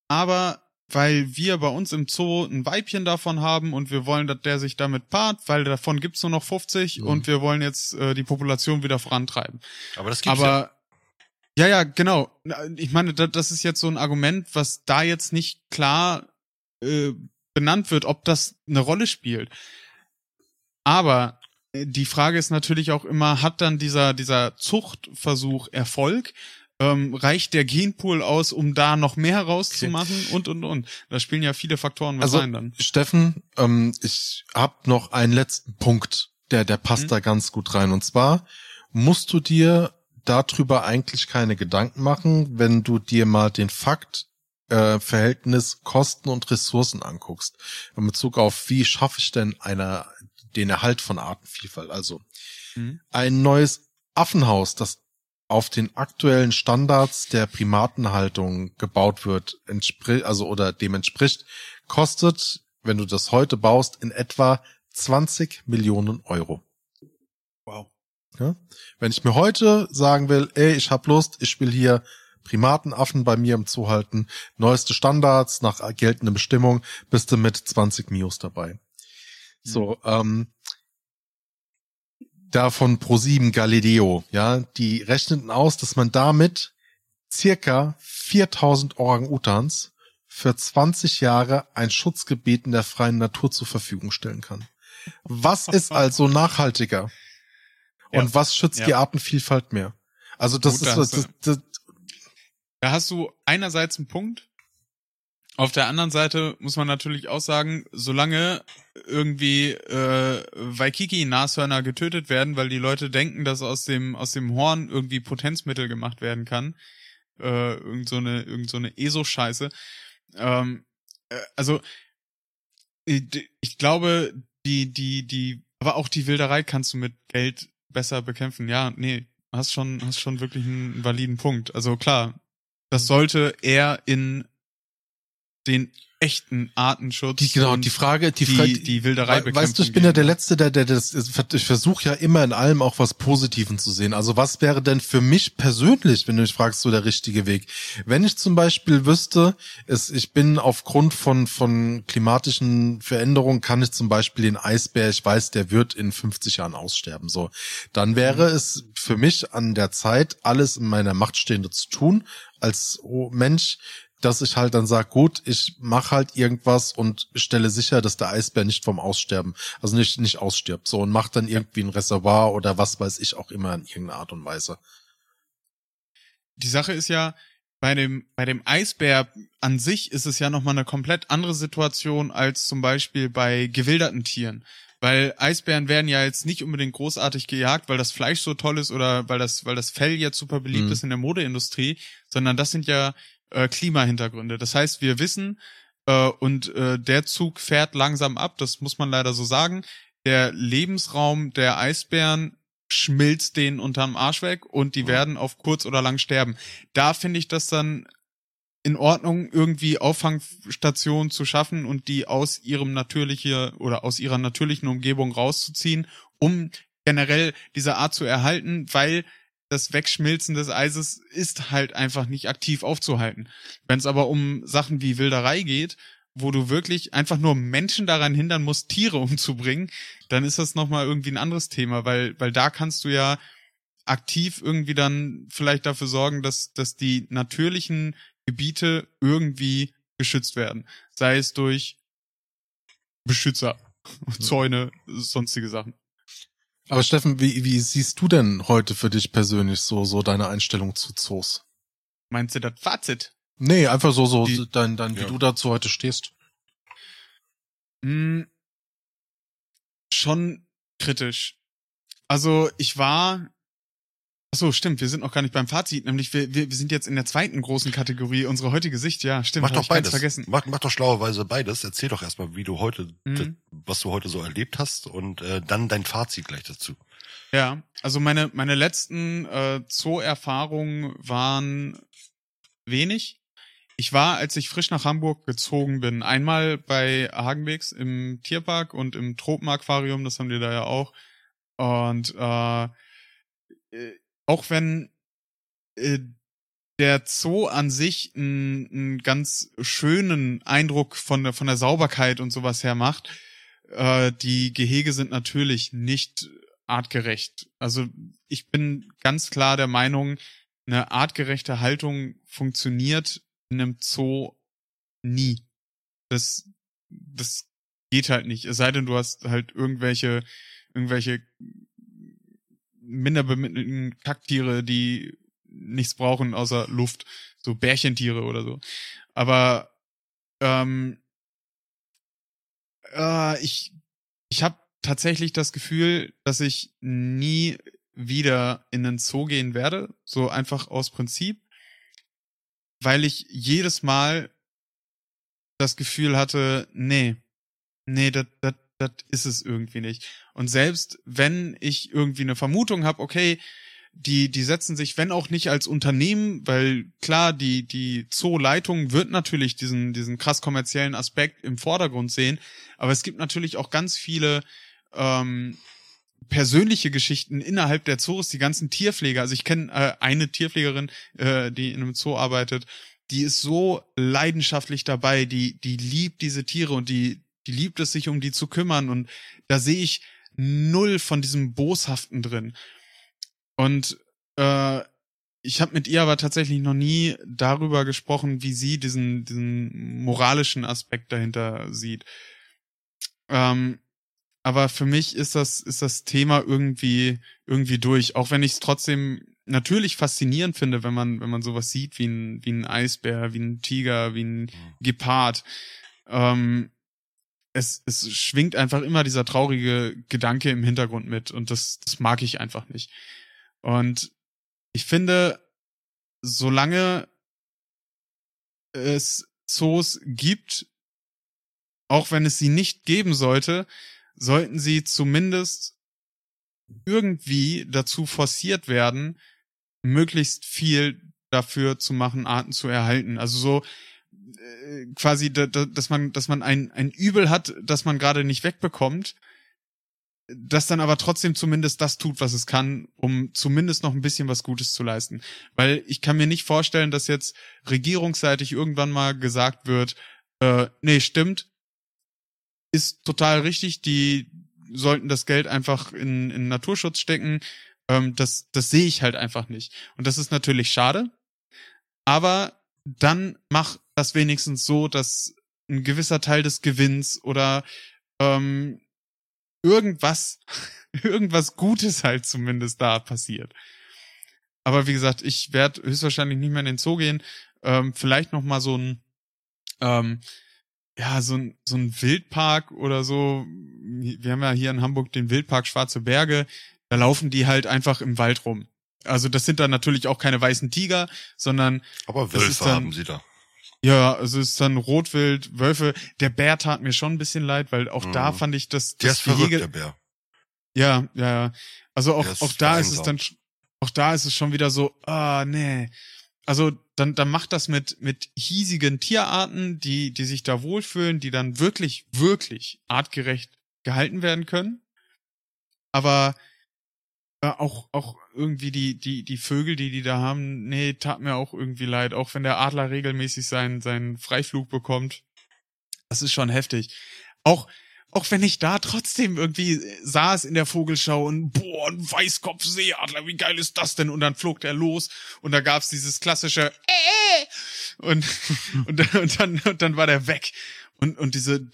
aber weil wir bei uns im Zoo ein Weibchen davon haben und wir wollen, dass der sich damit paart, weil davon gibt's nur noch 50 Mhm. und wir wollen jetzt äh, die Population wieder vorantreiben. Aber das gibt's ja. Aber ja, ja, genau. Na, Ich meine, da- das ist jetzt so ein Argument, was da jetzt nicht klar äh, benannt wird, ob das eine Rolle spielt. Aber äh, die Frage ist natürlich auch immer, hat dann dieser, dieser Zuchtversuch Erfolg? Ähm, reicht der Genpool aus, um da noch mehr rauszumachen? Und, und, und. Da spielen ja viele Faktoren mit Also, rein dann. Steffen, ähm, ich hab noch einen letzten Punkt, der, der passt Mhm. da ganz gut rein. Und zwar musst du dir darüber eigentlich keine Gedanken machen, wenn du dir mal den Fakt äh, Verhältnis Kosten und Ressourcen anguckst. In Bezug auf, wie schaffe ich denn einer, den Erhalt von Artenvielfalt? Also Mhm. ein neues Affenhaus, das auf den aktuellen Standards der Primatenhaltung gebaut wird, entspri also oder dem entspricht, kostet, wenn du das heute baust, in etwa 20 Millionen Euro. Wow. Ja? Wenn ich mir heute sagen will, ey, ich hab Lust, ich will hier Primatenaffen bei mir im Zoo halten, neueste Standards nach geltender Bestimmung, bist du mit 20 Mios dabei. So, ähm, da von Pro7 Galileo, ja, die rechneten aus, dass man damit circa 4000 Orang-Utans für 20 Jahre ein Schutzgebiet in der freien Natur zur Verfügung stellen kann. Was ist also nachhaltiger? Und Ja. was schützt Ja. die Artenvielfalt mehr? Also das Gut, ist das, das, das, Da hast du einerseits einen Punkt. Auf der anderen Seite muss man natürlich auch sagen, solange irgendwie äh, Waikiki-Nashörner getötet werden, weil die Leute denken, dass aus dem aus dem Horn irgendwie Potenzmittel gemacht werden kann, äh, irgend so eine irgend so eine ESO-Scheiße. Ähm, äh, also ich, ich glaube, die die die, aber auch die Wilderei kannst du mit Geld besser bekämpfen. Ja, nee, hast schon hast schon wirklich einen validen Punkt. Also klar, das sollte eher in den echten Artenschutz die, genau, die Frage, die, die, Fra- die, Wilderei We- Weißt du, ich bin ja der Letzte, der, der das, ich versuche ja immer in allem auch was Positiven zu sehen. Also was wäre denn für mich persönlich, wenn du mich fragst, so der richtige Weg? Wenn ich zum Beispiel wüsste, es, ich bin aufgrund von, von klimatischen Veränderungen, kann ich zum Beispiel den Eisbär, ich weiß, der wird in 50 Jahren aussterben, so. Dann wäre es für mich an der Zeit, alles in meiner Macht Stehende zu tun, als Mensch, dass ich halt dann sage, gut, ich mache halt irgendwas und stelle sicher, dass der Eisbär nicht vom Aussterben, also nicht nicht ausstirbt, so und macht dann irgendwie ein Reservoir oder was weiß ich auch immer in irgendeiner Art und Weise. die Sache ist ja, bei dem, bei dem Eisbär an sich ist es ja nochmal eine komplett andere Situation als zum Beispiel bei gewilderten Tieren. Weil Eisbären werden ja jetzt nicht unbedingt großartig gejagt, weil das Fleisch so toll ist oder weil das, weil das Fell jetzt super beliebt Mhm. ist in der Modeindustrie, sondern das sind ja äh, Klimahintergründe. Das heißt, wir wissen, äh, und äh, der Zug fährt langsam ab, das muss man leider so sagen. Der Lebensraum der Eisbären schmilzt denen unterm Arsch weg und die werden auf kurz oder lang sterben. Da finde ich das dann in Ordnung, irgendwie Auffangstationen zu schaffen und die aus ihrem natürliche oder aus ihrer natürlichen Umgebung rauszuziehen, um generell diese Art zu erhalten, weil das Wegschmilzen des Eises ist halt einfach nicht aktiv aufzuhalten. Wenn es aber um Sachen wie Wilderei geht, wo du wirklich einfach nur Menschen daran hindern musst, Tiere umzubringen, dann ist das nochmal irgendwie ein anderes Thema, weil, weil da kannst du ja aktiv irgendwie dann vielleicht dafür sorgen, dass, dass die natürlichen Gebiete irgendwie geschützt werden. Sei es durch Beschützer, Zäune, sonstige Sachen. Aber Steffen, wie, wie siehst du denn heute für dich persönlich so so deine Einstellung zu Zoos? Meinst du das Fazit? Nee, einfach so so Die- dein dein wie Ja. du dazu heute stehst. Hm, schon kritisch. Also ich war. Ach so, stimmt, wir sind noch gar nicht beim Fazit, nämlich wir, wir, wir sind jetzt in der zweiten großen Kategorie, unsere heutige Sicht, ja, stimmt, Mach doch beides. vergessen. Mach, mach doch schlauerweise beides. Erzähl doch erstmal, wie du heute, Mhm. was du heute so erlebt hast und äh, dann dein Fazit gleich dazu. Ja, also meine, meine letzten äh, Zoo-Erfahrungen waren wenig. ich war, als ich frisch nach Hamburg gezogen bin, einmal bei Hagenwegs im Tierpark und im Tropenaquarium, das haben die da ja auch. Und äh, äh auch wenn äh, der Zoo an sich einen, ganz schönen Eindruck von der, von der Sauberkeit und sowas her macht, äh, die Gehege sind natürlich nicht artgerecht. Also ich bin ganz klar der Meinung, eine artgerechte Haltung funktioniert in einem Zoo nie. Das, das geht halt nicht. Es sei denn, du hast halt irgendwelche, irgendwelche minder bemittelten Kacktiere, die nichts brauchen außer Luft. So Bärchentiere oder so. Aber ähm, äh, ich, ich habe tatsächlich das Gefühl, dass ich nie wieder in den Zoo gehen werde. So einfach aus Prinzip. Weil ich jedes Mal das Gefühl hatte, nee, nee, das ist es irgendwie nicht. Und selbst wenn ich irgendwie eine Vermutung habe, okay, die, die setzen sich, wenn auch nicht als Unternehmen, weil klar, die, die Zoo-Leitung wird natürlich diesen, diesen krass kommerziellen Aspekt im Vordergrund sehen, aber es gibt natürlich auch ganz viele ähm, persönliche Geschichten innerhalb der Zoos, die ganzen Tierpfleger. Also ich kenne äh, eine Tierpflegerin, äh, die in einem Zoo arbeitet, die ist so leidenschaftlich dabei, die, die liebt diese Tiere und die, die liebt es, sich um die zu kümmern. Und da sehe ich null von diesem Boshaften drin. Und äh, ich habe mit ihr aber tatsächlich noch nie darüber gesprochen, wie sie diesen, diesen moralischen Aspekt dahinter sieht. Ähm, aber für mich ist das, ist das Thema irgendwie, irgendwie durch. Auch wenn ich es trotzdem natürlich faszinierend finde, wenn man, wenn man sowas sieht wie ein, wie ein Eisbär, wie ein Tiger, wie ein Gepard. Ähm, es, es schwingt einfach immer dieser traurige Gedanke im Hintergrund mit und das, das mag ich einfach nicht. Und ich finde, solange es Zoos gibt, auch wenn es sie nicht geben sollte, sollten sie zumindest irgendwie dazu forciert werden, möglichst viel dafür zu machen, Arten zu erhalten. Also so äh, quasi, da, da, dass man, dass man ein, ein Übel hat, das man gerade nicht wegbekommt das dann aber trotzdem zumindest das tut, was es kann, um zumindest noch ein bisschen was Gutes zu leisten. Weil ich kann mir nicht vorstellen, dass jetzt regierungsseitig irgendwann mal gesagt wird, äh, nee, stimmt, ist total richtig, die sollten das Geld einfach in, in Naturschutz stecken. Ähm, das, das sehe ich halt einfach nicht. Und das ist natürlich schade. Aber dann mach das wenigstens so, dass ein gewisser Teil des Gewinns oder ähm, irgendwas, irgendwas Gutes halt zumindest da passiert. Aber wie gesagt, ich werde höchstwahrscheinlich nicht mehr in den Zoo gehen. Ähm, vielleicht noch mal so ein, ähm, ja, so ein, so ein Wildpark oder so. Wir haben ja hier in Hamburg den Wildpark Schwarze Berge. Da laufen die halt einfach im Wald rum. Also das sind dann natürlich auch keine weißen Tiger, sondern. Aber Wölfe dann, haben sie da. Ja, also es ist dann Rotwild, Wölfe. Der Bär tat mir schon ein bisschen leid, weil auch mhm. da fand ich, dass der ist verrückt, der Bär. Ja, ja, ja. Also auch, auch da ist es dann, auch da ist es schon wieder so, ah, nee. Also dann, dann macht das mit, mit hiesigen Tierarten, die, die sich da wohlfühlen, die dann wirklich, wirklich artgerecht gehalten werden können. Aber äh, auch, auch irgendwie die, die, die Vögel, die die da haben, nee, tat mir auch irgendwie leid. Auch wenn der Adler regelmäßig seinen, seinen Freiflug bekommt. Das ist schon heftig. Auch, auch wenn ich da trotzdem irgendwie saß in der Vogelschau und boah, ein Weißkopfseeadler, wie geil ist das denn? Und dann flog der los und da gab's dieses klassische äh, und, und, und dann und dann war der weg und und diese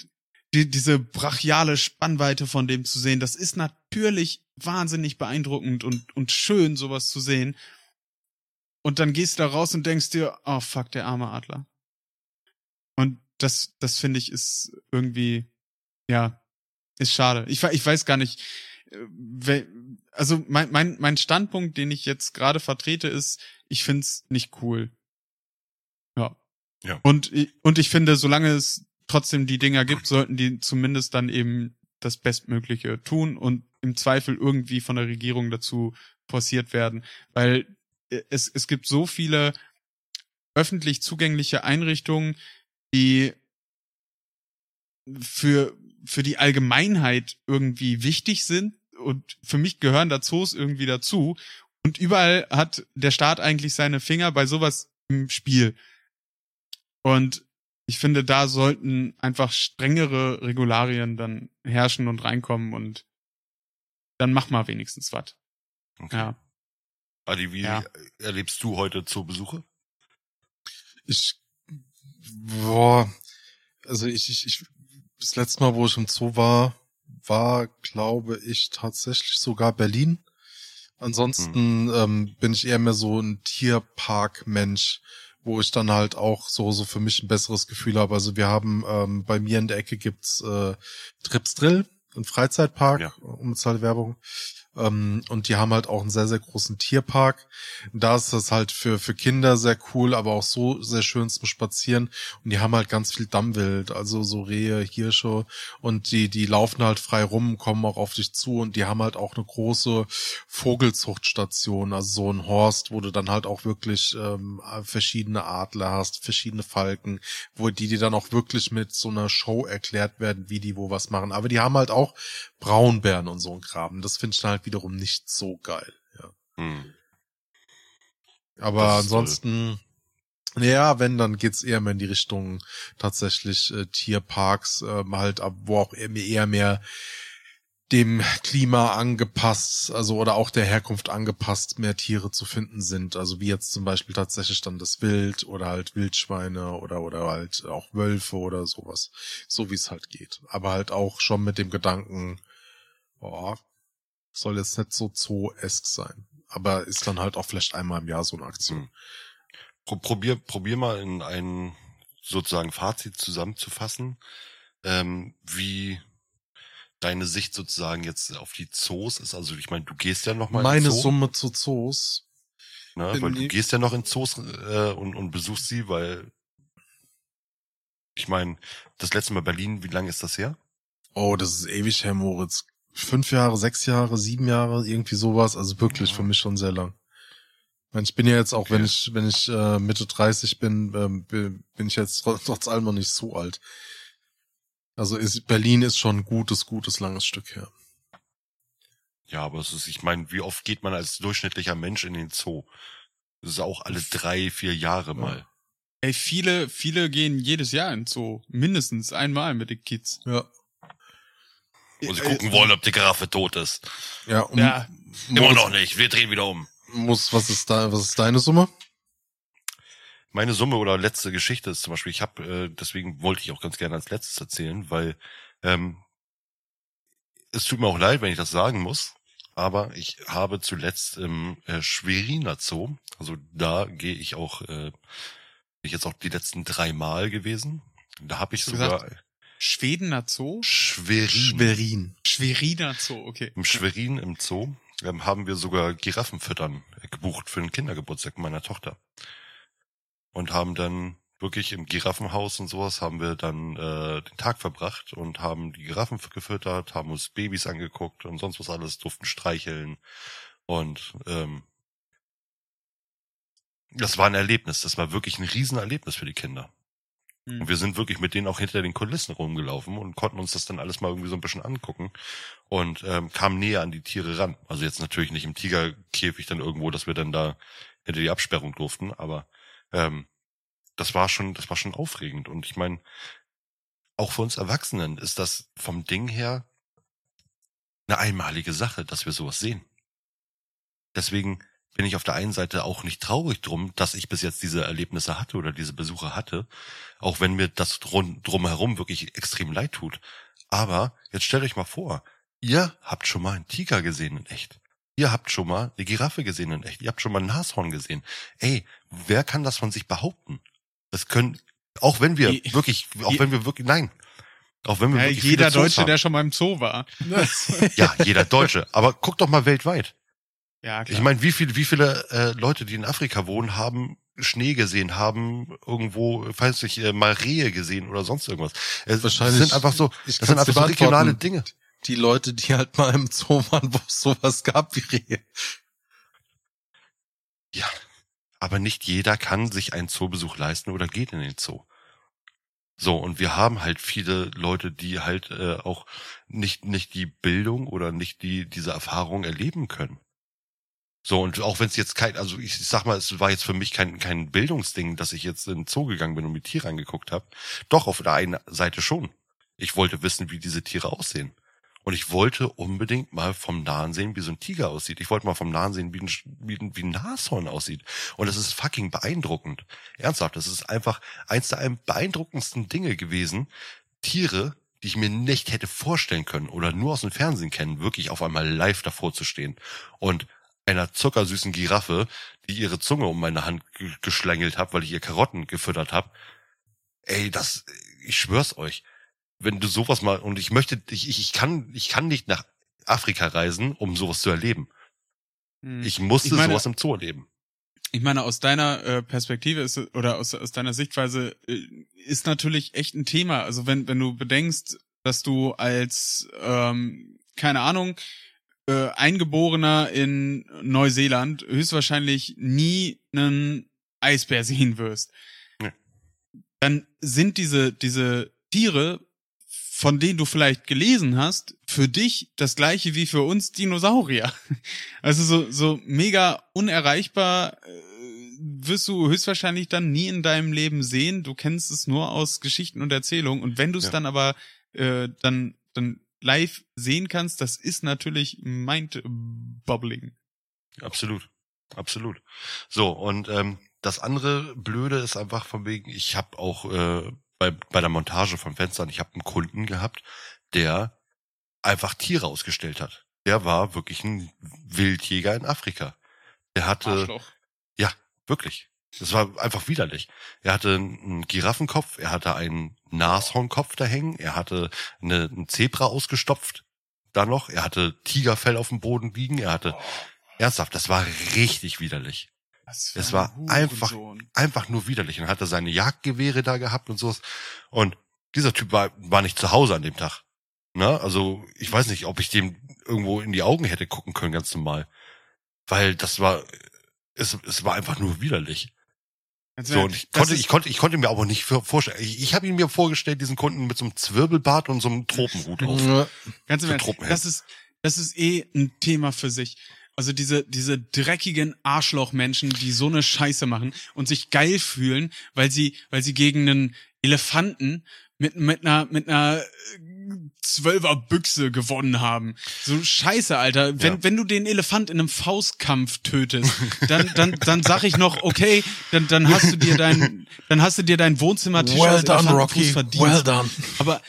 die, diese brachiale Spannweite von dem zu sehen, das ist natürlich wahnsinnig beeindruckend und, und schön, sowas zu sehen. Und dann gehst du da raus und denkst dir, oh fuck, der arme Adler. Und das, das finde ich ist irgendwie, ja, ist schade. Ich, ich weiß gar nicht, äh, also mein, mein, mein Standpunkt, den ich jetzt gerade vertrete, ist, ich find's nicht cool. Ja. Ja. Und, und ich finde, solange es trotzdem die Dinger gibt, sollten die zumindest dann eben das Bestmögliche tun und im Zweifel irgendwie von der Regierung dazu forciert werden. Weil äh, es, es gibt so viele öffentlich zugängliche Einrichtungen, die für, für die Allgemeinheit irgendwie wichtig sind. Und für mich gehören da Zoos irgendwie dazu. Und überall hat der Staat eigentlich seine Finger bei sowas im Spiel. Und ich finde, da sollten einfach strengere Regularien dann herrschen und reinkommen und dann mach mal wenigstens was. Okay. Ja. Adi, wie Ja. erlebst du heute Zoobesuche? Ich, boah, also ich, ich, ich, das letzte Mal, wo ich im Zoo war, war, glaube ich, tatsächlich sogar Berlin. Ansonsten ähm, bin ich eher mehr so ein Tierpark-Mensch, wo ich dann halt auch so so für mich ein besseres Gefühl habe. Also wir haben ähm, bei mir in der Ecke gibt's äh, Trips Drill, ein Freizeitpark, Ja. unbezahlte Werbung. Ähm, und die haben halt auch einen sehr, sehr großen Tierpark. Da ist das halt für, für Kinder sehr cool, aber auch so sehr schön zum Spazieren. Und die haben halt ganz viel Dammwild, also so Rehe, Hirsche. Und die, die laufen halt frei rum, kommen auch auf dich zu. Und die haben halt auch eine große Vogelzuchtstation, also so ein Horst, wo du dann halt auch wirklich ähm, verschiedene Adler hast, verschiedene Falken, wo die, die dann auch wirklich mit so einer Show erklärt werden, wie die wo was machen. Aber die haben halt auch Braunbären und so ein Kram. Das finde ich dann halt wiederum nicht so geil. Ja. Hm. Aber ist toll. ansonsten, ja, wenn, dann geht's eher mehr in die Richtung tatsächlich äh, Tierparks, ähm, halt, wo auch eher, eher mehr dem Klima angepasst, also oder auch der Herkunft angepasst, mehr Tiere zu finden sind. Also wie jetzt zum Beispiel tatsächlich dann das Wild oder halt Wildschweine oder oder halt auch Wölfe oder sowas. So wie es halt geht. Aber halt auch schon mit dem Gedanken, boah, soll jetzt nicht so zoo-esk sein. Aber ist dann halt auch vielleicht einmal im Jahr so eine Aktion. Hm. Pro probier, probier mal in ein sozusagen Fazit zusammenzufassen, ähm, wie deine Sicht sozusagen jetzt auf die Zoos ist. Also ich meine, du gehst ja noch mal in Meine Zoo, Summe zu Zoos. ne? weil du gehst ja noch in Zoos äh, und, und besuchst sie, weil ich meine, das letzte Mal Berlin, wie lange ist das her? Oh, das ist ewig her, Moritz. Fünf Jahre, sechs Jahre, sieben Jahre, irgendwie sowas. Also wirklich Ja. für mich schon sehr lang. Ich, bin ja jetzt auch, Okay. wenn ich, wenn ich äh, Mitte 30 bin, ähm, bin ich jetzt trotz trotz allem noch nicht so alt. Also ist, Berlin ist schon ein gutes, gutes, langes Stück her. Ja, aber es ist, ich meine, wie oft geht man als durchschnittlicher Mensch in den Zoo? Das ist auch alle drei, vier Jahre mal. Ey, viele, viele gehen jedes Jahr in den Zoo. Mindestens einmal mit den Kids. Ja. Und sie Äh, gucken wollen, ob die Giraffe tot ist. Ja, um, Ja. Immer Moritz, noch nicht. Wir drehen wieder um. Muss, was ist da, was ist deine Summe? Meine Summe oder letzte Geschichte ist zum Beispiel, ich habe, äh, deswegen wollte ich auch ganz gerne als letztes erzählen, weil ähm, es tut mir auch leid, wenn ich das sagen muss, aber ich habe zuletzt im äh, Schweriner Zoo, also da gehe ich auch, äh, bin ich jetzt auch die letzten drei Mal gewesen. Da habe ich sogar Schwedener Zoo? Schwerin. Schwerin. Schweriner Zoo, okay. Im Schwerin im Zoo ähm, haben wir sogar Giraffenfüttern gebucht für den Kindergeburtstag meiner Tochter. Und haben dann wirklich im Giraffenhaus und sowas haben wir dann äh, den Tag verbracht und haben die Giraffen gefüttert, haben uns Babys angeguckt und sonst was alles, durften streicheln. Und ähm, das war ein Erlebnis. Das war wirklich ein Riesenerlebnis für die Kinder. Hm. Und wir sind wirklich mit denen auch hinter den Kulissen rumgelaufen und konnten uns das dann alles mal irgendwie so ein bisschen angucken und ähm, kamen näher an die Tiere ran. Also jetzt natürlich nicht im Tigerkäfig dann irgendwo, dass wir dann da hinter die Absperrung durften, aber ähm, das war schon, das war schon aufregend. Und ich meine, auch für uns Erwachsenen ist das vom Ding her eine einmalige Sache, dass wir sowas sehen. Deswegen bin ich auf der einen Seite auch nicht traurig drum, dass ich bis jetzt diese Erlebnisse hatte oder diese Besuche hatte, auch wenn mir das drum, drumherum wirklich extrem leid tut. Aber jetzt stellt euch mal vor, ihr habt schon mal einen Tiger gesehen in echt. Ihr habt schon mal eine Giraffe gesehen in echt. Ihr habt schon mal ein Nashorn gesehen. Ey, wer kann das von sich behaupten? Das können, auch wenn wir Je- wirklich, auch je- wenn wir wirklich, nein. Auch wenn wir Ja, wirklich jeder Deutsche, haben. der schon mal im Zoo war. Ja, jeder Deutsche. Aber guck doch mal weltweit. Ja, klar. Ich meine, wie viele, wie viele äh, Leute, die in Afrika wohnen, haben Schnee gesehen, haben irgendwo, weiß ich, äh, mal Rehe gesehen oder sonst irgendwas. Es Wahrscheinlich- das sind einfach so, ich das sind einfach so regionale. Dinge. Die Leute, die halt mal im Zoo waren, wo es sowas gab wie Rehe. aber nicht jeder kann sich einen Zoobesuch leisten oder geht in den Zoo. So, und wir haben halt viele Leute, die halt äh, auch nicht, nicht die Bildung oder nicht die, diese Erfahrung erleben können. So, und auch wenn es jetzt kein, also ich sag mal, es war jetzt für mich kein, kein Bildungsding, dass ich jetzt in den Zoo gegangen bin und mir Tiere angeguckt habe. Doch, auf der einen Seite schon. Ich wollte wissen, wie diese Tiere aussehen. Und ich wollte unbedingt mal vom Nahen sehen, wie so ein Tiger aussieht. Ich wollte mal vom Nahen sehen, wie ein, wie ein, wie ein Nashorn aussieht. Und das ist fucking beeindruckend. Ernsthaft, das ist einfach eins der beeindruckendsten Dinge gewesen. Tiere, die ich mir nicht hätte vorstellen können oder nur aus dem Fernsehen kennen, wirklich auf einmal live davor zu stehen. Und einer zuckersüßen Giraffe, die ihre Zunge um meine Hand geschlängelt hat, weil ich ihr Karotten gefüttert habe. Ey, das, ich schwör's euch wenn du sowas mal, und ich möchte, ich, ich kann, ich kann nicht nach Afrika reisen, um sowas zu erleben. Hm. Ich musste ich meine, sowas im Zoo erleben. Ich meine, aus deiner äh, Perspektive ist oder aus, aus deiner Sichtweise äh, ist natürlich echt ein Thema. Also wenn, wenn du bedenkst, dass du als, ähm, keine Ahnung, äh, Eingeborener in Neuseeland höchstwahrscheinlich nie einen Eisbär sehen wirst, ja. dann sind diese, diese Tiere von denen du vielleicht gelesen hast, für dich das gleiche wie für uns Dinosaurier. Also so, so mega unerreichbar äh, wirst du höchstwahrscheinlich dann nie in deinem Leben sehen. Du kennst es nur aus Geschichten und Erzählungen. Und wenn du es ja. dann aber äh, dann, dann live sehen kannst, das ist natürlich mind-bobbling. Absolut. Absolut. So, und ähm, das andere Blöde ist einfach von wegen, ich habe auch äh, bei, bei der Montage von Fenstern, ich habe einen Kunden gehabt, der einfach Tiere ausgestellt hat. Der war wirklich ein Wildjäger in Afrika. Der hatte, Arschloch. ja, wirklich. Das war einfach widerlich. Er hatte einen Giraffenkopf, er hatte einen Nashornkopf da hängen, er hatte eine, einen Zebra ausgestopft, da noch, er hatte Tigerfell auf dem Boden liegen, er hatte, oh. ernsthaft, das war richtig widerlich. Es war einfach, einfach nur widerlich. Und hatte seine Jagdgewehre da gehabt und so. Und dieser Typ war, war nicht zu Hause an dem Tag. Ne? Also, ich weiß nicht, ob ich dem irgendwo in die Augen hätte gucken können, ganz normal. Weil das war, es, es war einfach nur widerlich. So, und ich konnte, ich konnte, ich konnte mir aber nicht vorstellen. Ich, ich habe ihn mir vorgestellt, diesen Kunden mit so einem Zwirbelbart und so einem Tropenhut auf. Ganz im Ernst, das ist, das ist eh ein Thema für sich. Also diese, diese dreckigen Arschlochmenschen, die so eine Scheiße machen und sich geil fühlen, weil sie, weil sie gegen einen Elefanten mit, mit einer, mit einer Zwölfer Büchse gewonnen haben. So scheiße, Alter. Wenn, ja. wenn du den Elefant in einem Faustkampf tötest, dann, dann, dann sag ich noch, okay, dann, dann hast du dir dein, dann hast du dir dein Wohnzimmertisch well done, Rocky. verdient. Well done. Aber,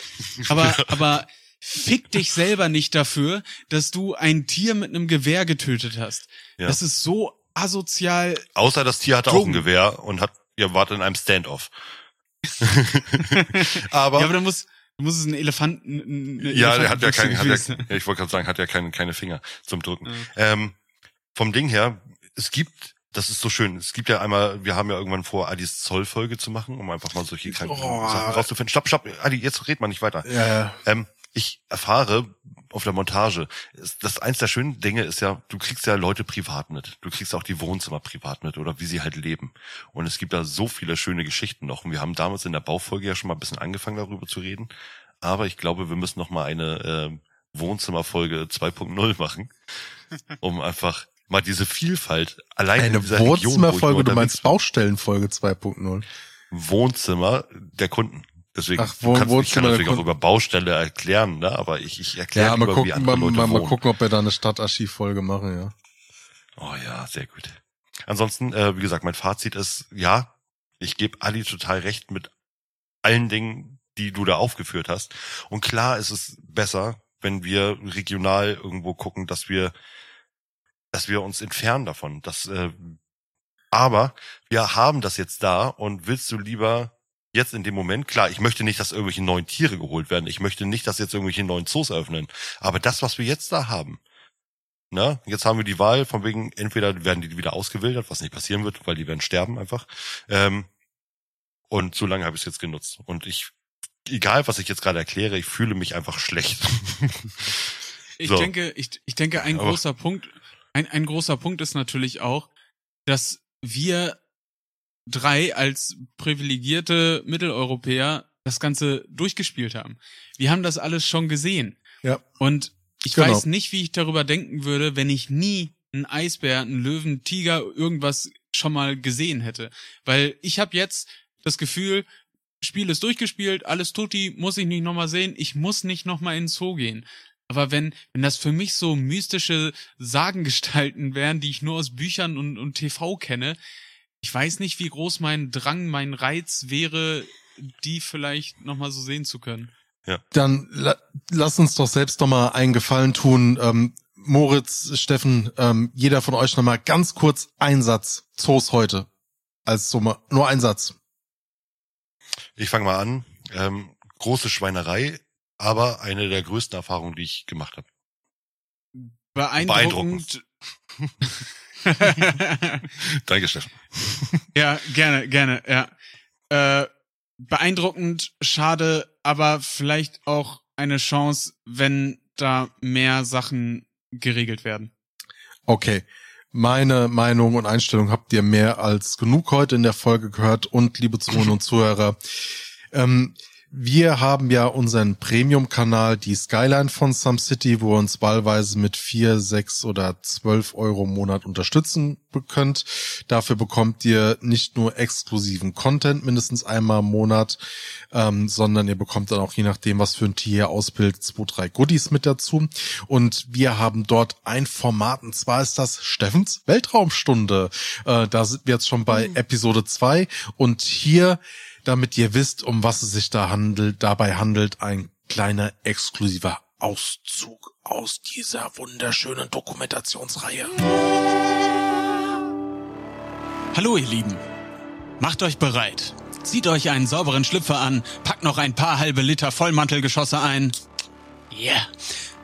aber, aber fick dich selber nicht dafür, dass du ein Tier mit einem Gewehr getötet hast. Ja. Das ist so asozial. Außer das Tier hatte dumm. auch ein Gewehr und hat, ihr wart in einem Standoff. aber, ja, aber du musst, du musst es einen Elefanten, eine ja, der hat ja keine, hat ja, ja, ich wollte gerade sagen, hat ja keine, keine Finger zum Drücken. Ja. Ähm, vom Ding her, es gibt das ist so schön. Es gibt ja einmal, wir haben ja irgendwann vor, Adis Zollfolge zu machen, um einfach mal solche kranken oh. Sachen rauszufinden. Stopp, stopp, Adi, jetzt red mal nicht weiter. Ja. Ähm, ich erfahre auf der Montage, das eins der schönen Dinge ist ja, du kriegst ja Leute privat mit. Du kriegst auch die Wohnzimmer privat mit oder wie sie halt leben. Und es gibt da so viele schöne Geschichten noch. Und wir haben damals in der Baufolge ja schon mal ein bisschen angefangen darüber zu reden. Aber ich glaube, wir müssen noch mal eine äh, Wohnzimmerfolge 2.0 machen, um einfach mal diese Vielfalt allein eine in dieser Wohnzimmerfolge, du meinst Baustellenfolge 2.0. Wohnzimmer der Kunden. Deswegen Ach, wo, kannst, ich kann natürlich auch über Baustelle erklären, ne? aber ich, ich erkläre ja, lieber, gucken, wie andere mal, mal, mal gucken, ob wir da eine Stadtarchivfolge machen, ja. Oh ja, sehr gut. Ansonsten, äh, wie gesagt, mein Fazit ist, ja, ich gebe Ali total recht mit allen Dingen, die du da aufgeführt hast. Und klar ist es besser, wenn wir regional irgendwo gucken, dass wir, dass wir uns entfernen davon. Dass, äh, aber wir haben das jetzt da und willst du lieber jetzt in dem Moment, klar, ich möchte nicht, dass irgendwelche neuen Tiere geholt werden. Ich möchte nicht, dass jetzt irgendwelche neuen Zoos eröffnen. Aber das, was wir jetzt da haben, na, jetzt haben wir die Wahl, von wegen, entweder werden die wieder ausgewildert, was nicht passieren wird, weil die werden sterben einfach. Ähm, und so lange habe ich es jetzt genutzt. Und ich, egal was ich jetzt gerade erkläre, ich fühle mich einfach schlecht. ich so. denke, ich, ich denke, ein Aber großer Punkt, ein, ein großer Punkt ist natürlich auch, dass wir drei als privilegierte Mitteleuropäer das Ganze durchgespielt haben. Wir haben das alles schon gesehen. Ja. Und ich Genau. weiß nicht, wie ich darüber denken würde, wenn ich nie einen Eisbär, einen Löwen, Tiger, irgendwas schon mal gesehen hätte. Weil ich habe jetzt das Gefühl, Spiel ist durchgespielt, alles tutti, muss ich nicht nochmal sehen, ich muss nicht nochmal in den Zoo gehen. Aber wenn, wenn das für mich so mystische Sagengestalten wären, die ich nur aus Büchern und, und TV kenne, ich weiß nicht, wie groß mein Drang, mein Reiz wäre, die vielleicht nochmal so sehen zu können. Dann la lass uns doch selbst noch mal einen Gefallen tun. Ähm, Moritz, Steffen, ähm, jeder von euch noch mal ganz kurz ein Satz. Zoos heute. Als so mal, nur ein Satz. Ich fange mal an. Ähm, große Schweinerei, aber eine der größten Erfahrungen, die ich gemacht habe. Beeindruckend. Danke, Steffen. ja, gerne, gerne, ja. Äh, beeindruckend, schade, aber vielleicht auch eine Chance, wenn da mehr Sachen geregelt werden. Okay. Meine Meinung und Einstellung habt ihr mehr als genug heute in der Folge gehört und liebe Zuhörerinnen und Zuhörer. Ähm, wir haben ja unseren Premium-Kanal, die Skyline von Some City, wo ihr uns wahlweise mit vier, sechs oder zwölf Euro im Monat unterstützen könnt. Dafür bekommt ihr nicht nur exklusiven Content mindestens einmal im Monat, ähm, sondern ihr bekommt dann auch je nachdem, was für ein Tier ihr ausbildet, zwei, drei Goodies mit dazu. Und wir haben dort ein Format, und zwar ist das Steffens Weltraumstunde. Äh, da sind wir jetzt schon bei Episode zwei und hier damit ihr wisst, um was es sich da handelt, dabei handelt, ein kleiner exklusiver Auszug aus dieser wunderschönen Dokumentationsreihe. Hallo ihr Lieben. Macht euch bereit. Zieht euch einen sauberen Schlüpfer an, packt noch ein paar halbe Liter Vollmantelgeschosse ein. Yeah.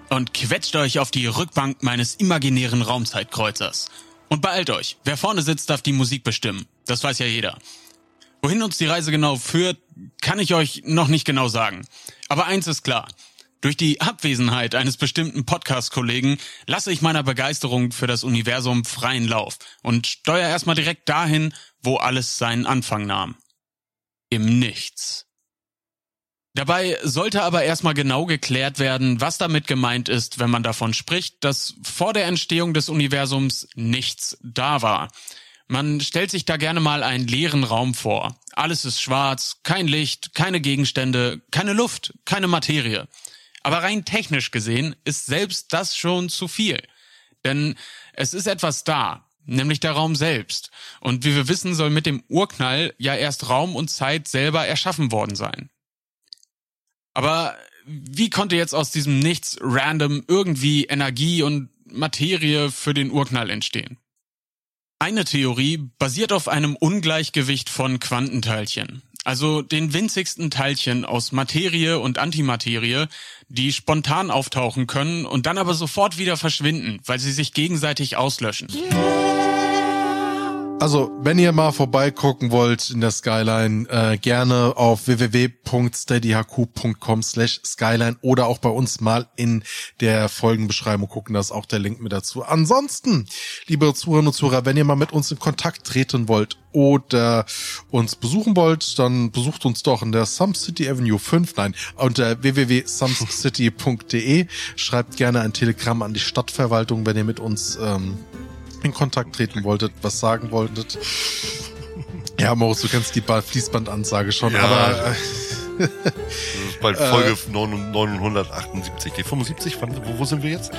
Und quetscht euch auf die Rückbank meines imaginären Raumzeitkreuzers. Und beeilt euch. Wer vorne sitzt, darf die Musik bestimmen. Das weiß ja jeder. Wohin uns die Reise genau führt, kann ich euch noch nicht genau sagen. Aber eins ist klar. Durch die Abwesenheit eines bestimmten Podcast-Kollegen lasse ich meiner Begeisterung für das Universum freien Lauf und steuere erstmal direkt dahin, wo alles seinen Anfang nahm. Im Nichts. Dabei sollte aber erstmal genau geklärt werden, was damit gemeint ist, wenn man davon spricht, dass vor der Entstehung des Universums nichts da war. Man stellt sich da gerne mal einen leeren Raum vor. Alles ist schwarz, kein Licht, keine Gegenstände, keine Luft, keine Materie. Aber rein technisch gesehen ist selbst das schon zu viel. Denn es ist etwas da, nämlich der Raum selbst. Und wie wir wissen, soll mit dem Urknall ja erst Raum und Zeit selber erschaffen worden sein. Aber wie konnte jetzt aus diesem Nichts random irgendwie Energie und Materie für den Urknall entstehen? Eine Theorie basiert auf einem Ungleichgewicht von Quantenteilchen, also den winzigsten Teilchen aus Materie und Antimaterie, die spontan auftauchen können und dann aber sofort wieder verschwinden, weil sie sich gegenseitig auslöschen. Also, wenn ihr mal vorbeigucken wollt in der Skyline, äh, gerne auf www.steadyhq.com slash skyline oder auch bei uns mal in der Folgenbeschreibung gucken, da ist auch der Link mit dazu. Ansonsten, liebe Zuhörerinnen und Zuhörer, wenn ihr mal mit uns in Kontakt treten wollt oder uns besuchen wollt, dann besucht uns doch in der Some City Avenue 5, nein, unter www.sumcity.de. Schreibt gerne ein Telegramm an die Stadtverwaltung, wenn ihr mit uns ähm, in Kontakt treten wolltet, was sagen wolltet. Ja, Moritz, du kennst die Ba- Fließbandansage schon, Ja. aber äh, Das ist bald Folge 978. Die 75, wann, wo, wo sind wir jetzt?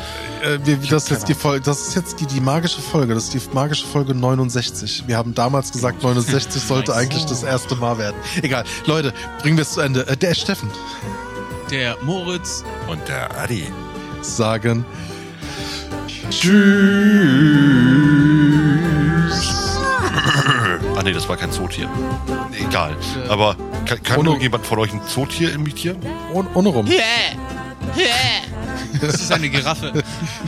äh, wir, das ist jetzt die Folge, das ist jetzt die, die magische Folge, das ist die magische Folge 69. Wir haben damals gesagt, 69 sollte eigentlich das erste Mal werden. Egal, Leute, bringen wir es zu Ende. Äh, der Steffen Der Moritz Und der Adi. sagen Ah nee, das war kein Zootier. Egal. Aber kann, kann Ohne- irgendjemand von euch ein Zootier imitieren? ohne, ohne rum. Das ist eine Giraffe.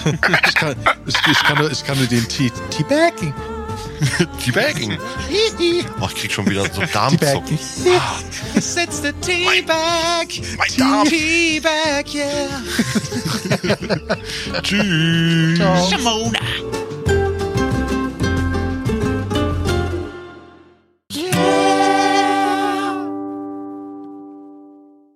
Ich kann, ich, ich kann, ich kann nur den Tee, Teabagging. Teabagging. Oh, ich krieg schon wieder so Darmzucken. It's the Teabag. Mein Darm. Teabag, yeah. Tschüss. Shimona.